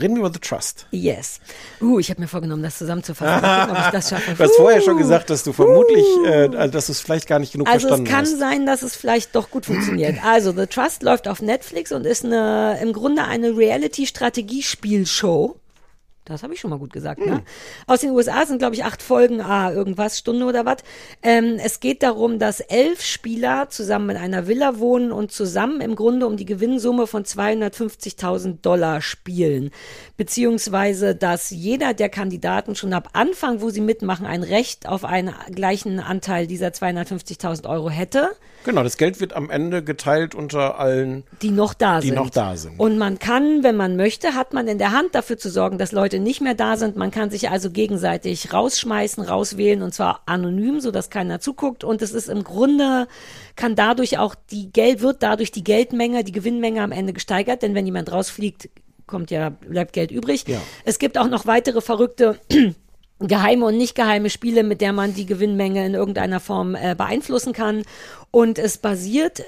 Speaker 2: reden wir über The Trust.
Speaker 1: Yes. Uh, ich habe mir vorgenommen, das zusammenzufassen. Mal gucken, ob ich das schaffe.
Speaker 2: Du hast vorher schon
Speaker 1: Uh.
Speaker 2: gesagt, dass du vermutlich, äh, also, dass du es vielleicht gar nicht genug
Speaker 1: Also es
Speaker 2: verstanden
Speaker 1: kann
Speaker 2: hast.
Speaker 1: sein, dass es vielleicht doch gut funktioniert. Also The Trust läuft auf Netflix und ist eine, im Grunde eine Reality-Strategiespielshow. Das habe ich schon mal gut gesagt,
Speaker 2: Hm.
Speaker 1: ne? Aus den USA sind, glaube ich, acht Folgen, ah, irgendwas, Stunde oder was. Ähm, es geht darum, dass elf Spieler zusammen in einer Villa wohnen und zusammen im Grunde um die Gewinnsumme von 250.000 Dollar spielen. Beziehungsweise, dass jeder der Kandidaten schon ab Anfang, wo sie mitmachen, ein Recht auf einen gleichen Anteil dieser 250.000 Euro hätte.
Speaker 2: Genau, das Geld wird am Ende geteilt unter allen.
Speaker 1: die noch da
Speaker 2: Die
Speaker 1: sind.
Speaker 2: noch da sind.
Speaker 1: Und man kann, wenn man möchte, hat man in der Hand dafür zu sorgen, dass Leute nicht mehr da sind. Man kann sich also gegenseitig rausschmeißen, rauswählen und zwar anonym, so dass keiner zuguckt. Und es ist im Grunde, kann dadurch auch die Geld, wird dadurch die Geldmenge, die Gewinnmenge am Ende gesteigert, denn wenn jemand rausfliegt, kommt ja, bleibt Geld übrig.
Speaker 2: Ja.
Speaker 1: Es gibt auch noch weitere verrückte geheime und nicht geheime Spiele, mit der man die Gewinnmenge in irgendeiner Form äh, beeinflussen kann. Und es basiert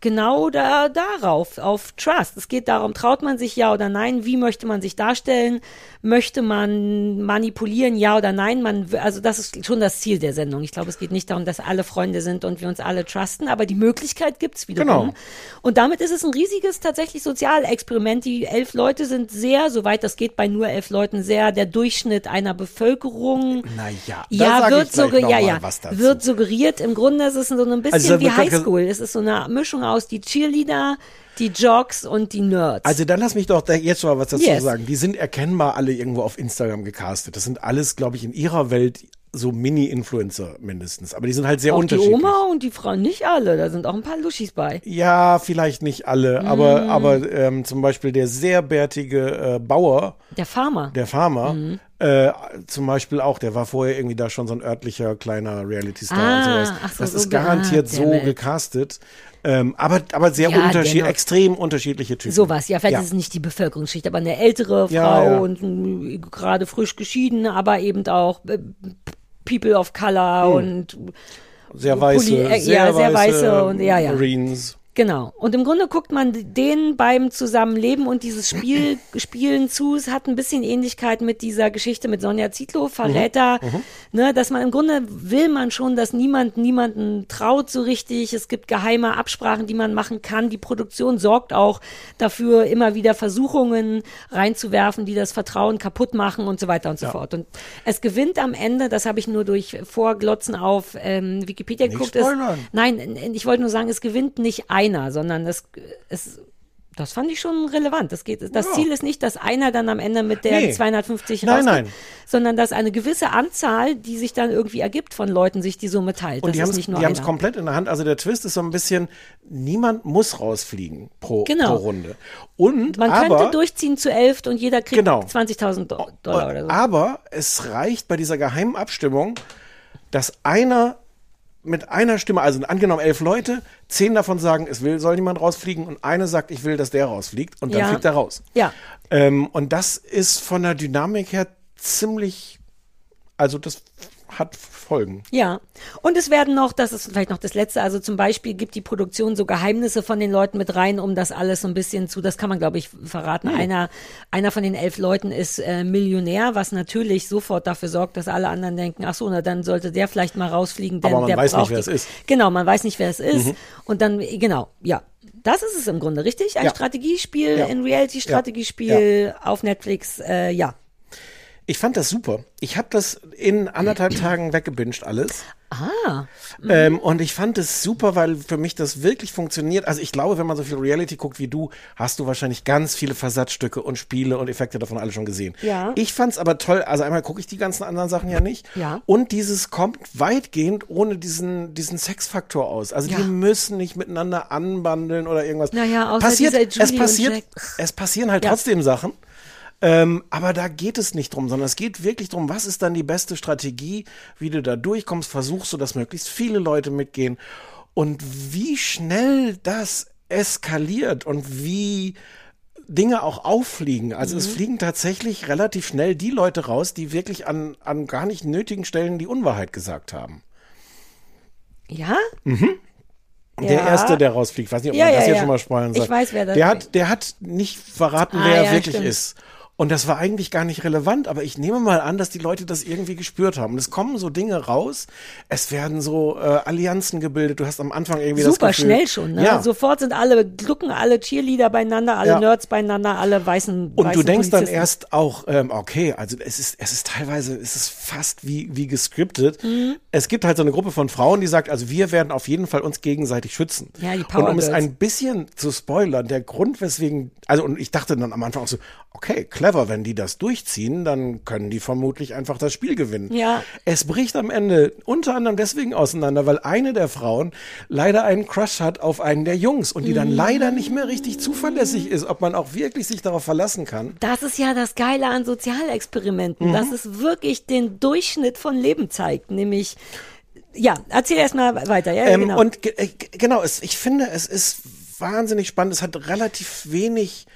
Speaker 1: genau da, darauf, auf Trust. Es geht darum, traut man sich ja oder nein, wie möchte man sich darstellen, möchte man manipulieren, ja oder nein. Man, also das ist schon das Ziel der Sendung. Ich glaube, es geht nicht darum, dass alle Freunde sind und wir uns alle trusten, aber die Möglichkeit gibt's wiederum.
Speaker 2: Genau.
Speaker 1: Und damit ist es ein riesiges tatsächlich Sozialexperiment. Die elf Leute sind sehr, soweit das geht bei nur elf Leuten, sehr der Durchschnitt einer Bevölkerung.
Speaker 2: Naja,
Speaker 1: Ja, wird,
Speaker 2: ich gleich
Speaker 1: sugge-
Speaker 2: noch
Speaker 1: ja, ja, wird suggeriert. Im Grunde ist es so ein bisschen
Speaker 2: Also,
Speaker 1: wie
Speaker 2: können-
Speaker 1: Highschool. Es ist so eine Mischung aus die Cheerleader, die Jocks und die Nerds.
Speaker 2: Also dann lass mich doch jetzt schon mal was dazu
Speaker 1: Yes.
Speaker 2: sagen. Die sind erkennbar alle irgendwo auf Instagram gecastet. Das sind alles, glaube ich, in ihrer Welt so Mini-Influencer mindestens. Aber die sind halt sehr
Speaker 1: auch die
Speaker 2: unterschiedlich.
Speaker 1: Oma und die Frau nicht alle. Da sind auch ein paar Luschis bei.
Speaker 2: Ja, vielleicht nicht alle, aber,
Speaker 1: Mm.
Speaker 2: aber ähm, zum Beispiel der sehr bärtige äh, Bauer,
Speaker 1: Der Farmer.
Speaker 2: der Farmer, Äh, zum Beispiel auch, der war vorher irgendwie da schon so ein örtlicher kleiner Reality-Star
Speaker 1: Ah,
Speaker 2: und sowas.
Speaker 1: ach so,
Speaker 2: das
Speaker 1: so
Speaker 2: ist garantiert so gecastet. Ähm, aber, aber sehr
Speaker 1: Ja,
Speaker 2: unterschiedlich,
Speaker 1: dennoch.
Speaker 2: extrem unterschiedliche Typen.
Speaker 1: Sowas, ja, vielleicht ist es nicht die Bevölkerungsschicht, aber eine ältere Frau
Speaker 2: Ja, ja.
Speaker 1: und mm, gerade frisch geschieden, aber eben auch äh, People of Color
Speaker 2: Hm.
Speaker 1: und
Speaker 2: Sehr weiße,
Speaker 1: Pulli- äh,
Speaker 2: sehr,
Speaker 1: ja, sehr
Speaker 2: weiße,
Speaker 1: weiße und ja, ja.
Speaker 2: Marines.
Speaker 1: Genau. Und im Grunde guckt man denen beim Zusammenleben und dieses Spiel Spielen zu. Es hat ein bisschen Ähnlichkeit mit dieser Geschichte mit Sonja Zietlow, Verräter.
Speaker 11: Mhm.
Speaker 1: Ne, dass man im Grunde will man schon, dass niemand niemanden traut so richtig. Es gibt geheime Absprachen, die man machen kann. Die Produktion sorgt auch dafür, immer wieder Versuchungen reinzuwerfen, die das Vertrauen kaputt machen und so weiter und so
Speaker 2: Ja.
Speaker 1: fort. Und es gewinnt am Ende, das habe ich nur durch Vorglotzen auf ähm, Wikipedia
Speaker 2: Nicht
Speaker 1: geguckt.
Speaker 2: Spoilern.
Speaker 1: nein, ich wollte nur sagen, es gewinnt nicht einer, sondern es, es das fand ich schon relevant. Das, geht, das
Speaker 2: Ja.
Speaker 1: Ziel ist nicht, dass einer dann am Ende mit der
Speaker 2: Nee.
Speaker 1: 250
Speaker 2: Nein,
Speaker 1: rausgeht,
Speaker 2: nein.
Speaker 1: sondern dass eine gewisse Anzahl, die sich dann irgendwie ergibt von Leuten, sich die Summe teilt.
Speaker 2: Und
Speaker 1: das
Speaker 2: die haben es komplett in der Hand. Also der Twist ist so ein bisschen, niemand muss rausfliegen pro,
Speaker 1: Genau.
Speaker 2: pro Runde. Und
Speaker 1: Man
Speaker 2: aber,
Speaker 1: könnte durchziehen zu elf und jeder kriegt
Speaker 2: Genau.
Speaker 1: 20.000 Do- Dollar oder so.
Speaker 2: aber es reicht bei dieser geheimen Abstimmung, dass einer mit einer Stimme, also angenommen elf Leute, zehn davon sagen, es will, soll niemand rausfliegen und eine sagt, ich will, dass der rausfliegt und dann
Speaker 1: Ja.
Speaker 2: fliegt er raus.
Speaker 1: Ja.
Speaker 2: Ähm, und das ist von der Dynamik her ziemlich, also das hat Folgen.
Speaker 1: Ja, und es werden noch, das ist vielleicht noch das Letzte, also zum Beispiel gibt die Produktion so Geheimnisse von den Leuten mit rein, um das alles so ein bisschen zu, das kann man glaube ich verraten.
Speaker 2: Hm.
Speaker 1: Einer, einer von den elf Leuten ist äh, Millionär, was natürlich sofort dafür sorgt, dass alle anderen denken, ach so, na dann sollte der vielleicht mal rausfliegen, denn
Speaker 2: Aber man
Speaker 1: der
Speaker 2: weiß nicht, wer
Speaker 1: die-
Speaker 2: es ist.
Speaker 1: Genau, man weiß nicht, wer es ist.
Speaker 2: Mhm.
Speaker 1: Und dann, genau, ja. Das ist es im Grunde, richtig? Ein
Speaker 2: Ja.
Speaker 1: Strategiespiel,
Speaker 2: Ja.
Speaker 1: ein Reality-Strategiespiel auf Netflix, äh, ja.
Speaker 2: Ich fand das super. Ich habe das in anderthalb Tagen weggebinged alles.
Speaker 1: Ah.
Speaker 2: Ähm, und ich fand es super, weil für mich das wirklich funktioniert. Also ich glaube, wenn man so viel Reality guckt wie du, hast du wahrscheinlich ganz viele Versatzstücke und Spiele und Effekte davon alle schon gesehen.
Speaker 1: Ja.
Speaker 2: Ich fand's aber toll. Also einmal gucke ich die ganzen anderen Sachen ja nicht.
Speaker 1: Ja.
Speaker 2: Und dieses kommt weitgehend ohne diesen, diesen Sexfaktor aus. Also
Speaker 1: Ja.
Speaker 2: die müssen nicht miteinander anbandeln oder irgendwas.
Speaker 1: Naja, außer
Speaker 2: passiert, es passiert, es passieren halt
Speaker 1: Ja.
Speaker 2: trotzdem Sachen. Ähm, aber da geht es nicht drum, sondern es geht wirklich drum, was ist dann die beste Strategie, wie du da durchkommst, versuchst du, dass möglichst viele Leute mitgehen und wie schnell das eskaliert und wie Dinge auch auffliegen. Also es
Speaker 1: Mhm.
Speaker 2: fliegen tatsächlich relativ schnell die Leute raus, die wirklich an, an gar nicht nötigen Stellen die Unwahrheit gesagt haben.
Speaker 1: Ja?
Speaker 2: Mhm. Der
Speaker 1: Ja.
Speaker 2: erste, der rausfliegt, weiß nicht, ob
Speaker 1: Ja,
Speaker 2: man das
Speaker 1: ja,
Speaker 2: jetzt schon mal spoilern
Speaker 1: Ich
Speaker 2: soll.
Speaker 1: weiß, wer das
Speaker 2: der
Speaker 1: ist.
Speaker 2: hat, der hat nicht verraten,
Speaker 1: Ah,
Speaker 2: wer er wirklich
Speaker 1: stimmt.
Speaker 2: ist. Und das war eigentlich gar nicht relevant, aber ich nehme mal an, dass die Leute das irgendwie gespürt haben. Und es kommen so Dinge raus, es werden so äh, Allianzen gebildet. Du hast am Anfang irgendwie
Speaker 1: Super
Speaker 2: das Gefühl,
Speaker 1: schnell schon, ne?
Speaker 2: Ja.
Speaker 1: Sofort sind alle, glucken alle Cheerleader beieinander, alle
Speaker 2: Ja.
Speaker 1: Nerds beieinander, alle weißen
Speaker 2: Und du
Speaker 1: weißen
Speaker 2: denkst dann erst auch, ähm, okay, also es ist, es ist teilweise, es ist fast wie, wie gescriptet.
Speaker 1: Mhm.
Speaker 2: Es gibt halt so eine Gruppe von Frauen, die sagt, also wir werden auf jeden Fall uns gegenseitig schützen.
Speaker 1: Ja, die
Speaker 2: Und
Speaker 1: Power
Speaker 2: um es
Speaker 1: Girls.
Speaker 2: ein bisschen zu spoilern, der Grund, weswegen, also und ich dachte dann am Anfang auch so, okay, clever, wenn die das durchziehen, dann können die vermutlich einfach das Spiel gewinnen.
Speaker 1: Ja.
Speaker 2: Es bricht am Ende unter anderem deswegen auseinander, weil eine der Frauen leider einen Crush hat auf einen der Jungs und die dann
Speaker 1: Mhm.
Speaker 2: leider nicht mehr richtig zuverlässig ist, ob man auch wirklich sich darauf verlassen kann.
Speaker 1: Das ist ja das Geile an Sozialexperimenten,
Speaker 2: Mhm.
Speaker 1: dass es wirklich den Durchschnitt von Leben zeigt, nämlich ja, erzähl erst mal weiter, ja,
Speaker 2: ähm,
Speaker 1: genau.
Speaker 2: Und äh, genau, es, ich finde, es ist wahnsinnig spannend. Es hat relativ wenig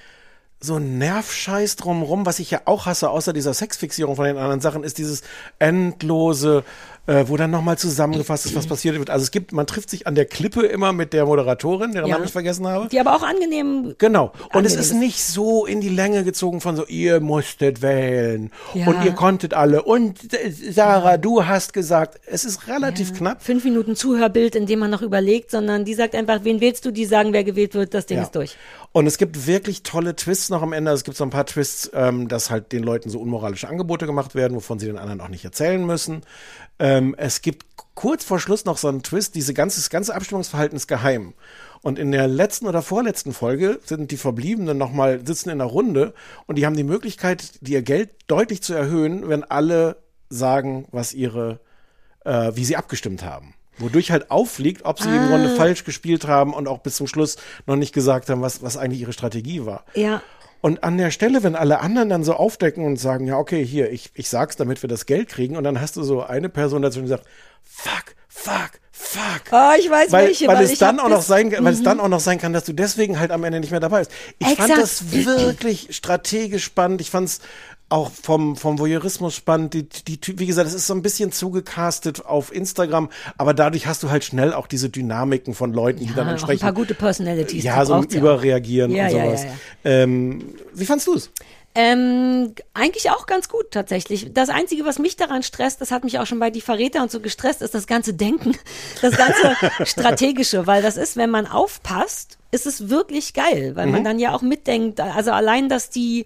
Speaker 2: so Nervscheiß drumrum, was ich ja auch hasse, außer dieser Sexfixierung von den anderen Sachen, ist dieses endlose, äh, wo dann nochmal zusammengefasst ist, was passiert wird. Also es gibt, man trifft sich an der Klippe immer mit der Moderatorin, deren
Speaker 1: Ja.
Speaker 2: Namen ich vergessen habe.
Speaker 1: die aber auch angenehm
Speaker 2: Genau. Und es
Speaker 1: Angenehm
Speaker 2: ist
Speaker 1: ist.
Speaker 2: nicht so in die Länge gezogen von so, ihr musstet wählen
Speaker 1: Ja.
Speaker 2: und ihr konntet alle und äh, Sarah, du hast gesagt, es ist relativ knapp.
Speaker 1: fünf Minuten Zuhörbild, in dem man noch überlegt, sondern die sagt einfach, wen wählst du, die sagen, wer gewählt wird, das Ding
Speaker 2: Ja.
Speaker 1: ist durch.
Speaker 2: Und es gibt wirklich tolle Twists noch am Ende. Es gibt so ein paar Twists, ähm, dass halt den Leuten so unmoralische Angebote gemacht werden, wovon sie den anderen auch nicht erzählen müssen. Ähm, es gibt kurz vor Schluss noch so einen Twist. Diese ganze, das ganze Abstimmungsverhalten ist geheim. Und in der letzten oder vorletzten Folge sind die Verbliebenen nochmal, sitzen in einer Runde und die haben die Möglichkeit, ihr Geld deutlich zu erhöhen, wenn alle sagen, was ihre, äh, wie sie abgestimmt haben. Wodurch halt auffliegt, ob sie im
Speaker 1: Ah.
Speaker 2: Grunde falsch gespielt haben und auch bis zum Schluss noch nicht gesagt haben, was, was eigentlich ihre Strategie war.
Speaker 1: Ja.
Speaker 2: Und an der Stelle, wenn alle anderen dann so aufdecken und sagen, ja, okay, hier, ich, ich sag's, damit wir das Geld kriegen, und dann hast du so eine Person dazu, die sagt, fuck, fuck, fuck.
Speaker 1: Oh, ich weiß
Speaker 2: weil,
Speaker 1: welche,
Speaker 2: weil
Speaker 1: weil
Speaker 2: es dann auch noch sein, weil es
Speaker 1: Mhm.
Speaker 2: dann auch noch sein kann, dass du deswegen halt am Ende nicht mehr dabei bist. Ich fand
Speaker 1: Exakt.
Speaker 2: das wirklich strategisch spannend. Ich fand's auch vom, vom Voyeurismus spannend. Die, die, die, wie gesagt, es ist so ein bisschen zugecastet auf Instagram, aber dadurch hast du halt schnell auch diese Dynamiken von Leuten, die
Speaker 1: Ja,
Speaker 2: dann
Speaker 1: auch ein
Speaker 2: entsprechend
Speaker 1: paar gute Personalities.
Speaker 2: ja,
Speaker 1: die
Speaker 2: so. Überreagieren
Speaker 1: Ja,
Speaker 2: und sowas. Ähm, wie fandst du es?
Speaker 1: Ähm, eigentlich auch ganz gut tatsächlich. Das Einzige, was mich daran stresst, das hat mich auch schon bei die Verräter und so gestresst, ist das ganze Denken, das ganze Strategische, weil das ist, wenn man aufpasst, ist es wirklich geil, weil man
Speaker 11: Mhm.
Speaker 1: dann ja auch mitdenkt, also allein, dass die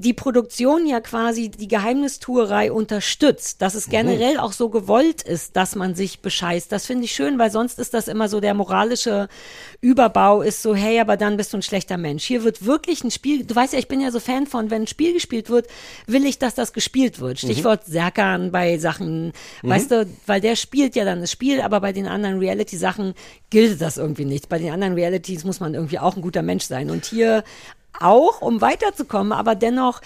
Speaker 1: die Produktion ja quasi die Geheimnistuerei unterstützt, dass es
Speaker 11: Mhm.
Speaker 1: generell auch so gewollt ist, dass man sich bescheißt. Das finde ich schön, weil sonst ist das immer so der moralische Überbau ist so, hey, aber dann bist du ein schlechter Mensch. Hier wird wirklich ein Spiel, du weißt ja, ich bin ja so Fan von, wenn ein Spiel gespielt wird, will ich, dass das gespielt wird. Stichwort Serkan bei Sachen,
Speaker 11: Mhm.
Speaker 1: weißt du, weil der spielt ja dann das Spiel, aber bei den anderen Reality-Sachen gilt das irgendwie nicht. Bei den anderen Realities muss man irgendwie auch ein guter Mensch sein. Und hier auch, um weiterzukommen, aber dennoch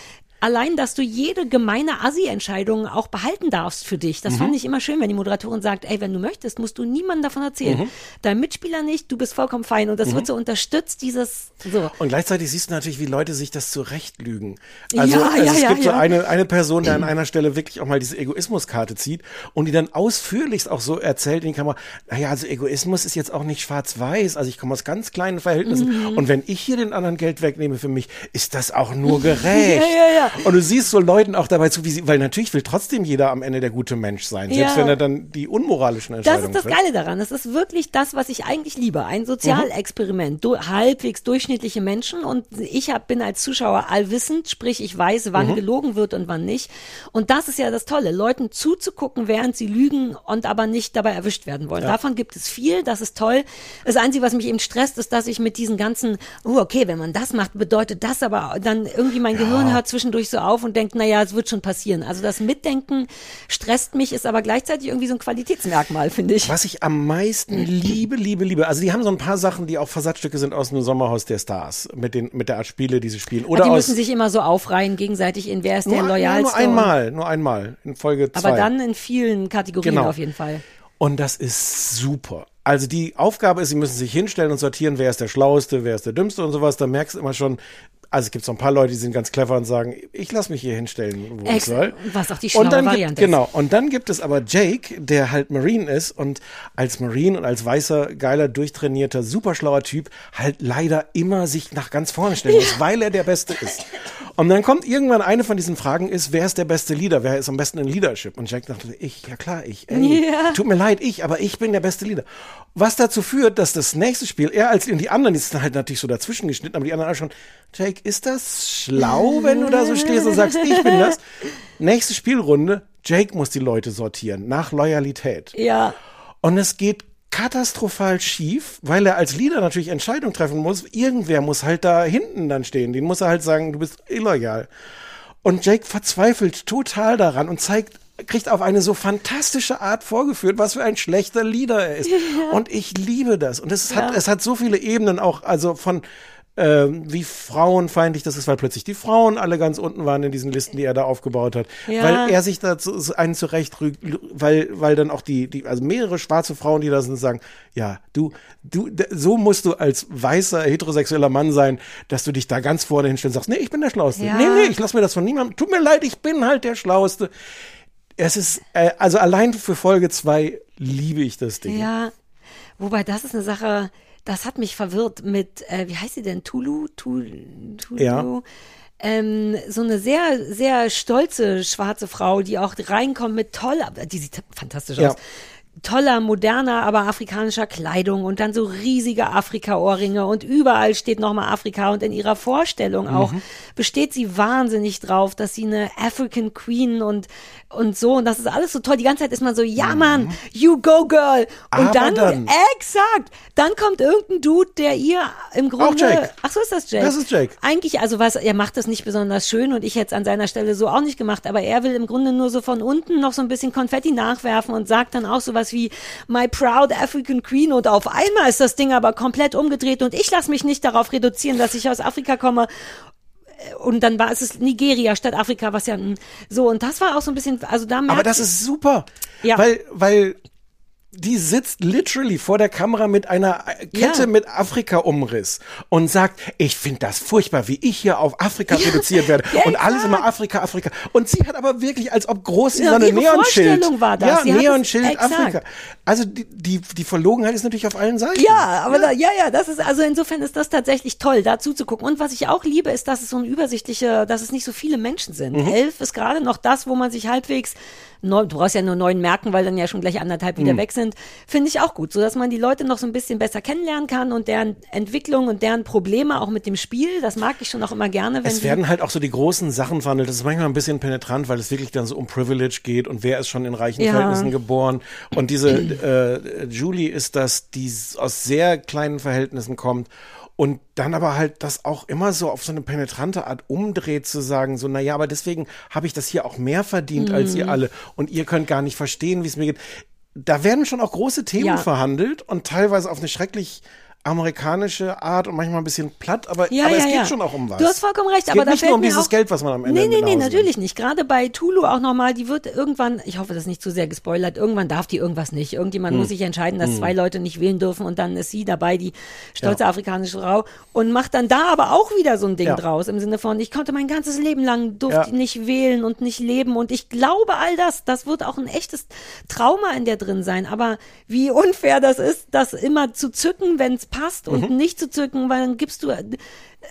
Speaker 1: allein, dass du jede gemeine Assi-Entscheidung auch behalten darfst für dich. Das
Speaker 2: Mhm.
Speaker 1: fand ich immer schön, wenn die Moderatorin sagt, ey, wenn du möchtest, musst du niemandem davon erzählen.
Speaker 2: Mhm.
Speaker 1: Dein Mitspieler nicht, du bist vollkommen fein. Und das
Speaker 2: Mhm.
Speaker 1: wird so unterstützt, dieses, so.
Speaker 2: Und gleichzeitig siehst du natürlich, wie Leute sich das zurechtlügen. Also,
Speaker 1: Ja,
Speaker 2: also
Speaker 1: ja,
Speaker 2: es
Speaker 1: ja,
Speaker 2: gibt so eine, eine Person, der an einer Stelle wirklich auch mal diese Egoismuskarte zieht und die dann ausführlichst auch so erzählt in die Kamera, naja, also Egoismus ist jetzt auch nicht schwarz-weiß, also ich komme aus ganz kleinen Verhältnissen
Speaker 11: Mhm.
Speaker 2: und wenn ich hier den anderen Geld wegnehme für mich, ist das auch nur gerecht.
Speaker 1: Ja, ja, ja.
Speaker 2: Und du siehst so Leuten auch dabei zu, wie sie, weil natürlich will trotzdem jeder am Ende der gute Mensch sein, selbst
Speaker 1: Ja.
Speaker 2: wenn er dann die unmoralischen
Speaker 1: Das
Speaker 2: Entscheidungen
Speaker 1: ist das
Speaker 2: trifft.
Speaker 1: Geile daran. Das ist wirklich das, was ich eigentlich liebe. Ein Sozialexperiment. Du, halbwegs durchschnittliche Menschen und ich hab, bin als Zuschauer allwissend, sprich ich weiß, wann
Speaker 11: Mhm.
Speaker 1: gelogen wird und wann nicht. Und das ist ja das Tolle, Leuten zuzugucken, während sie lügen und aber nicht dabei erwischt werden wollen.
Speaker 11: Ja.
Speaker 1: Davon gibt es viel, das ist toll. Das Einzige, was mich eben stresst, ist, dass ich mit diesen ganzen, oh okay, wenn man das macht, bedeutet das aber dann irgendwie mein Gehirn hört zwischendurch so auf und denkt, naja, es wird schon passieren. Also das Mitdenken stresst mich, ist aber gleichzeitig irgendwie so ein Qualitätsmerkmal, finde ich.
Speaker 2: Was ich am meisten liebe, liebe, liebe, also die haben so ein paar Sachen, die auch Versatzstücke sind aus dem Sommerhaus der Stars, mit, den, mit der Art Spiele, die sie spielen. Oder
Speaker 1: die
Speaker 2: aus,
Speaker 1: müssen sich immer so aufreihen gegenseitig in wer ist der loyalste.
Speaker 2: nur einmal, nur einmal, in Folge zwei.
Speaker 1: Aber dann in vielen Kategorien
Speaker 2: Genau.
Speaker 1: auf jeden Fall.
Speaker 2: Und das ist super. Also die Aufgabe ist, sie müssen sich hinstellen und sortieren, wer ist der Schlaueste, wer ist der Dümmste und sowas. Da merkst du immer schon, also es gibt so ein paar Leute, die sind ganz clever und sagen, ich lass mich hier hinstellen, wo ich
Speaker 1: Ex
Speaker 2: soll.
Speaker 1: was auch die schlaue
Speaker 2: und dann
Speaker 1: Variante
Speaker 2: gibt, Genau. Und dann gibt es aber Jake, der halt Marine ist und als Marine und als weißer, geiler, durchtrainierter, superschlauer Typ halt leider immer sich nach ganz vorne stellen muss, weil er der Beste ist. Und dann kommt irgendwann eine von diesen Fragen ist, wer ist der beste Leader? Wer ist am besten in Leadership? Und Jake dachte, ich, ja klar, ich. Ey,
Speaker 1: Ja.
Speaker 2: Tut mir leid, ich, aber ich bin der beste Leader. Was dazu führt, dass das nächste Spiel, er als die anderen, die sind halt natürlich so dazwischen geschnitten, aber die anderen alle schon, Jake, ist das schlau, wenn du da so stehst und sagst, ich bin das? Nächste Spielrunde, Jake muss die Leute sortieren, nach Loyalität.
Speaker 1: Ja.
Speaker 2: Und es geht katastrophal schief, weil er als Leader natürlich Entscheidungen treffen muss. Irgendwer muss halt da hinten dann stehen. Den muss er halt sagen, du bist illoyal. Und Jake verzweifelt total daran und zeigt, kriegt auf eine so fantastische Art vorgeführt, was für ein schlechter Leader er ist.
Speaker 11: Ja.
Speaker 2: Und ich liebe das. Und es hat,
Speaker 11: Ja.
Speaker 2: es hat so viele Ebenen auch, also von, ähm, wie frauenfeindlich das ist, weil plötzlich die Frauen alle ganz unten waren in diesen Listen, die er da aufgebaut hat.
Speaker 1: Ja.
Speaker 2: Weil er sich da einen zurechtrügt, weil, weil dann auch die, die, also mehrere schwarze Frauen, die da sind, sagen, ja, du, du, so musst du als weißer, heterosexueller Mann sein, dass du dich da ganz vorne hinstellst und sagst, nee, ich bin der Schlauste.
Speaker 1: Ja.
Speaker 2: Nee, nee, ich lass mir das von niemandem, tut mir leid, ich bin halt der Schlauste. Es ist, äh, also allein für Folge zwei liebe ich das Ding.
Speaker 1: Ja. Wobei, das ist eine Sache, das hat mich verwirrt mit, äh, wie heißt sie denn? Tulu? Tulu? Tulu?
Speaker 2: Ja.
Speaker 1: Ähm, so eine sehr, sehr stolze schwarze Frau, die auch reinkommt mit toller, die sieht fantastisch
Speaker 2: Ja.
Speaker 1: aus. Toller, moderner, aber afrikanischer Kleidung und dann so riesige Afrika-Ohrringe und überall steht nochmal Afrika und in ihrer Vorstellung auch
Speaker 11: Mhm.
Speaker 1: besteht sie wahnsinnig drauf, dass sie eine African Queen und, und so und das ist alles so toll. Die ganze Zeit ist man so, ja Mann, you go girl. Und
Speaker 2: Mhm.
Speaker 1: Dann,
Speaker 2: dann-
Speaker 1: exakt, dann kommt irgendein Dude, der ihr im Grunde,
Speaker 2: Jake.
Speaker 1: ach so ist das Jake.
Speaker 2: Das ist Jake.
Speaker 1: Eigentlich, also was, er macht das nicht besonders schön und ich hätte es an seiner Stelle so auch nicht gemacht, aber er will im Grunde nur so von unten noch so ein bisschen Konfetti nachwerfen und sagt dann auch sowas wie My proud African Queen und auf einmal ist das Ding aber komplett umgedreht und ich lasse mich nicht darauf reduzieren, dass ich aus Afrika komme und dann war es ist Nigeria statt Afrika, was ja so und das war auch so ein bisschen, also da
Speaker 2: Aber das ist super.
Speaker 1: Ja.
Speaker 2: Weil, weil die sitzt literally vor der Kamera mit einer Kette
Speaker 1: Ja.
Speaker 2: mit Afrika-Umriss und sagt, ich finde das furchtbar, wie ich hier auf Afrika reduziert werde.
Speaker 1: Ja,
Speaker 2: und alles immer Afrika, Afrika. Und sie hat aber wirklich, als ob groß
Speaker 1: Ja,
Speaker 2: so eine Neonschild.
Speaker 1: War das.
Speaker 2: Ja, Neonschild. Afrika. Also die, die, die Verlogenheit ist natürlich auf allen Seiten.
Speaker 1: Ja, aber Da, ja, ja, das ist, also insofern ist das tatsächlich toll, da zuzugucken. Und was ich auch liebe, ist, dass es so ein übersichtliche, dass es nicht so viele Menschen sind.
Speaker 2: Mhm.
Speaker 1: Elf ist gerade noch das, wo man sich halbwegs, neun, du brauchst ja nur neun merken, weil dann ja schon gleich anderthalb wieder
Speaker 2: Mhm.
Speaker 1: weg sind, finde ich auch gut, so dass man die Leute noch so ein bisschen besser kennenlernen kann und deren Entwicklung und deren Probleme auch mit dem Spiel, das mag ich schon auch immer gerne, wenn
Speaker 2: Es werden halt auch so die großen Sachen verhandelt. Das ist manchmal ein bisschen penetrant, weil es wirklich dann so um Privilege geht und wer ist schon in reichen
Speaker 1: Ja.
Speaker 2: Verhältnissen geboren. Und diese äh, Julie ist das, die aus sehr kleinen Verhältnissen kommt und dann aber halt das auch immer so auf so eine penetrante Art umdreht, zu sagen, so, naja, aber deswegen habe ich das hier auch mehr verdient als
Speaker 1: Mhm.
Speaker 2: ihr alle und ihr könnt gar nicht verstehen, wie es mir geht. Da werden schon auch große Themen
Speaker 1: Ja.
Speaker 2: verhandelt und teilweise auf eine schrecklich amerikanische Art und manchmal ein bisschen platt, aber,
Speaker 1: Ja,
Speaker 2: aber
Speaker 1: ja,
Speaker 2: es geht
Speaker 1: ja.
Speaker 2: schon auch um was.
Speaker 1: Du hast vollkommen recht,
Speaker 2: es
Speaker 1: aber
Speaker 2: geht
Speaker 1: da
Speaker 2: nicht nur um dieses
Speaker 1: auch-
Speaker 2: Geld, was man am Ende
Speaker 1: Nee, nee, nee, natürlich nicht. Gerade bei Tulu auch nochmal, die wird irgendwann, ich hoffe, das ist nicht zu sehr gespoilert, irgendwann darf die irgendwas nicht. Irgendjemand
Speaker 2: Hm.
Speaker 1: muss sich entscheiden, dass
Speaker 2: Hm.
Speaker 1: zwei Leute nicht wählen dürfen und dann ist sie dabei, die stolze afrikanische Frau und macht dann da aber auch wieder so ein Ding draus im Sinne von, ich konnte mein ganzes Leben lang durfte nicht wählen und nicht leben und ich glaube all das, das wird auch ein echtes Trauma in der drin sein, aber wie unfair das ist, das immer zu zücken, wenn es passt und
Speaker 2: Mhm.
Speaker 1: nicht zu zücken, weil dann gibst du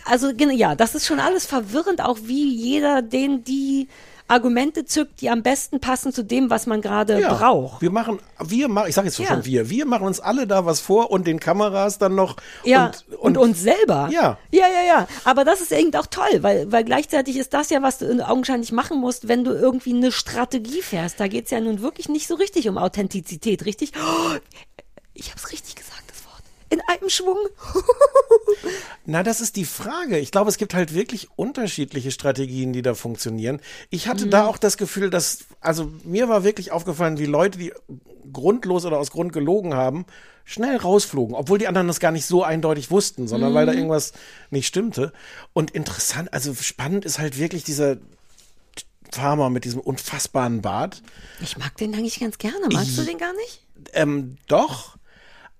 Speaker 1: also ja, das ist schon alles verwirrend, auch wie jeder den die Argumente zückt, die am besten passen zu dem, was man gerade
Speaker 2: Ja,
Speaker 1: braucht.
Speaker 2: Wir machen, wir machen, ich sage jetzt
Speaker 1: Ja.
Speaker 2: schon wir, wir machen uns alle da was vor und den Kameras dann noch
Speaker 1: Ja,
Speaker 2: und,
Speaker 1: und, uns selber.
Speaker 2: Ja.
Speaker 1: Ja, ja, ja. Aber das ist irgendwie auch toll, weil, weil gleichzeitig ist das ja, was du augenscheinlich machen musst, wenn du irgendwie eine Strategie fährst. Da geht's ja nun wirklich nicht so richtig um Authentizität, richtig? Oh, ich hab's richtig gesagt. In einem Schwung.
Speaker 2: Na, das ist die Frage. Ich glaube, es gibt halt wirklich unterschiedliche Strategien, die da funktionieren. Ich hatte
Speaker 1: Mhm.
Speaker 2: da auch das Gefühl, dass, also mir war wirklich aufgefallen, wie Leute, die grundlos oder aus Grund gelogen haben, schnell rausflogen, obwohl die anderen das gar nicht so eindeutig wussten, sondern weil da
Speaker 1: Mhm.
Speaker 2: irgendwas nicht stimmte. Und interessant, also spannend ist halt wirklich dieser Farmer mit diesem unfassbaren Bart.
Speaker 1: Ich mag den eigentlich ganz gerne. Magst du den gar nicht?
Speaker 2: Ähm, doch.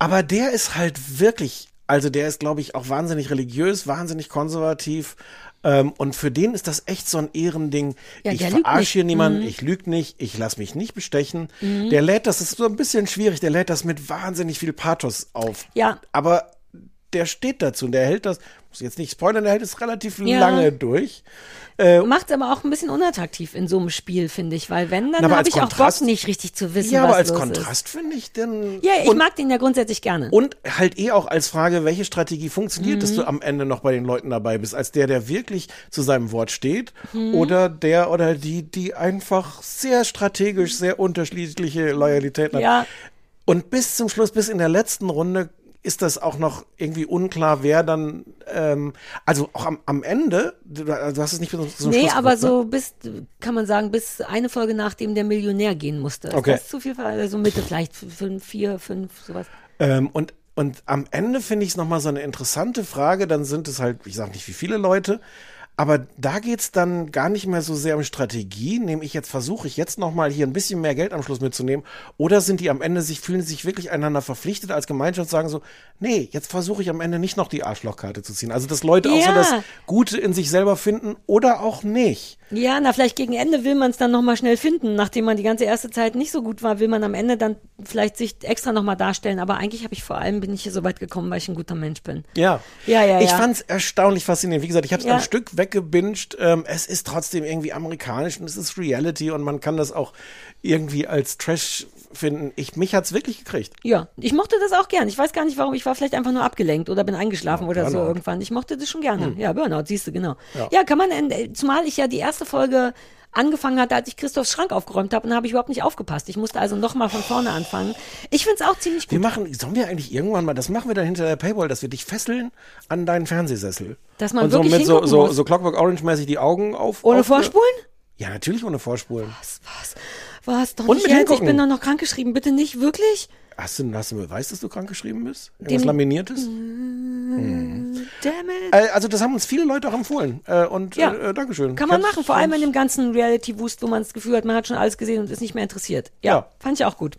Speaker 2: Aber der ist halt wirklich, also der ist, glaube ich, auch wahnsinnig religiös, wahnsinnig konservativ. Ähm, und für den ist das echt so ein Ehrending.
Speaker 1: Ja,
Speaker 2: ich verarsche hier niemanden,
Speaker 1: Mhm.
Speaker 2: ich lüge nicht, ich lasse mich nicht bestechen.
Speaker 1: Mhm.
Speaker 2: Der lädt das, ist so ein bisschen schwierig, der lädt das mit wahnsinnig viel Pathos auf.
Speaker 1: Ja.
Speaker 2: Aber der steht dazu und der hält das, muss jetzt nicht spoilern, der hält es relativ
Speaker 1: Ja.
Speaker 2: lange durch. Äh,
Speaker 1: Macht aber auch ein bisschen unattraktiv in so einem Spiel, finde ich, weil wenn, dann habe ich auch
Speaker 2: Kontrast-
Speaker 1: Bock, nicht richtig zu wissen,
Speaker 2: ja,
Speaker 1: was
Speaker 2: aber als
Speaker 1: los
Speaker 2: Kontrast finde ich
Speaker 1: ist. Ja, ich
Speaker 2: und-
Speaker 1: mag den ja grundsätzlich gerne.
Speaker 2: Und halt eh auch als Frage, welche Strategie funktioniert, dass
Speaker 1: Mhm.
Speaker 2: du am Ende noch bei den Leuten dabei bist, als der, der wirklich zu seinem Wort steht,
Speaker 1: Mhm.
Speaker 2: oder der oder die, die einfach sehr strategisch, sehr unterschiedliche Loyalitäten hat.
Speaker 1: Ja.
Speaker 2: Und bis zum Schluss, bis in der letzten Runde, ist das auch noch irgendwie unklar, wer dann, ähm, also auch am, am Ende, du, du hast es nicht bis zum
Speaker 1: nee,
Speaker 2: Schluss
Speaker 1: aber
Speaker 2: ne?
Speaker 1: so bis, kann man sagen, bis eine Folge nachdem der Millionär gehen musste. Ist
Speaker 2: Okay.
Speaker 1: das zu viel? Also Mitte vielleicht fünf, vier, fünf, sowas.
Speaker 2: Ähm, und, und am Ende finde ich es nochmal so eine interessante Frage. Dann sind es halt, ich sage nicht wie viele Leute, aber da geht's dann gar nicht mehr so sehr um Strategie. Nehme ich jetzt, versuche ich jetzt nochmal hier ein bisschen mehr Geld am Schluss mitzunehmen. Oder sind die am Ende sich, fühlen sich wirklich einander verpflichtet als Gemeinschaft, sagen so, nee, jetzt versuche ich am Ende nicht noch die Arschlochkarte zu ziehen. Also, dass Leute auch so
Speaker 1: Ja.
Speaker 2: das Gute in sich selber finden oder auch nicht.
Speaker 1: Ja, na, vielleicht gegen Ende will man es dann nochmal schnell finden. Nachdem man die ganze erste Zeit nicht so gut war, will man am Ende dann vielleicht sich extra nochmal darstellen. Aber eigentlich habe ich vor allem, bin ich hier so weit gekommen, weil ich ein guter Mensch bin.
Speaker 2: Ja.
Speaker 1: Ja, ja,
Speaker 2: Ich
Speaker 1: ja.
Speaker 2: fand's erstaunlich faszinierend. Wie gesagt, ich habe es
Speaker 1: Ja.
Speaker 2: am Stück weggebinged. Ähm, es ist trotzdem irgendwie amerikanisch und es ist Reality und man kann das auch irgendwie als Trash finden. Ich, mich hat's wirklich gekriegt.
Speaker 1: Ja, ich mochte das auch gern. Ich weiß gar nicht warum. Ich war vielleicht einfach nur abgelenkt oder bin eingeschlafen oder so irgendwann. Ich mochte das schon gerne.
Speaker 2: Hm.
Speaker 1: Ja, Burnout, siehst du, genau.
Speaker 2: Ja.
Speaker 1: Ja, kann man, äh, zumal ich ja die erste Folge angefangen hatte, als ich Christophs Schrank aufgeräumt habe und da habe ich überhaupt nicht aufgepasst. Ich musste also nochmal von vorne anfangen. Ich find's auch ziemlich
Speaker 2: Wir
Speaker 1: gut.
Speaker 2: machen, sollen wir eigentlich irgendwann mal, das machen wir dann hinter der Paywall, dass wir dich fesseln an deinen Fernsehsessel.
Speaker 1: Dass man
Speaker 2: und so
Speaker 1: wirklich
Speaker 2: mit so,
Speaker 1: hingucken
Speaker 2: so,
Speaker 1: muss.
Speaker 2: so Clockwork Orange-mäßig die Augen auf.
Speaker 1: Ohne
Speaker 2: auf,
Speaker 1: Vorspulen?
Speaker 2: Ja, natürlich ohne Vorspulen.
Speaker 1: Was? Doch
Speaker 2: Und
Speaker 1: nicht jetzt. Ich bin doch noch krankgeschrieben. Bitte nicht, wirklich?
Speaker 2: Hast du, hast du einen Beweis, dass du krank geschrieben bist? Irgendwas
Speaker 1: Dem-
Speaker 2: Laminiertes?
Speaker 1: Damn it.
Speaker 2: Äh, also das haben uns viele Leute auch empfohlen. Äh, und
Speaker 1: Ja.
Speaker 2: äh, äh, Dankeschön.
Speaker 1: Kann man machen, vor allem in dem ganzen Reality-Wust, wo man das Gefühl hat, man hat schon alles gesehen und ist nicht mehr interessiert. Ja,
Speaker 2: Ja.
Speaker 1: fand ich auch gut.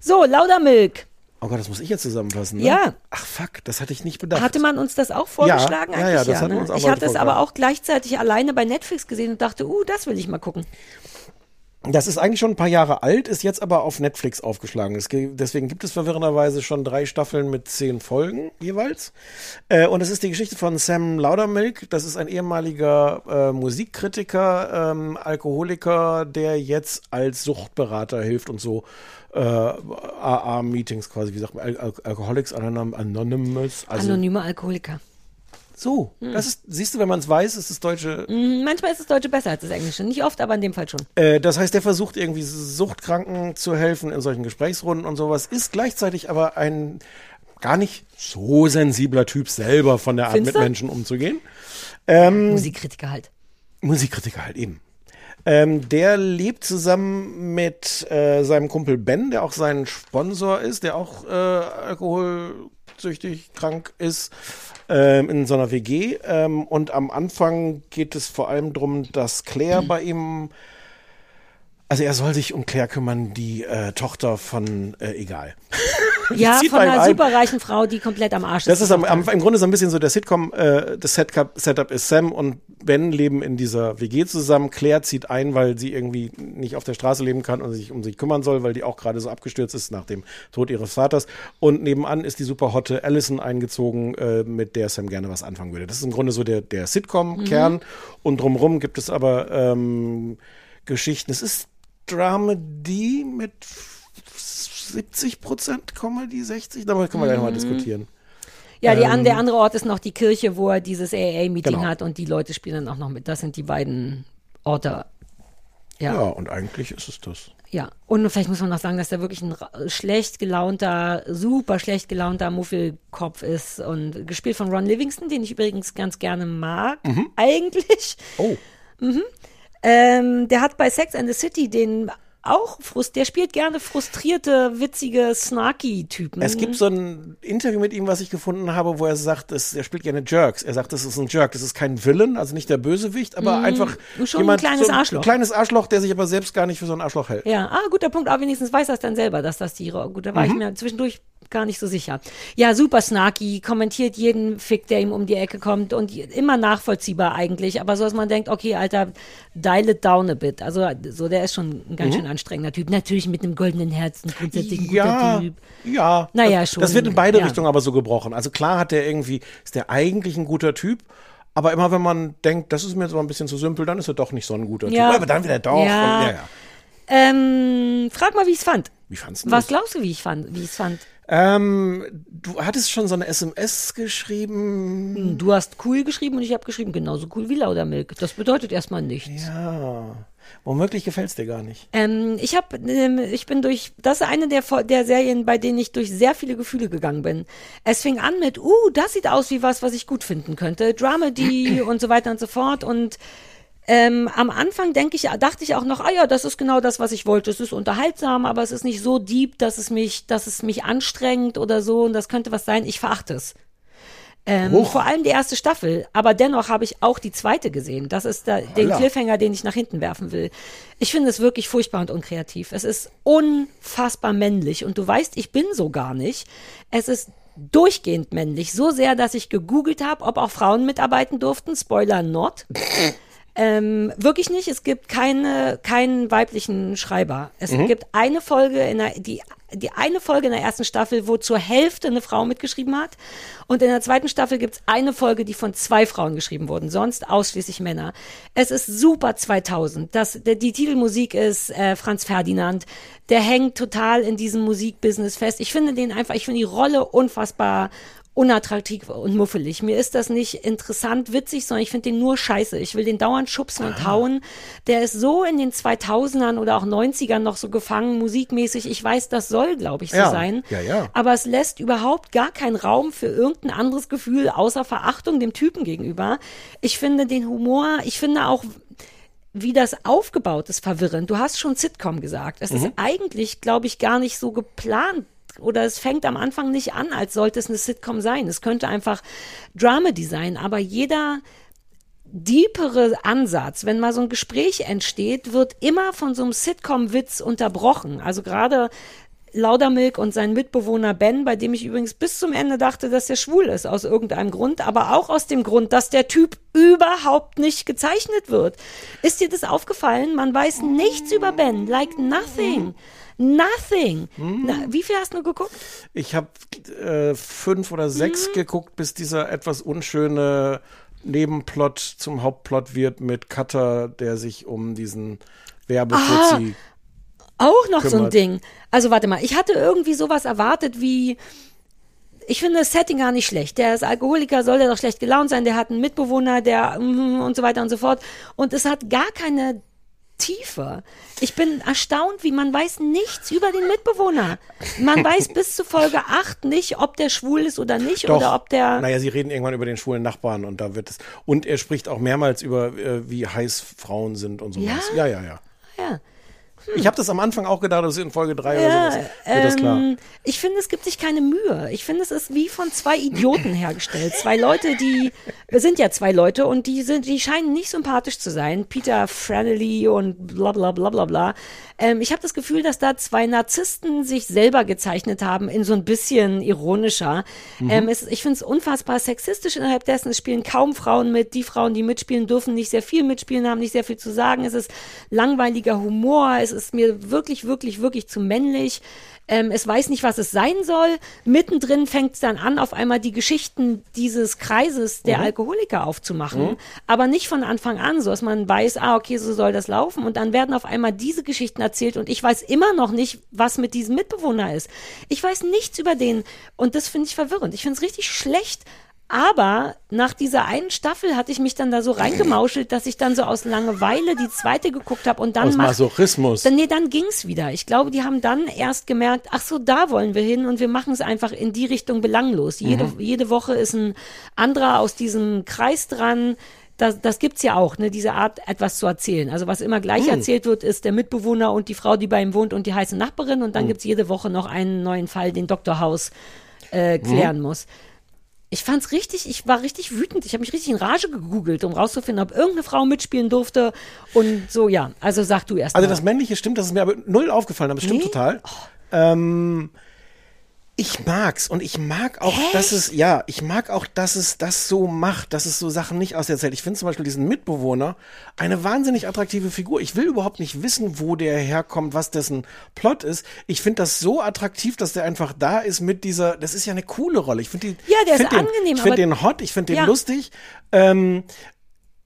Speaker 1: So, Laudermilk.
Speaker 2: Oh Gott, das muss ich jetzt zusammenfassen. Ne?
Speaker 1: Ja.
Speaker 2: Ach fuck, das hatte ich nicht bedacht.
Speaker 1: Hatte man uns das auch vorgeschlagen
Speaker 2: Ja, ja,
Speaker 1: eigentlich?
Speaker 2: ja, das hatten
Speaker 1: ne?
Speaker 2: wir uns auch
Speaker 1: ich hatte es aber auch gleichzeitig alleine bei Netflix gesehen und dachte, uh, das will ich mal gucken.
Speaker 2: Das ist eigentlich schon ein paar Jahre alt, ist jetzt aber auf Netflix aufgeschlagen. Es ge- deswegen gibt es verwirrenderweise schon drei Staffeln mit zehn Folgen jeweils. Äh, und es ist die Geschichte von Sam Laudermilk. Das ist ein ehemaliger äh, Musikkritiker, ähm, Alkoholiker, der jetzt als Suchtberater hilft und so äh, AA-Meetings quasi, wie sagt man, Al Al Alcoholics Anonym- Anonymous. Also
Speaker 1: Anonyme Alkoholiker.
Speaker 2: So, das ist, siehst du, wenn man es weiß, ist das deutsche
Speaker 1: Mm, Manchmal ist das Deutsche besser als das Englische. Nicht oft, aber in dem Fall schon.
Speaker 2: Äh, das heißt, der versucht irgendwie Suchtkranken zu helfen in solchen Gesprächsrunden und sowas, ist gleichzeitig aber ein gar nicht so sensibler Typ selber von der Art
Speaker 1: Findest
Speaker 2: mit
Speaker 1: du?
Speaker 2: Menschen umzugehen. Ähm,
Speaker 1: Musikkritiker halt.
Speaker 2: Musikkritiker halt eben. Ähm, der lebt zusammen mit äh, seinem Kumpel Ben, der auch sein Sponsor ist, der auch äh, alkoholsüchtig krank ist, ähm, in so einer WG. Ähm, und am Anfang geht es vor allem darum, dass Claire bei ihm, also er soll sich um Claire kümmern, die äh, Tochter von, äh, egal.
Speaker 1: Ja, von einer
Speaker 2: ein.
Speaker 1: superreichen Frau, die komplett am Arsch ist.
Speaker 2: Das ist am, am, im Grunde so ein bisschen so der Sitcom, äh, das Setup, Setup ist Sam und Ben leben in dieser WG zusammen. Claire zieht ein, weil sie irgendwie nicht auf der Straße leben kann und sich um sich kümmern soll, weil die auch gerade so abgestürzt ist nach dem Tod ihres Vaters. Und nebenan ist die super hotte Allison eingezogen, äh, mit der Sam gerne was anfangen würde. Das ist im Grunde so der, der Sitcom-Kern. Und drumrum gibt es aber ähm, Geschichten. Es ist Dramedy mit 70 Prozent Comedy, 60. Darüber können wir gleich nochmal diskutieren.
Speaker 1: Ja, die,
Speaker 2: Ähm,
Speaker 1: der andere Ort ist noch die Kirche, wo er dieses AA-Meeting
Speaker 2: Genau.
Speaker 1: hat und die Leute spielen dann auch noch mit. Das sind die beiden Orte.
Speaker 2: Ja.
Speaker 1: Ja.
Speaker 2: und eigentlich ist es das.
Speaker 1: Ja, und vielleicht muss man noch sagen, dass der wirklich ein schlecht gelaunter, super schlecht gelaunter Muffelkopf ist und gespielt von Ron Livingston, den ich übrigens ganz gerne mag, eigentlich.
Speaker 2: Oh.
Speaker 1: Mhm. Ähm, der hat bei Sex and the City den auch frust, der spielt gerne frustrierte, witzige, snarky Typen.
Speaker 2: Es gibt so ein Interview mit ihm, was ich gefunden habe, wo er sagt, dass, er spielt gerne Jerks. Er sagt, das ist ein Jerk. Das ist kein Villain, also nicht der Bösewicht, aber
Speaker 1: Mhm.
Speaker 2: einfach
Speaker 1: Schon ein
Speaker 2: jemand,
Speaker 1: kleines
Speaker 2: so ein
Speaker 1: Arschloch.
Speaker 2: kleines Arschloch, der sich aber selbst gar nicht für so ein Arschloch hält.
Speaker 1: Ja, ah, guter Punkt. Aber wenigstens weiß er es dann selber, dass das Tiere. Gut, da war ich
Speaker 2: Mhm.
Speaker 1: mir zwischendurch gar nicht so sicher. Ja, super snarky, kommentiert jeden Fick, der ihm um die Ecke kommt und immer nachvollziehbar eigentlich. Aber so, dass man denkt, okay, Alter, dial it down a bit. Also, so, der ist schon ein ganz
Speaker 2: Mhm.
Speaker 1: schön anstrengender Typ. Natürlich mit einem goldenen Herzen, grundsätzlich ein guter
Speaker 2: Ja,
Speaker 1: Typ.
Speaker 2: ja.
Speaker 1: Naja,
Speaker 2: das,
Speaker 1: schon.
Speaker 2: Das wird in beide
Speaker 1: ja.
Speaker 2: Richtungen aber so gebrochen. Also klar hat der irgendwie, ist der eigentlich ein guter Typ, aber immer wenn man denkt, das ist mir jetzt mal ein bisschen zu simpel, dann ist er doch nicht so ein guter
Speaker 1: Ja.
Speaker 2: Typ. Aber dann wieder doch.
Speaker 1: Ja.
Speaker 2: Und, ja, ja.
Speaker 1: Ähm, frag mal, wie ich es fand.
Speaker 2: Wie fandst du
Speaker 1: Was glaubst du, wie ich fand, wie ich es fand?
Speaker 2: Ähm, du hattest schon so eine SMS geschrieben.
Speaker 1: Du hast cool geschrieben und ich habe geschrieben, genauso cool wie Laudermilk. Das bedeutet erstmal nichts.
Speaker 2: Ja. Womöglich gefällt es dir gar nicht.
Speaker 1: Ähm, ich habe, ähm, ich bin durch, das ist eine der, der Serien, bei denen ich durch sehr viele Gefühle gegangen bin. Es fing an mit, uh, das sieht aus wie was, was ich gut finden könnte, Dramedy und so weiter und so fort und ähm, am Anfang denke ich, dachte ich auch noch, ah ja, das ist genau das, was ich wollte. Es ist unterhaltsam, aber es ist nicht so deep, dass es mich, dass es mich anstrengt oder so und das könnte was sein. Ich verachte es. Ähm, vor allem die erste Staffel, aber dennoch habe ich auch die zweite gesehen. Das ist da, den. Cliffhanger, den ich nach hinten werfen will. Ich finde es wirklich furchtbar und unkreativ. Es ist unfassbar männlich und du weißt, ich bin so gar nicht. Es ist durchgehend männlich, so sehr, dass ich gegoogelt habe, ob auch Frauen mitarbeiten durften. Spoiler not. Ähm, wirklich nicht. Es gibt keine, keinen weiblichen Schreiber. Es
Speaker 11: Mhm.
Speaker 1: gibt eine Folge in der, die, die eine Folge in der ersten Staffel, wo zur Hälfte eine Frau mitgeschrieben hat. Und in der zweiten Staffel gibt es eine Folge, die von zwei Frauen geschrieben wurden. Sonst ausschließlich Männer. Es ist super 2000. Das, der, die Titelmusik ist äh, Franz Ferdinand. Der hängt total in diesem Musikbusiness fest. Ich finde den einfach, ich finde die Rolle unfassbar unattraktiv und muffelig. Mir ist das nicht interessant, witzig, sondern ich finde den nur scheiße. Ich will den dauernd schubsen und hauen. Der ist so in den 2000ern oder auch 90ern noch so gefangen, musikmäßig. Ich weiß, das soll, glaube ich, so
Speaker 2: Ja,
Speaker 1: sein.
Speaker 2: ja, ja.
Speaker 1: Aber es lässt überhaupt gar keinen Raum für irgendein anderes Gefühl außer Verachtung dem Typen gegenüber. Ich finde den Humor, ich finde auch, wie das aufgebaut ist, verwirrend. Du hast schon Sitcom gesagt. Es ist
Speaker 2: Mhm.
Speaker 1: eigentlich, glaube ich, gar nicht so geplant oder es fängt am Anfang nicht an, als sollte es eine Sitcom sein. Es könnte einfach Dramedy sein, aber jeder deepere Ansatz, wenn mal so ein Gespräch entsteht, wird immer von so einem Sitcom-Witz unterbrochen. Also gerade Laudermilk und sein Mitbewohner Ben, bei dem ich übrigens bis zum Ende dachte, dass er schwul ist, aus irgendeinem Grund, aber auch aus dem Grund, dass der Typ überhaupt nicht gezeichnet wird. Ist dir das aufgefallen? Man weiß nichts über Ben, like nothing. Nothing. Na, wie viel hast du geguckt?
Speaker 2: Ich habe äh, fünf oder sechs
Speaker 1: Mhm.
Speaker 2: geguckt, bis dieser etwas unschöne Nebenplot zum Hauptplot wird mit Cutter, der sich um diesen Werbefuzzi
Speaker 1: Auch noch so ein
Speaker 2: kümmert.
Speaker 1: Ding. Also warte mal, ich hatte irgendwie sowas erwartet wie, ich finde das Setting gar nicht schlecht. Der ist Alkoholiker, soll der doch schlecht gelaunt sein, der hat einen Mitbewohner, der mhm, und so weiter und so fort. Und es hat gar keine Tiefe. Ich bin erstaunt, wie man weiß nichts über den Mitbewohner. Man weiß bis zu Folge 8 nicht, ob der schwul ist oder nicht
Speaker 2: Doch.
Speaker 1: oder ob der
Speaker 2: Naja, sie reden irgendwann über den schwulen Nachbarn und da wird es. Und er spricht auch mehrmals über, äh, wie heiß Frauen sind und sowas.
Speaker 1: Ja?
Speaker 2: Ja, ja, ja.
Speaker 1: ja.
Speaker 2: Ich habe das am Anfang auch gedacht, das ist in Folge drei
Speaker 1: Ja,
Speaker 2: oder sowas. Wird das klar.
Speaker 1: ähm, ich finde, es gibt sich keine Mühe. Ich finde, es ist wie von zwei Idioten hergestellt. Zwei Leute, die, wir sind ja zwei Leute und die sind, die scheinen nicht sympathisch zu sein. Peter Franelli und bla bla bla bla bla. Ähm, ich habe das Gefühl, dass da zwei Narzissten sich selber gezeichnet haben, in so ein bisschen ironischer.
Speaker 11: Mhm.
Speaker 1: Ähm, es, ich finde es unfassbar sexistisch innerhalb dessen. Es spielen kaum Frauen mit. Die Frauen, die mitspielen, dürfen nicht sehr viel mitspielen, haben nicht sehr viel zu sagen. Es ist langweiliger Humor. Es ist mir wirklich, wirklich, wirklich zu männlich. Ähm, es weiß nicht, was es sein soll. Mittendrin fängt es dann an, auf einmal die Geschichten dieses Kreises der
Speaker 11: Mhm.
Speaker 1: Alkoholiker aufzumachen.
Speaker 11: Mhm.
Speaker 1: Aber nicht von Anfang an, so dass man weiß, ah, okay, so soll das laufen. Und dann werden auf einmal diese Geschichten erzählt und ich weiß immer noch nicht, was mit diesem Mitbewohner ist. Ich weiß nichts über den und das finde ich verwirrend. Ich finde es richtig schlecht. Aber nach dieser einen Staffel hatte ich mich dann da so reingemauschelt, dass ich dann so aus Langeweile die zweite geguckt habe und dann
Speaker 2: Aus Masochismus.
Speaker 1: Dann, nee, dann ging's wieder. Ich glaube, die haben dann erst gemerkt, ach so, da wollen wir hin und wir machen es einfach in die Richtung belanglos. Jede,
Speaker 11: Mhm.
Speaker 1: jede Woche ist ein anderer aus diesem Kreis dran. Das, das gibt's ja auch, ne, diese Art, etwas zu erzählen. Also was immer gleich
Speaker 11: Mhm.
Speaker 1: erzählt wird, ist der Mitbewohner und die Frau, die bei ihm wohnt und die heiße Nachbarin und dann
Speaker 11: Mhm.
Speaker 1: gibt's jede Woche noch einen neuen Fall, den Dr. House äh, klären
Speaker 2: Mhm.
Speaker 1: muss. Ich fand's richtig, ich war richtig wütend. Ich habe mich richtig in Rage gegoogelt, um rauszufinden, ob irgendeine Frau mitspielen durfte. Und so, ja. Also sag du erst
Speaker 2: Also
Speaker 1: mal.
Speaker 2: das Männliche stimmt, das ist mir aber null aufgefallen, aber es stimmt
Speaker 1: Nee?
Speaker 2: total. Ähm, ich mag's und ich mag auch, dass es, ja, ich mag auch, dass es das so macht, dass es so Sachen nicht auserzählt. Ich finde zum Beispiel diesen Mitbewohner eine wahnsinnig attraktive Figur. Ich will überhaupt nicht wissen, wo der herkommt, was dessen Plot ist. Ich finde das so attraktiv, dass der einfach da ist mit dieser, das ist ja eine coole Rolle. Ich finde die,
Speaker 1: Ja, der ist
Speaker 2: den,
Speaker 1: angenehm,
Speaker 2: Ich finde den hot, ich finde den
Speaker 1: Ja.
Speaker 2: lustig. Ähm,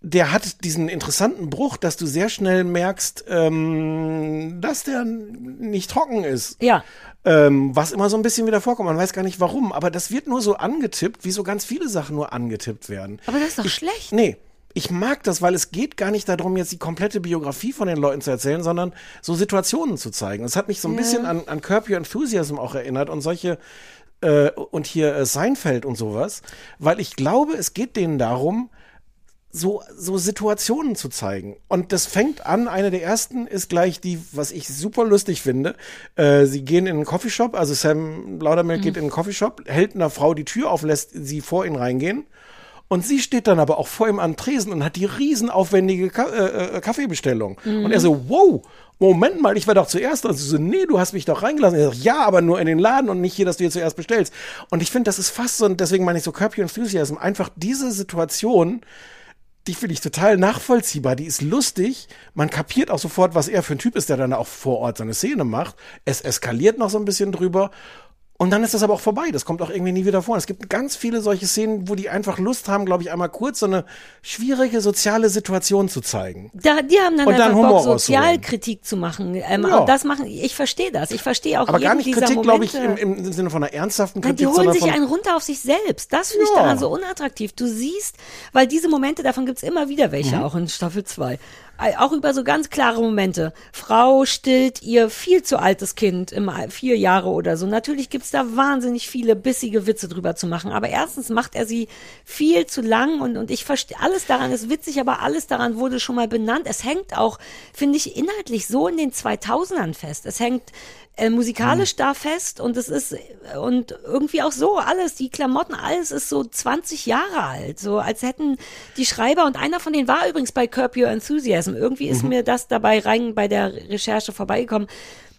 Speaker 2: der hat diesen interessanten Bruch, dass du sehr schnell merkst, ähm, dass der nicht trocken ist.
Speaker 1: Ja.
Speaker 2: Ähm, was immer so ein bisschen wieder vorkommt. Man weiß gar nicht warum, aber das wird nur so angetippt, wie so ganz viele Sachen nur angetippt werden.
Speaker 1: Aber das ist doch schlecht.
Speaker 2: Nee. Ich mag das, weil es geht gar nicht darum, jetzt die komplette Biografie von den Leuten zu erzählen, sondern so Situationen zu zeigen. Es hat mich so ein
Speaker 1: Ja.
Speaker 2: bisschen an, an Curb Your Enthusiasm auch erinnert und solche äh, und hier äh, Seinfeld und sowas, weil ich glaube, es geht denen darum, so, so Situationen zu zeigen. Und das fängt an, eine der ersten ist gleich die, was ich super lustig finde. Äh, sie gehen in einen Coffeeshop, also Sam Laudermilk
Speaker 11: Mhm.
Speaker 2: geht in einen Coffeeshop, hält einer Frau die Tür auf, lässt sie vor ihn reingehen. Und sie steht dann aber auch vor ihm am Tresen und hat die riesen aufwendige Ka äh, äh, Kaffeebestellung.
Speaker 11: Mhm.
Speaker 2: Und er so, wow, Moment mal, ich war doch zuerst. Und sie so, nee, du hast mich doch reingelassen. Er sagt, ja, aber nur in den Laden und nicht hier, dass du hier zuerst bestellst. Und ich finde, das ist fast so, und deswegen meine ich so Curb Your Enthusiasm, einfach diese Situation, die finde ich total nachvollziehbar. Die ist lustig. Man kapiert auch sofort, was er für ein Typ ist, der dann auch vor Ort seine Szene macht. Es eskaliert noch so ein bisschen drüber. Und dann ist das aber auch vorbei. Das kommt auch irgendwie nie wieder vor. Es gibt ganz viele solche Szenen, wo die einfach Lust haben, glaube ich, einmal kurz so eine schwierige soziale Situation zu zeigen.
Speaker 1: Da, die haben dann
Speaker 2: Und dann
Speaker 1: einfach
Speaker 2: Humor
Speaker 1: Bock. Sozialkritik zu machen. Ähm,
Speaker 2: Ja.
Speaker 1: Und das machen, ich verstehe das. Ich verstehe auch
Speaker 2: aber gar nicht Kritik, glaube ich, im, im Sinne von einer ernsthaften
Speaker 1: Nein,
Speaker 2: Kritik,
Speaker 1: die holen sich einen runter auf sich selbst. Das finde ich
Speaker 2: Ja.
Speaker 1: daran so unattraktiv. Du siehst, weil diese Momente, davon gibt's immer wieder welche,
Speaker 2: Mhm.
Speaker 1: auch in Staffel 2. Auch über so ganz klare Momente. Frau stillt ihr viel zu altes Kind, im vier Jahre oder so. Natürlich gibt's da wahnsinnig viele bissige Witze drüber zu machen. Aber erstens macht er sie viel zu lang und, und ich verstehe, alles daran ist witzig, aber alles daran wurde schon mal benannt. Es hängt auch, finde ich, inhaltlich so in den 2000ern fest. Es hängt äh, musikalisch da fest und es ist und irgendwie auch so alles, die Klamotten, alles ist so 20 Jahre alt, so als hätten die Schreiber und einer von denen war übrigens bei Curb Your Enthusiasm. Irgendwie ist
Speaker 2: Mhm.
Speaker 1: mir das dabei rein bei der Recherche vorbeigekommen.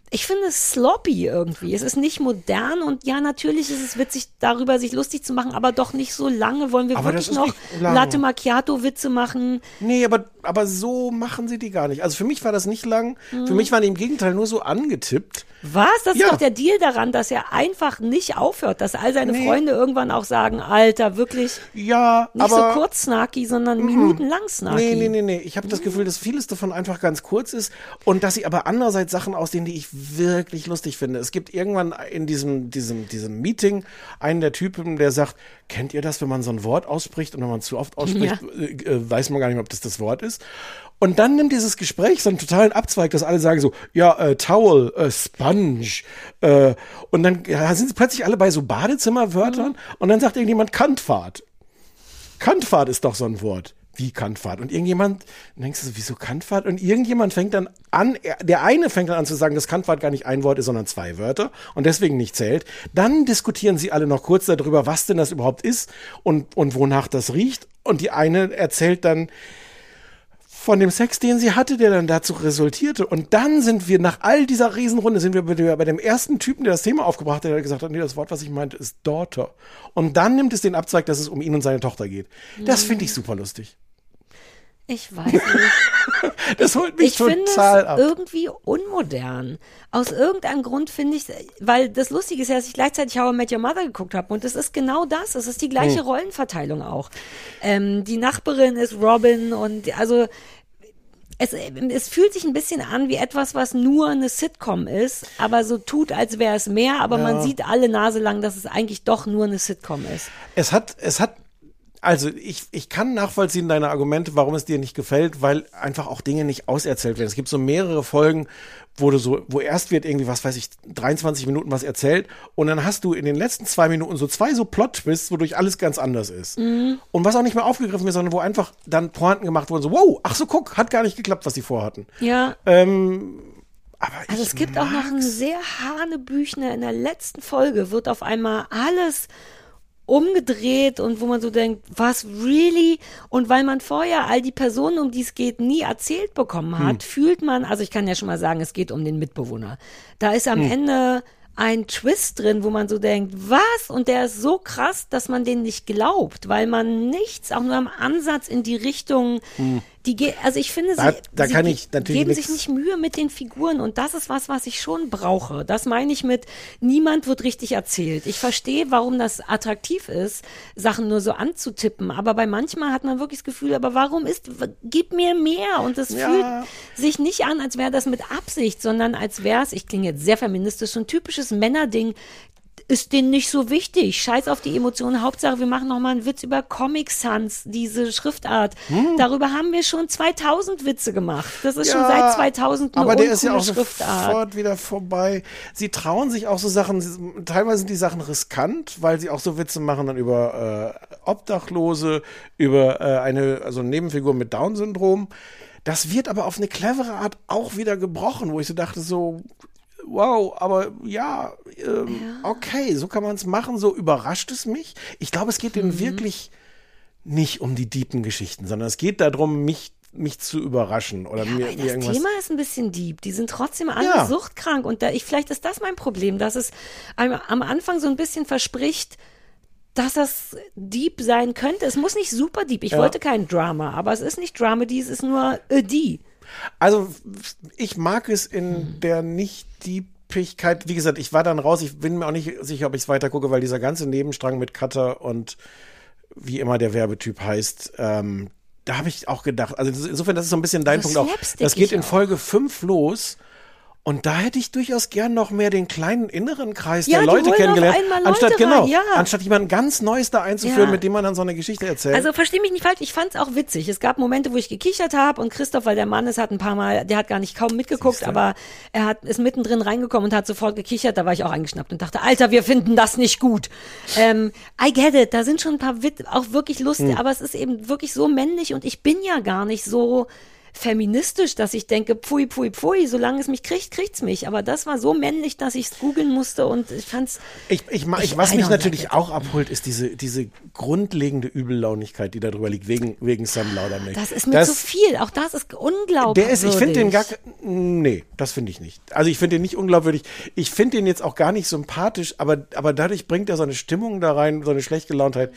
Speaker 1: Ich finde es sloppy irgendwie. Es ist nicht modern und ja, natürlich ist es witzig, darüber sich lustig zu machen, aber doch nicht so lange. Wollen wir
Speaker 2: Aber
Speaker 1: wirklich noch. Latte Macchiato Witze machen?
Speaker 2: Nee, aber, aber so machen sie die gar nicht. Also für mich war das nicht lang. Für
Speaker 1: Mhm.
Speaker 2: mich waren die im Gegenteil nur so angetippt.
Speaker 1: Was? Das
Speaker 2: Ja.
Speaker 1: ist doch der Deal daran, dass er einfach nicht aufhört, dass all seine
Speaker 2: Nee.
Speaker 1: Freunde irgendwann auch sagen, Alter, wirklich
Speaker 2: Ja,
Speaker 1: nicht
Speaker 2: aber
Speaker 1: so kurz snarky, sondern minutenlang snarky.
Speaker 2: Nee, nee, nee, nee. Ich habe das Gefühl, dass vieles davon einfach ganz kurz ist und dass sie aber andererseits Sachen ausdehnen, die ich wirklich lustig finde. Es gibt irgendwann in diesem, diesem, diesem Meeting einen der Typen, der sagt, kennt ihr das, wenn man so ein Wort ausspricht und wenn man zu oft ausspricht,
Speaker 1: Ja.
Speaker 2: äh, äh, weiß man gar nicht mehr, ob das das Wort ist. Und dann nimmt dieses Gespräch so einen totalen Abzweig, dass alle sagen so, ja, äh, Towel, äh, Sponge, äh, und dann ja, sind sie plötzlich alle bei so Badezimmerwörtern und dann sagt irgendjemand Kantfahrt. Kantfahrt ist doch so ein Wort. Wie Kantfahrt? Und irgendjemand, dann denkst du so, wieso Kantfahrt? Und irgendjemand fängt dann an, er- der eine fängt dann an zu sagen, dass Kantfahrt gar nicht ein Wort ist, sondern zwei Wörter und deswegen nicht zählt. Dann diskutieren sie alle noch kurz darüber, was denn das überhaupt ist und, und wonach das riecht. Und die eine erzählt dann, von dem Sex, den sie hatte, der dann dazu resultierte. Und dann sind wir nach all dieser Riesenrunde, sind wir bei dem ersten Typen, der das Thema aufgebracht hat, der gesagt hat, nee, das Wort, was ich meinte, ist Daughter. Und dann nimmt es den Abzweig, dass es um ihn und seine Tochter geht. Das finde ich super lustig.
Speaker 1: Ich weiß nicht.
Speaker 2: Das holt mich
Speaker 1: ich finde
Speaker 2: total
Speaker 1: es
Speaker 2: ab.
Speaker 1: irgendwie unmodern. Aus irgendeinem Grund finde ich, weil das Lustige ist ja, dass ich gleichzeitig How I Met Your Mother geguckt habe und es ist genau das. Es ist die gleiche
Speaker 2: Hm.
Speaker 1: Rollenverteilung auch. Ähm, die Nachbarin ist Robin und also es, es fühlt sich ein bisschen an wie etwas, was nur eine Sitcom ist, aber so tut, als wäre es mehr, aber man
Speaker 2: Ja.
Speaker 1: sieht alle Nase lang, dass es eigentlich doch nur eine Sitcom ist.
Speaker 2: Es hat, es hat, also ich, ich kann nachvollziehen deine Argumente, warum es dir nicht gefällt, weil einfach auch Dinge nicht auserzählt werden. Es gibt so mehrere Folgen, wo du so, wo erst wird irgendwie, was weiß ich, 23 Minuten was erzählt und dann hast du in den letzten zwei Minuten so zwei so Plot-Twists, wodurch alles ganz anders ist.
Speaker 1: Mhm.
Speaker 2: Und was auch nicht mehr aufgegriffen wird, sondern wo einfach dann Pointen gemacht wurden, so, wow, ach so, guck, hat gar nicht geklappt, was die vorhatten.
Speaker 1: Ja.
Speaker 2: Ähm, aber
Speaker 1: Also es gibt auch noch ein sehr Hanebüchner in der letzten Folge, wird auf einmal alles umgedreht und wo man so denkt, was really? Und weil man vorher all die Personen, um die es geht, nie erzählt bekommen hat,
Speaker 11: Hm.
Speaker 1: fühlt man, also ich kann ja schon mal sagen, es geht um den Mitbewohner. Da ist am
Speaker 11: Hm.
Speaker 1: Ende ein Twist drin, wo man so denkt, was? Und der ist so krass, dass man den nicht glaubt, weil man nichts, auch nur am Ansatz in die Richtung,
Speaker 2: Hm.
Speaker 1: Die ge also ich finde,
Speaker 2: Da-
Speaker 1: sie,
Speaker 2: da
Speaker 1: sie
Speaker 2: kann
Speaker 1: ge-
Speaker 2: ich natürlich
Speaker 1: geben
Speaker 2: nix-
Speaker 1: sich nicht Mühe mit den Figuren und das ist was, was ich schon brauche. Das meine ich mit, niemand wird richtig erzählt. Ich verstehe, warum das attraktiv ist, Sachen nur so anzutippen, aber bei manchmal hat man wirklich das Gefühl, aber warum ist, gib mir mehr und es
Speaker 2: Ja.
Speaker 1: fühlt sich nicht an, als wäre das mit Absicht, sondern als wäre es, ich klinge jetzt sehr feministisch, so ein typisches Männerding, ist denen nicht so wichtig. Scheiß auf die Emotionen. Hauptsache, wir machen noch mal einen Witz über Comic Sans, diese Schriftart.
Speaker 2: Hm.
Speaker 1: Darüber haben wir schon 2000 Witze gemacht. Das ist schon
Speaker 2: Ja,
Speaker 1: seit 2000 eine
Speaker 2: aber der ist ja auch
Speaker 1: Schriftart.
Speaker 2: sofort wieder vorbei. Sie trauen sich auch so Sachen, teilweise sind die Sachen riskant, weil sie auch so Witze machen dann über äh, Obdachlose, über äh, eine also eine Nebenfigur mit Down-Syndrom. Das wird aber auf eine clevere Art auch wieder gebrochen, wo ich so dachte so Wow, aber ja, ähm, okay, so kann man es machen, so überrascht es mich. Ich glaube, es geht
Speaker 1: Mhm.
Speaker 2: ihnen wirklich nicht um die deepen Geschichten, sondern es geht darum, mich, mich zu überraschen oder mir, mir
Speaker 1: Das
Speaker 2: irgendwas.
Speaker 1: Thema ist ein bisschen deep. Die sind trotzdem alle
Speaker 2: Ja.
Speaker 1: suchtkrank. Und da, ich, vielleicht ist das mein Problem, dass es am, am Anfang so ein bisschen verspricht, dass das deep sein könnte. Es muss nicht super deep. Ich
Speaker 2: Ja.
Speaker 1: wollte kein Drama, aber es ist nicht Dramedy, es ist nur a D.
Speaker 2: Also ich mag es in der nicht Diepigkeit. Wie gesagt, ich war dann raus. Ich bin mir auch nicht sicher, ob ich es weiter gucke, weil dieser ganze Nebenstrang mit Cutter und wie immer der Werbetyp heißt, ähm, da habe ich auch gedacht. Also insofern, das ist so ein bisschen dein
Speaker 1: So
Speaker 2: Punkt auch. Das geht in. Folge 5 los. Und da hätte ich durchaus gern noch mehr den kleinen inneren Kreis
Speaker 1: Ja,
Speaker 2: der Leute kennengelernt.
Speaker 1: Leute
Speaker 2: anstatt,
Speaker 1: rein,
Speaker 2: genau,
Speaker 1: ja.
Speaker 2: anstatt jemand ganz Neues da einzuführen,
Speaker 1: Ja.
Speaker 2: mit dem man dann so eine Geschichte erzählt.
Speaker 1: Also versteh mich nicht falsch, ich fand es auch witzig. Es gab Momente, wo ich gekichert habe und Christoph, weil der Mann ist, hat ein paar Mal, der hat gar nicht kaum mitgeguckt, aber er hat ist mittendrin reingekommen und hat sofort gekichert. Da war ich auch eingeschnappt und dachte, Alter, wir finden das nicht gut. Ähm, I get it, da sind schon ein paar Witz, auch wirklich lustig,
Speaker 11: Hm.
Speaker 1: aber es ist eben wirklich so männlich und ich bin ja gar nicht so feministisch, dass ich denke, pfui, pfui, pfui, solange es mich kriegt, kriegt's mich. Aber das war so männlich, dass ich es googeln musste und ich fand's.
Speaker 2: Ich, ich, ich,
Speaker 1: Ich-
Speaker 2: was mich natürlich auch abholt, ist diese, diese grundlegende Übellaunigkeit, die da drüber liegt, wegen, wegen Sam Laudermilch.
Speaker 1: Das ist mir zu viel. Auch das ist unglaublich.
Speaker 2: Der ist, ich finde den gar, nee, das finde ich nicht. Also ich finde den nicht unglaubwürdig. Ich finde den jetzt auch gar nicht sympathisch, aber, aber dadurch bringt er so eine Stimmung da rein, so eine Schlechtgelauntheit,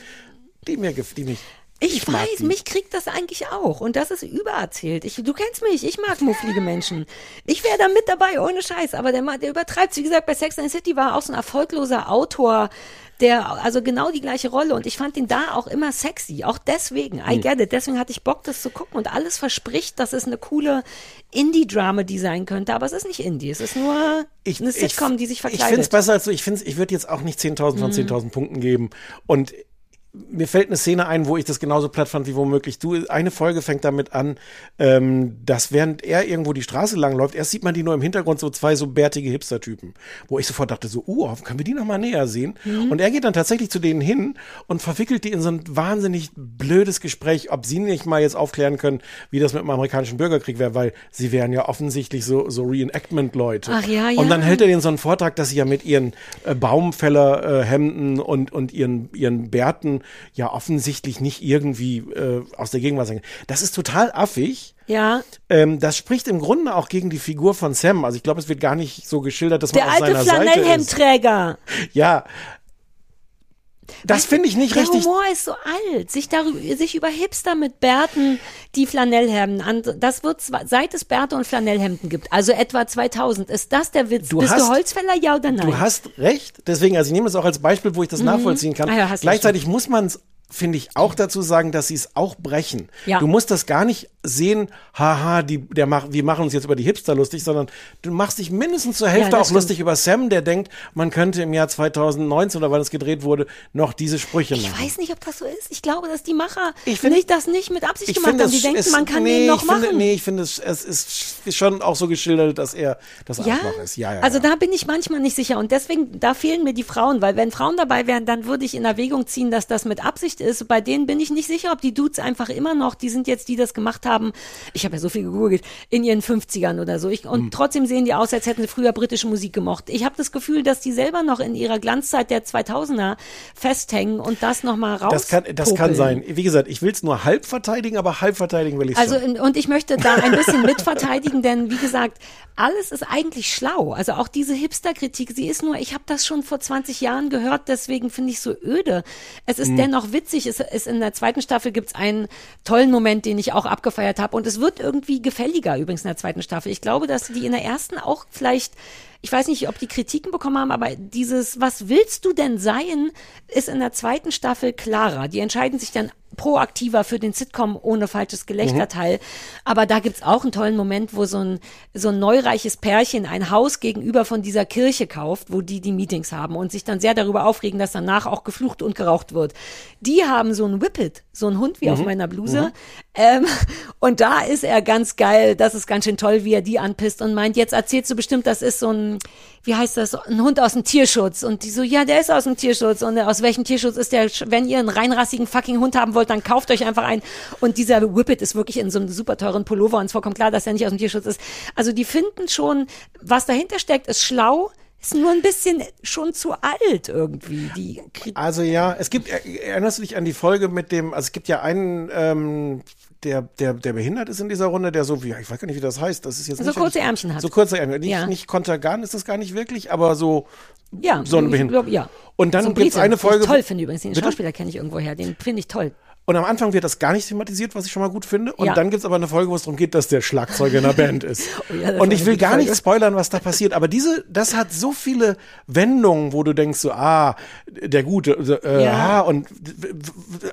Speaker 2: die mir, die mich,
Speaker 1: Ich,
Speaker 2: mag
Speaker 1: weiß, mich kriegt das eigentlich auch. Und das ist übererzählt. Ich, du kennst mich, ich mag mufflige Menschen. Ich wäre da mit dabei, ohne Scheiß. Aber der, der übertreibt Wie gesagt, bei Sex and the City war er auch so ein erfolgloser Autor, der, also genau die gleiche Rolle. Und ich fand ihn da auch immer sexy. Auch deswegen. I
Speaker 2: Hm.
Speaker 1: get it. Deswegen hatte ich Bock, das zu gucken. Und alles verspricht, dass es eine coole Indie-Drama-die sein könnte. Aber es ist nicht Indie. Es ist nur eine Sitcom, die sich
Speaker 2: Ich
Speaker 1: verkleidet.
Speaker 2: finde es besser als so, ich finde ich würde jetzt auch nicht 10.000 von
Speaker 1: Mhm.
Speaker 2: 10.000 Punkten geben. Und mir fällt eine Szene ein, wo ich das genauso platt fand wie womöglich du. Eine Folge fängt damit an, ähm, dass während er irgendwo die Straße lang läuft, erst sieht man die nur im Hintergrund so zwei so bärtige Hipster-Typen, wo ich sofort dachte so, uh, können wir die noch mal näher sehen?
Speaker 1: Mhm.
Speaker 2: Und er geht dann tatsächlich zu denen hin und verwickelt die in so ein wahnsinnig blödes Gespräch, ob sie nicht mal jetzt aufklären können, wie das mit dem amerikanischen Bürgerkrieg wäre, weil sie wären ja offensichtlich so, so Reenactment-Leute.
Speaker 1: Ach ja, ja.
Speaker 2: Und dann hält er denen so einen Vortrag, dass sie ja mit ihren äh, Baumfällerhemden und, und ihren, ihren Bärten ja offensichtlich nicht irgendwie äh, aus der Gegenwart sein. Das ist total affig.
Speaker 1: Ja.
Speaker 2: Ähm, das spricht im Grunde auch gegen die Figur von Sam. Also ich glaube, es wird gar nicht so geschildert, dass man
Speaker 1: Der
Speaker 2: auf
Speaker 1: alte
Speaker 2: seiner Seite ist.
Speaker 1: Flanellhemdträger.
Speaker 2: Ja. Das finde ich nicht
Speaker 1: der
Speaker 2: richtig.
Speaker 1: Humor ist so alt. Sich, darüber, sich über Hipster mit Bärten, die Flanellhemden an, das wird seit es Bärte und Flanellhemden gibt, also etwa 2000. Ist das der Witz?
Speaker 2: Du
Speaker 1: Bist
Speaker 2: hast-
Speaker 1: du Holzfäller, ja oder nein?
Speaker 2: Du hast recht. Deswegen, also ich nehme es auch als Beispiel, wo ich das
Speaker 1: Mhm.
Speaker 2: nachvollziehen kann.
Speaker 1: Ah ja,
Speaker 2: Gleichzeitig muss man es, finde ich, auch dazu sagen, dass sie es auch brechen.
Speaker 1: Ja.
Speaker 2: Du musst das gar nicht sehen, haha, die, der mach, wir machen uns jetzt über die Hipster lustig, sondern du machst dich mindestens zur Hälfte
Speaker 1: Ja,
Speaker 2: auch
Speaker 1: stimmt.
Speaker 2: lustig über Sam, der denkt, man könnte im Jahr 2019 oder wann es gedreht wurde, noch diese Sprüche
Speaker 1: ich
Speaker 2: machen.
Speaker 1: weiß nicht, ob das so ist. Ich glaube, dass die Macher
Speaker 2: find-
Speaker 1: nicht, das nicht mit Absicht
Speaker 2: Ich
Speaker 1: gemacht haben. Die denken,
Speaker 2: ist-
Speaker 1: man kann
Speaker 2: nee,
Speaker 1: den noch
Speaker 2: ich finde,
Speaker 1: machen.
Speaker 2: Nee, ich finde, es, es ist schon auch so geschildert, dass er das
Speaker 1: Ja?
Speaker 2: Arschloch ist. Ja, ja,
Speaker 1: also
Speaker 2: ja.
Speaker 1: da bin ich manchmal nicht sicher und deswegen, da fehlen mir die Frauen, weil wenn Frauen dabei wären, dann würde ich in Erwägung ziehen, dass das mit Absicht ist. Bei denen bin ich nicht sicher, ob die Dudes einfach immer noch, die sind jetzt, die das gemacht haben, ich habe ja so viel gegoogelt, in ihren 50ern oder so. Ich, und
Speaker 2: Hm.
Speaker 1: trotzdem sehen die aus, als hätten sie früher britische Musik gemocht. Ich habe das Gefühl, dass die selber noch in ihrer Glanzzeit der 2000er festhängen und das nochmal raus.
Speaker 2: Das kann, das kann sein. Wie gesagt, ich will es nur halb verteidigen, aber halb verteidigen will ich
Speaker 1: Also in- und ich möchte da ein bisschen mitverteidigen, denn wie gesagt, alles ist eigentlich schlau. Also auch diese Hipster-Kritik, sie ist nur, ich habe das schon vor 20 Jahren gehört, deswegen finde ich so öde. Es ist
Speaker 11: Mhm.
Speaker 1: dennoch witzig. Es ist in der zweiten Staffel gibt's einen tollen Moment, den ich auch abgefeiert habe. Und es wird irgendwie gefälliger übrigens in der zweiten Staffel. Ich glaube, dass die in der ersten auch vielleicht ich weiß nicht, ob die Kritiken bekommen haben, aber dieses, was willst du denn sein, ist in der zweiten Staffel klarer. Die entscheiden sich dann proaktiver für den Sitcom ohne falsches Gelächterteil. Aber da gibt's auch einen tollen Moment, wo so ein, so ein neureiches Pärchen ein Haus gegenüber von dieser Kirche kauft, wo die die Meetings haben und sich dann sehr darüber aufregen, dass danach auch geflucht und geraucht wird. Die haben so ein Whippet, so ein Hund wie auf
Speaker 11: Mhm.
Speaker 1: meiner Bluse.
Speaker 11: Mhm.
Speaker 1: Ähm, und da ist er ganz geil. Das ist ganz schön toll, wie er die anpisst und meint, jetzt erzählst du bestimmt, das ist so ein, wie heißt das, ein Hund aus dem Tierschutz. Und die so, ja, der ist aus dem Tierschutz. Und aus welchem Tierschutz ist der? Wenn ihr einen reinrassigen fucking Hund haben wollt, dann kauft euch einfach einen. Und dieser Whippet ist wirklich in so einem super teuren Pullover und es vollkommen klar, dass er nicht aus dem Tierschutz ist. Also die finden schon, was dahinter steckt, ist schlau. Ist nur ein bisschen schon zu alt irgendwie. Die
Speaker 2: Also ja, es gibt, er- erinnerst du dich an die Folge mit dem, also es gibt ja einen, ähm, der, der, der behindert ist in dieser Runde, der so, wie, ich weiß gar nicht, wie das heißt, das ist jetzt
Speaker 1: So
Speaker 2: nicht
Speaker 1: kurze Ärmchen hat.
Speaker 2: So kurze Ärmchen, nicht,
Speaker 1: Ja.
Speaker 2: nicht Kontergan ist das gar nicht wirklich, aber so,
Speaker 1: ja,
Speaker 2: so eine Behinderung.
Speaker 1: ja.
Speaker 2: Und dann
Speaker 1: so
Speaker 2: gibt's
Speaker 1: Brite,
Speaker 2: eine
Speaker 1: den
Speaker 2: Folge.
Speaker 1: Ich toll finde übrigens. Den
Speaker 2: Bitte?
Speaker 1: Schauspieler kenne ich irgendwoher. Den finde ich toll.
Speaker 2: Und am Anfang wird das gar nicht thematisiert, was ich schon mal gut finde. Und
Speaker 1: Ja.
Speaker 2: dann gibt's aber eine Folge, wo es darum geht, dass der Schlagzeuger in der Band ist.
Speaker 1: Oh ja,
Speaker 2: und ich will gar
Speaker 1: Folge.
Speaker 2: nicht spoilern, was da passiert. Aber diese, das hat so viele Wendungen, wo du denkst so, ah, der Gute, äh,
Speaker 1: Ja.
Speaker 2: ah, und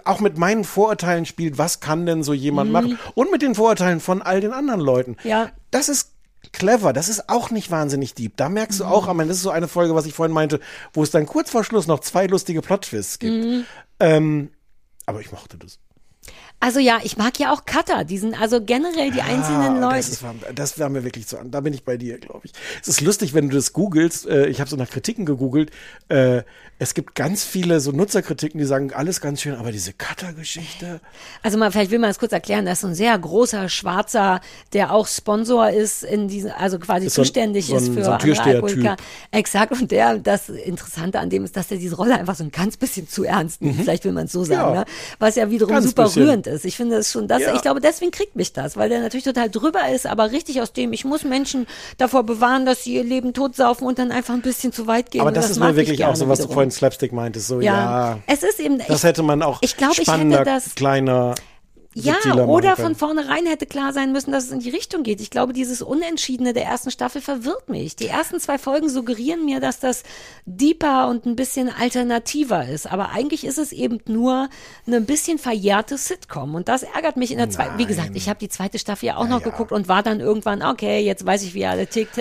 Speaker 2: auch mit meinen Vorurteilen spielt, was kann denn so jemand
Speaker 1: Mhm.
Speaker 2: machen? Und mit den Vorurteilen von all den anderen Leuten.
Speaker 1: Ja.
Speaker 2: Das ist clever, das ist auch nicht wahnsinnig deep. Da merkst du
Speaker 1: Mhm.
Speaker 2: auch, am Ende, das ist so eine Folge, was ich vorhin meinte, wo es dann kurz vor Schluss noch zwei lustige Plot-Twists gibt.
Speaker 1: Mhm.
Speaker 2: Ähm, aber ich mochte das.
Speaker 1: Also ja, ich mag ja auch Cutter, diesen, also generell die einzelnen
Speaker 2: Ah,
Speaker 1: Leute.
Speaker 2: Das, ist, das war mir wirklich zu an. Da bin ich bei dir, glaube ich. Es ist lustig, wenn du das googelst. Äh, ich habe so nach Kritiken gegoogelt. Äh, es gibt ganz viele so Nutzerkritiken, die sagen, alles ganz schön, aber diese Cutter-Geschichte.
Speaker 1: Also mal, vielleicht will man es kurz erklären, das ist so ein sehr großer Schwarzer, der auch Sponsor ist in diesem, also quasi
Speaker 2: Ist so
Speaker 1: zuständig
Speaker 2: so ein-
Speaker 1: ist
Speaker 2: so
Speaker 1: für
Speaker 2: Türsteher-Typ.
Speaker 1: Alkoholiker. Exakt. Und der, das Interessante an dem ist, dass er diese Rolle einfach so ein ganz bisschen zu ernst nimmt.
Speaker 2: Mhm.
Speaker 1: Vielleicht will man es so sagen,
Speaker 2: Ja.
Speaker 1: ne? Was ja wiederum
Speaker 2: Ganz
Speaker 1: super
Speaker 2: bisschen.
Speaker 1: rührend ist. Ich finde das schon, das,
Speaker 2: Ja.
Speaker 1: ich glaube, deswegen kriegt mich das, weil der natürlich total drüber ist, aber richtig aus dem, ich muss Menschen davor bewahren, dass sie ihr Leben totsaufen und dann einfach ein bisschen zu weit gehen.
Speaker 2: Aber
Speaker 1: Und
Speaker 2: das, ist mir
Speaker 1: ich
Speaker 2: wirklich auch so, was du
Speaker 1: wiederum.
Speaker 2: Vorhin Slapstick meintest. So,
Speaker 1: Ja.
Speaker 2: ja.
Speaker 1: Es ist eben,
Speaker 2: das
Speaker 1: ich-
Speaker 2: hätte man auch
Speaker 1: ich glaube, ich hätte
Speaker 2: spannender,
Speaker 1: das-
Speaker 2: kleiner.
Speaker 1: Ja, oder von vornherein hätte klar sein müssen, dass es in die Richtung geht. Ich glaube, dieses Unentschiedene der ersten Staffel verwirrt mich. Die ersten zwei Folgen suggerieren mir, dass das deeper und ein bisschen alternativer ist. Aber eigentlich ist es eben nur eine ein bisschen verjährte Sitcom. Und das ärgert mich in der zweiten. Wie gesagt, ich habe die zweite Staffel ja auch noch geguckt und war dann irgendwann, okay, jetzt weiß ich, wie alle tickt.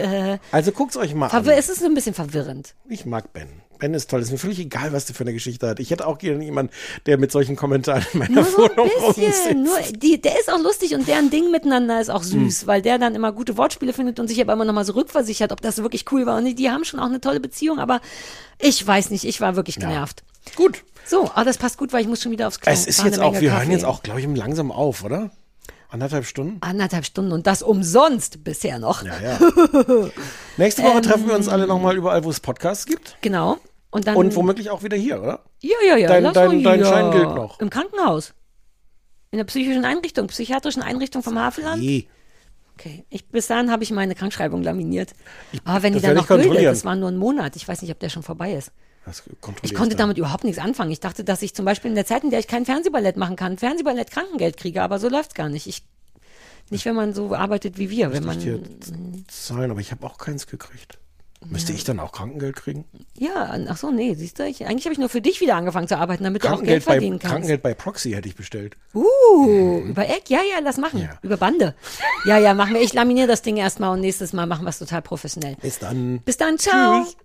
Speaker 2: Also guckt's euch mal
Speaker 1: verwir
Speaker 2: an.
Speaker 1: es ist ein bisschen verwirrend.
Speaker 2: Ich mag Ben. Ben ist toll. Ist mir völlig egal, was der für eine Geschichte hat. Ich hätte auch gerne jemanden, der mit solchen Kommentaren in meiner
Speaker 1: Nur so ein
Speaker 2: Wohnung
Speaker 1: bisschen.
Speaker 2: rumsitzt.
Speaker 1: Nur, die, der ist auch lustig und deren Ding miteinander ist auch
Speaker 2: Hm.
Speaker 1: süß, weil der dann immer gute Wortspiele findet und sich aber immer nochmal so rückversichert, ob das wirklich cool war. Und die, die haben schon auch eine tolle Beziehung, aber ich weiß nicht, ich war wirklich genervt.
Speaker 2: Gut.
Speaker 1: So, aber das passt gut, weil ich muss schon wieder aufs Klo.
Speaker 2: Es ist jetzt auch, wir hören
Speaker 1: Kaffee.
Speaker 2: jetzt auch, glaube ich, langsam auf, oder? Anderthalb Stunden?
Speaker 1: Anderthalb Stunden und das umsonst bisher noch.
Speaker 2: Ja, ja. Nächste Woche
Speaker 1: Ähm,
Speaker 2: treffen wir uns alle nochmal überall, wo es Podcasts gibt.
Speaker 1: Genau. Und dann.
Speaker 2: Und womöglich auch wieder hier, oder?
Speaker 1: Ja, ja, ja.
Speaker 2: Dein-
Speaker 1: lass
Speaker 2: dein- dein. Schein gilt noch.
Speaker 1: Im Krankenhaus. In der psychischen Einrichtung, psychiatrischen Einrichtung vom Havelland.
Speaker 2: Nee.
Speaker 1: Okay. Ich, bis dahin habe ich meine Krankschreibung laminiert. Aber wenn die dann noch
Speaker 2: ich kontrollieren.
Speaker 1: das war nur ein Monat. Ich weiß nicht, ob der schon vorbei ist. Ich konnte
Speaker 2: du.
Speaker 1: damit überhaupt nichts anfangen. Ich dachte, dass ich zum Beispiel in der Zeit, in der ich kein Fernsehballett machen kann, Fernsehballett Krankengeld kriege, aber so läuft's gar nicht. Ich, nicht, wenn man so arbeitet wie wir. Wenn man,
Speaker 2: ich dir zahlen, aber ich habe auch keins gekriegt. Müsste ich dann auch Krankengeld kriegen?
Speaker 1: ja, ach so, nee, siehst du, ich, eigentlich habe ich nur für dich wieder angefangen zu arbeiten, damit du auch Geld
Speaker 2: bei,
Speaker 1: verdienen kannst.
Speaker 2: Krankengeld bei Proxy hätte ich bestellt.
Speaker 1: Uh, über Eck, ja, ja, lass machen. Über Bande. Ja, ja, machen wir. Ich laminiere das Ding erstmal und nächstes Mal machen wir es total professionell.
Speaker 2: Bis dann.
Speaker 1: Bis dann, ciao.
Speaker 2: Tschüss.